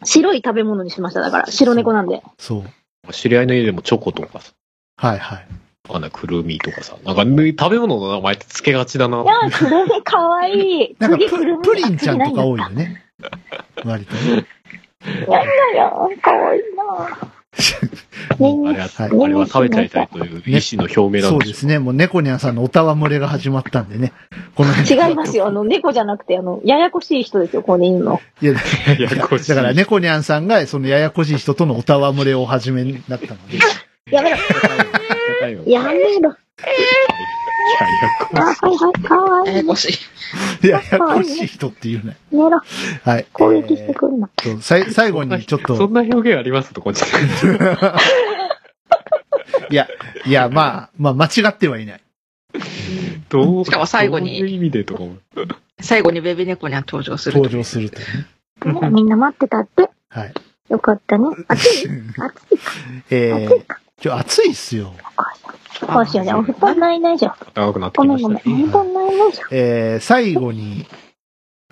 [SPEAKER 3] 白い食べ物にしました。だから、白猫なんで。
[SPEAKER 1] そう。
[SPEAKER 2] 知り合いの家でもチョコとかさ、
[SPEAKER 1] はいはい。
[SPEAKER 2] わかんない、くるみとかさ、なんか、ね食べ物の名前って付けがちだな。
[SPEAKER 3] いや、くるみかわいい。
[SPEAKER 1] なんかププリンちゃんとか多いよね。割とね。
[SPEAKER 3] なんだよ、かわいいな。
[SPEAKER 2] もうあれは、
[SPEAKER 1] はい
[SPEAKER 2] あれは食べちゃいたいという意思の表明なんでしょ
[SPEAKER 1] そうですね。もう猫ニャンさんのおたわむれが始まったんでね。この辺
[SPEAKER 3] 違いますよ。あの、猫じゃなくて、あの、ややこしい人ですよ、ここにいるの。
[SPEAKER 1] いや、
[SPEAKER 2] う。ややこしい
[SPEAKER 1] だから、猫ニャンさんが、そのややこしい人とのおたわむれを始めになったので。
[SPEAKER 3] やめろ、
[SPEAKER 2] 高いよ
[SPEAKER 3] やめろ。
[SPEAKER 2] ややこ
[SPEAKER 3] あ、はいはい、かわいい。
[SPEAKER 4] ややこしい。
[SPEAKER 1] ややこしい人っていうね。
[SPEAKER 3] やめろ、
[SPEAKER 1] はい。
[SPEAKER 3] 攻撃してくるな。
[SPEAKER 1] えーとさい最後にちょっと、
[SPEAKER 2] そんな表現あります？と、こっちで。
[SPEAKER 1] いや、いや、まあ、まあ、間違ってはいない。
[SPEAKER 2] どう
[SPEAKER 4] しかも最後に
[SPEAKER 2] どういう意味でとかも。
[SPEAKER 4] 最後にベビー猫には登場する。
[SPEAKER 1] 登場するというね。
[SPEAKER 3] ねみんな待ってたって。
[SPEAKER 1] はい。
[SPEAKER 3] よかったね。暑い暑い
[SPEAKER 1] えー、今日暑いっすよ。
[SPEAKER 3] どうしようね。お布団ないないじゃん。
[SPEAKER 2] 高くなって
[SPEAKER 3] ごめんご
[SPEAKER 2] きましたね。。
[SPEAKER 3] めんお布団ないないじゃん。
[SPEAKER 1] えー、最後に、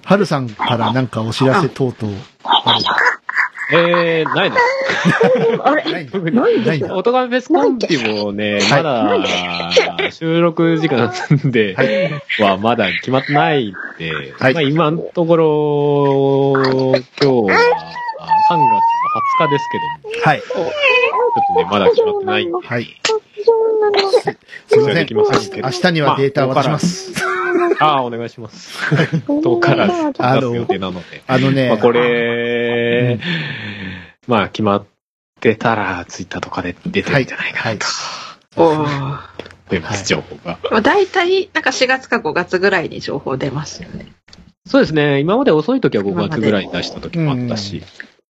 [SPEAKER 1] はるさんからなんかお知らせ等々あ
[SPEAKER 2] えー、ないです。
[SPEAKER 3] あれ？
[SPEAKER 1] ない
[SPEAKER 3] ない
[SPEAKER 1] ないんだ。
[SPEAKER 2] オトガメフェスコンピもね、
[SPEAKER 1] はい
[SPEAKER 2] まだ収録時間ではまだ決まってないんで、
[SPEAKER 1] はい
[SPEAKER 2] まあ今のところ、今日は3月の20日ですけども、
[SPEAKER 1] はい。
[SPEAKER 2] ちょっとね、まだ決まってないんで、
[SPEAKER 1] はい。すいません。明日にはデータを渡します。
[SPEAKER 2] ああ、お願いします。10日から出す予定なので。
[SPEAKER 1] あのね、
[SPEAKER 2] まあこれ、まあ決まってたら、ツイッターとかで出てるんじゃないかなと
[SPEAKER 4] おー
[SPEAKER 2] 思います、情報が。
[SPEAKER 4] まあ大体、なんか4月か5月ぐらいに情報出ますよね。
[SPEAKER 2] そうですね。今まで遅い時は5月ぐらいに出した時もあったし、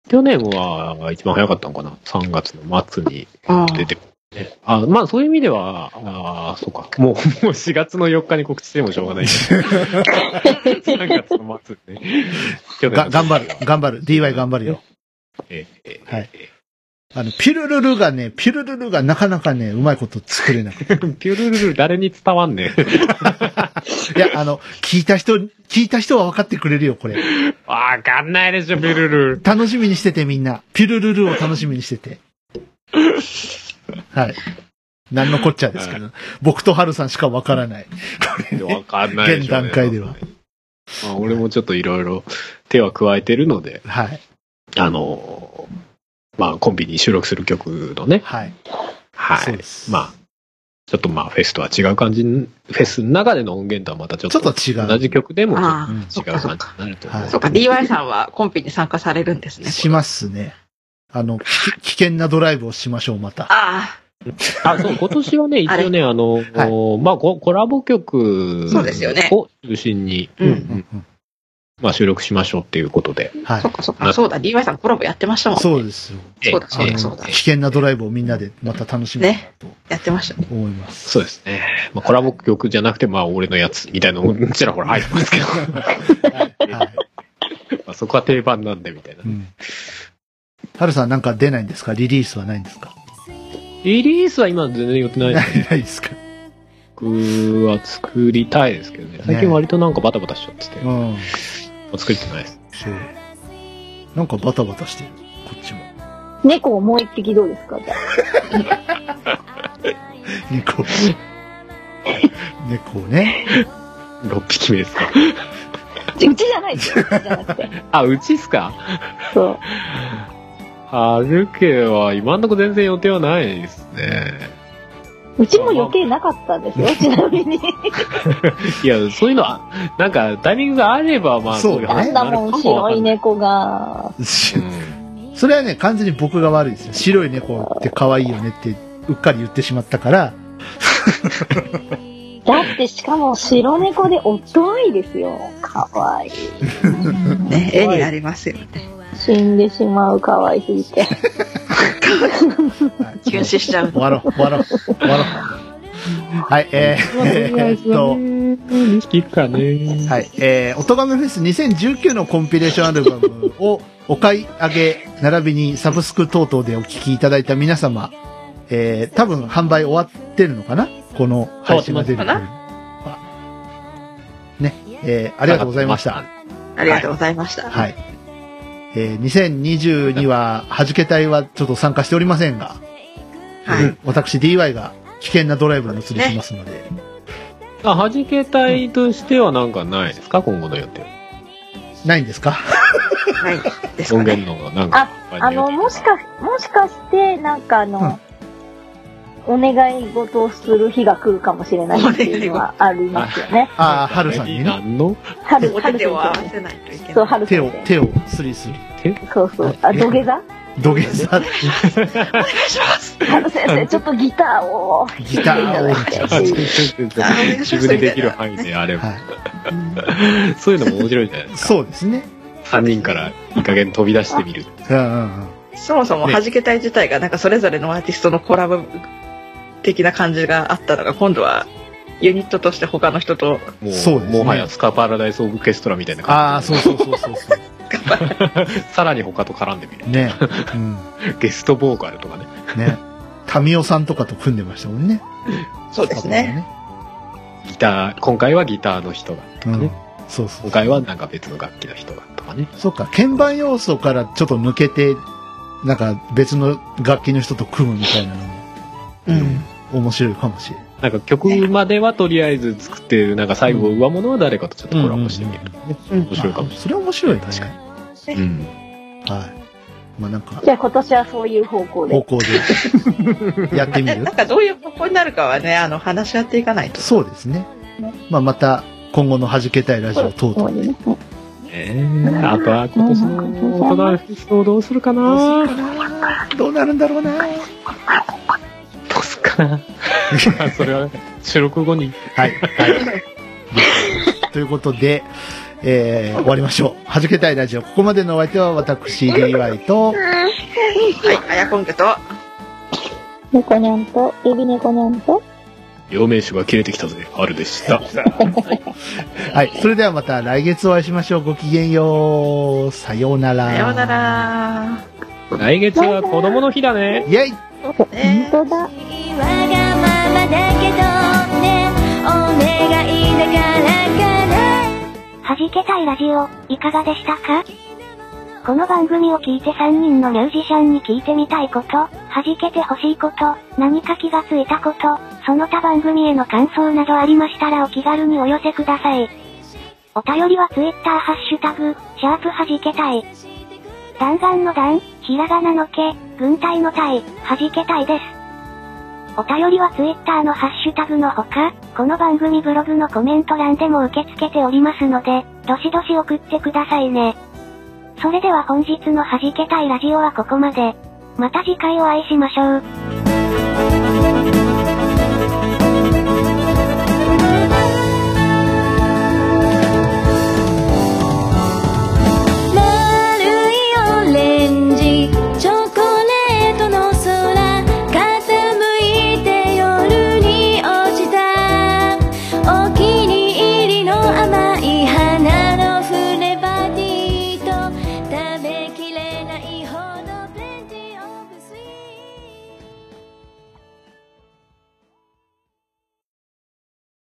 [SPEAKER 2] 去年は一番早かったのかな ?3 月の末に
[SPEAKER 4] あ
[SPEAKER 2] 出てくる、ね。あまあそういう意味では、あそうか。もう、もう4月の4日に告知してもしょうがない。3月の末ね。
[SPEAKER 1] 頑張る、頑張る。DY 頑張るよ。
[SPEAKER 2] えええ
[SPEAKER 1] はいあの、ピルルルがね、ピルルルがなかなかね、うまいこと作れなくて。
[SPEAKER 2] え ピュルルル誰に伝わんねん。
[SPEAKER 1] いや、あの、聞いた人、聞いた人は分かってくれるよ、これ。
[SPEAKER 2] わかんないでしょ、ピュルルル。
[SPEAKER 1] 楽しみにしててみんな。ピルルルを楽しみにしてて。はい。何のこっちゃですけど。僕とハルさんしか分からない。
[SPEAKER 2] わかんないで
[SPEAKER 1] 現段階では。
[SPEAKER 2] まあ、俺もちょっといろいろ手は加えてるので、
[SPEAKER 1] はい。
[SPEAKER 2] あの、まあ、コンビに収録する曲のね、
[SPEAKER 1] はい。
[SPEAKER 2] はい
[SPEAKER 1] そうで。す。
[SPEAKER 2] まあ、ちょっとまあ、フェスとは違う感じに、フェスの中での音源とはまたちょっと
[SPEAKER 1] ちょっと違う。
[SPEAKER 2] 同じ曲でも違う感じになると思う。
[SPEAKER 1] はい
[SPEAKER 4] そうか、DY さんはコンピに参加されるんですね。
[SPEAKER 1] しますね。あの、き危険なドライブをしましょう、また。
[SPEAKER 4] あ
[SPEAKER 2] あ、そう、今年はね、一応ね、あの、まあコ、コラボ曲
[SPEAKER 4] そうですよね
[SPEAKER 2] を中心に、
[SPEAKER 4] あ、うん。
[SPEAKER 1] うんうん
[SPEAKER 2] まあ、収録しましょうっていうことで。
[SPEAKER 1] はい
[SPEAKER 4] そっ。かそっか、そうだ、DY さんコラボやってましたもんね。
[SPEAKER 1] そうですよ。
[SPEAKER 4] そうだ、そうだ、そうだ
[SPEAKER 1] 危。険なドライブをみんなでまた楽しみたいなと
[SPEAKER 4] やってましたね。
[SPEAKER 1] 思います。
[SPEAKER 2] そうですね。まあ、コラボ曲じゃなくて、まあ、俺のやつみたいなのもちらほら入ってますけど、
[SPEAKER 1] はい。
[SPEAKER 2] まあそこは定番なんで、みたいな
[SPEAKER 1] う。ん。はるさんなんか出ないんですか？リリースはないんですか？
[SPEAKER 2] リリースは今全然予定ないです。
[SPEAKER 1] ないですか？
[SPEAKER 2] 僕は作りたいですけどね。最近割となんかバタバタしちゃってて、
[SPEAKER 1] うん。
[SPEAKER 2] 作れてないです。
[SPEAKER 1] そう。なんかバタバタしてる。こっちも。
[SPEAKER 3] 猫をもう一匹どうですか？じ ゃ
[SPEAKER 1] 猫。猫ね。
[SPEAKER 2] 6匹目ですか？
[SPEAKER 3] あ。うちじゃないですよ。うちじゃなくて。
[SPEAKER 2] あ、うちっすか？
[SPEAKER 3] そう。
[SPEAKER 2] はるけは今んとこ全然予定はないですね。
[SPEAKER 3] うちも予定なかったんですよ、ちなみに。
[SPEAKER 2] いや、そういうのは、なんかタイミングがあれば、まあ、
[SPEAKER 1] そう
[SPEAKER 2] いう
[SPEAKER 3] あんだもん、白い猫が。
[SPEAKER 2] うん
[SPEAKER 1] それはね、完全に僕が悪いですよ。白い猫って可愛いよねってうっかり言ってしまったから、
[SPEAKER 3] だってしかも白猫でおっといですよ。かわいい。
[SPEAKER 4] ね、絵になりますよね。
[SPEAKER 3] 死んでしまうかわいすぎて。
[SPEAKER 4] キュン死しちゃう。
[SPEAKER 1] 終わろう、終わろう、終わろう。はい、えー、えーっと、
[SPEAKER 2] 2匹かね。
[SPEAKER 1] はい。えー、おとがめフェス2019のコンピレーションアルバムをお買い上げ、並びにサブスク等々でお聞きいただいた皆様、えー、多分販売終わってるのかな？この配信が出るね、えー、ありがとうございました。。
[SPEAKER 4] ありがとうございました。
[SPEAKER 1] はい。えー2022は、はじけ隊はちょっと参加しておりませんが、
[SPEAKER 4] はい。
[SPEAKER 1] 私 DY が危険なドライブに移りしますので、
[SPEAKER 2] あ、弾け隊としてはなんかないですか？今後の予定。
[SPEAKER 1] ないんですか？
[SPEAKER 4] ないですか
[SPEAKER 2] 音
[SPEAKER 4] ね。
[SPEAKER 2] 源のなんか。
[SPEAKER 3] あの、もしか、もしかして、なんかあの、お願い事をする日が来るかもしれないっていうのはありますよね。
[SPEAKER 1] ああ、春さんにね、
[SPEAKER 2] 何の？
[SPEAKER 3] 春、
[SPEAKER 4] お手
[SPEAKER 3] 春
[SPEAKER 4] 手を合わ
[SPEAKER 3] 先
[SPEAKER 4] せないといけ
[SPEAKER 3] 生。そう、
[SPEAKER 4] ない。
[SPEAKER 3] 春
[SPEAKER 1] 手を。手をスリスリ。
[SPEAKER 3] そうそう。あ、土下座？
[SPEAKER 1] 土下座、
[SPEAKER 4] お願いします。
[SPEAKER 3] 春先生、ちょっとギターを。
[SPEAKER 1] ギター
[SPEAKER 3] いていただいて
[SPEAKER 2] 自分でできる範囲であれば。
[SPEAKER 1] はい。
[SPEAKER 2] そういうのも面白いじゃないですか。
[SPEAKER 1] そうですね。
[SPEAKER 2] 3人からいい加減飛び出してみる。
[SPEAKER 1] うんうんうん。
[SPEAKER 4] そもそも弾け隊自体がなんかそれぞれのアーティストのコラボ的な感じがあったのが今度はユニットとして他の人と
[SPEAKER 2] もう、
[SPEAKER 1] そうですね
[SPEAKER 2] もはやスカパラダイスオーケストラみたいな
[SPEAKER 1] ああ、
[SPEAKER 2] 感
[SPEAKER 1] そうそうそうそうそう。
[SPEAKER 2] じ。さらに他と絡んでみる。
[SPEAKER 1] ね。うん。
[SPEAKER 2] ゲストボーカルとかね。
[SPEAKER 1] ね。タミオさんとかと組んでましたもんね。
[SPEAKER 4] そうですね。
[SPEAKER 2] ギター、今回はギターの人が。
[SPEAKER 1] うん
[SPEAKER 2] ね。
[SPEAKER 1] そうそう
[SPEAKER 2] 今。回はなんか別の楽器の人がとかね。
[SPEAKER 1] そっか、鍵盤要素からちょっと抜けて、なんか別の楽器の人と組むみたいなのも
[SPEAKER 4] うん
[SPEAKER 1] 面白いかもしれない。
[SPEAKER 2] なんか曲まではとりあえず作ってる、なんか最後上物は誰かとちょっとコラボしてみる。
[SPEAKER 4] うん
[SPEAKER 2] 面白いかもし
[SPEAKER 1] それは面白いね。
[SPEAKER 2] 確か
[SPEAKER 1] に。
[SPEAKER 2] れない。うん。
[SPEAKER 1] はい。まあなんか、
[SPEAKER 3] じゃあ今年はそういう方向で。
[SPEAKER 1] 方向でやってみる？
[SPEAKER 4] なんかどういう方向になるかはねあの話し合っていかないと
[SPEAKER 1] そうですね。まあまた、今後の弾けたいラジオ等々で。
[SPEAKER 3] ね。
[SPEAKER 2] えー、あとは今年の大人フェスをどうするかな
[SPEAKER 1] どうするかなどうなるんだろうな
[SPEAKER 2] かな それは収録後に。
[SPEAKER 1] はい。はい。ということで、えー、終わりましょう。弾けたいラジオ。ここまでのお相手は私、DY と、
[SPEAKER 4] はいあやこんけと
[SPEAKER 3] 猫にゃんと、指猫にゃんと、
[SPEAKER 2] 陽明酒が切れてきたぜ、春でした。
[SPEAKER 1] はい。それではまた来月お会いしましょう。ごきげんよう。さようなら。
[SPEAKER 4] さような。ら
[SPEAKER 2] 来月は子供の日だね。
[SPEAKER 1] イェイ
[SPEAKER 4] ね
[SPEAKER 3] 本当だ。
[SPEAKER 7] わがままだけどね、お願いだからか弾けたいラジオ、いかがでしたか？この番組を聞いて3人のミュージシャンに聞いてみたいこと、弾けてほしいこと、何か気がついたこと、その他番組への感想などありましたらお気軽にお寄せください。お便りは Twitter ハッシュタグ、シャープ弾けたい。弾丸の弾、ひらがなのけ、軍隊の隊、弾け隊です。お便りは Twitter のハッシュタグのほか、この番組ブログのコメント欄でも受け付けておりますので、どしどし送ってくださいね。それでは本日の弾けたいラジオはここまで。また次回お会いしましょう。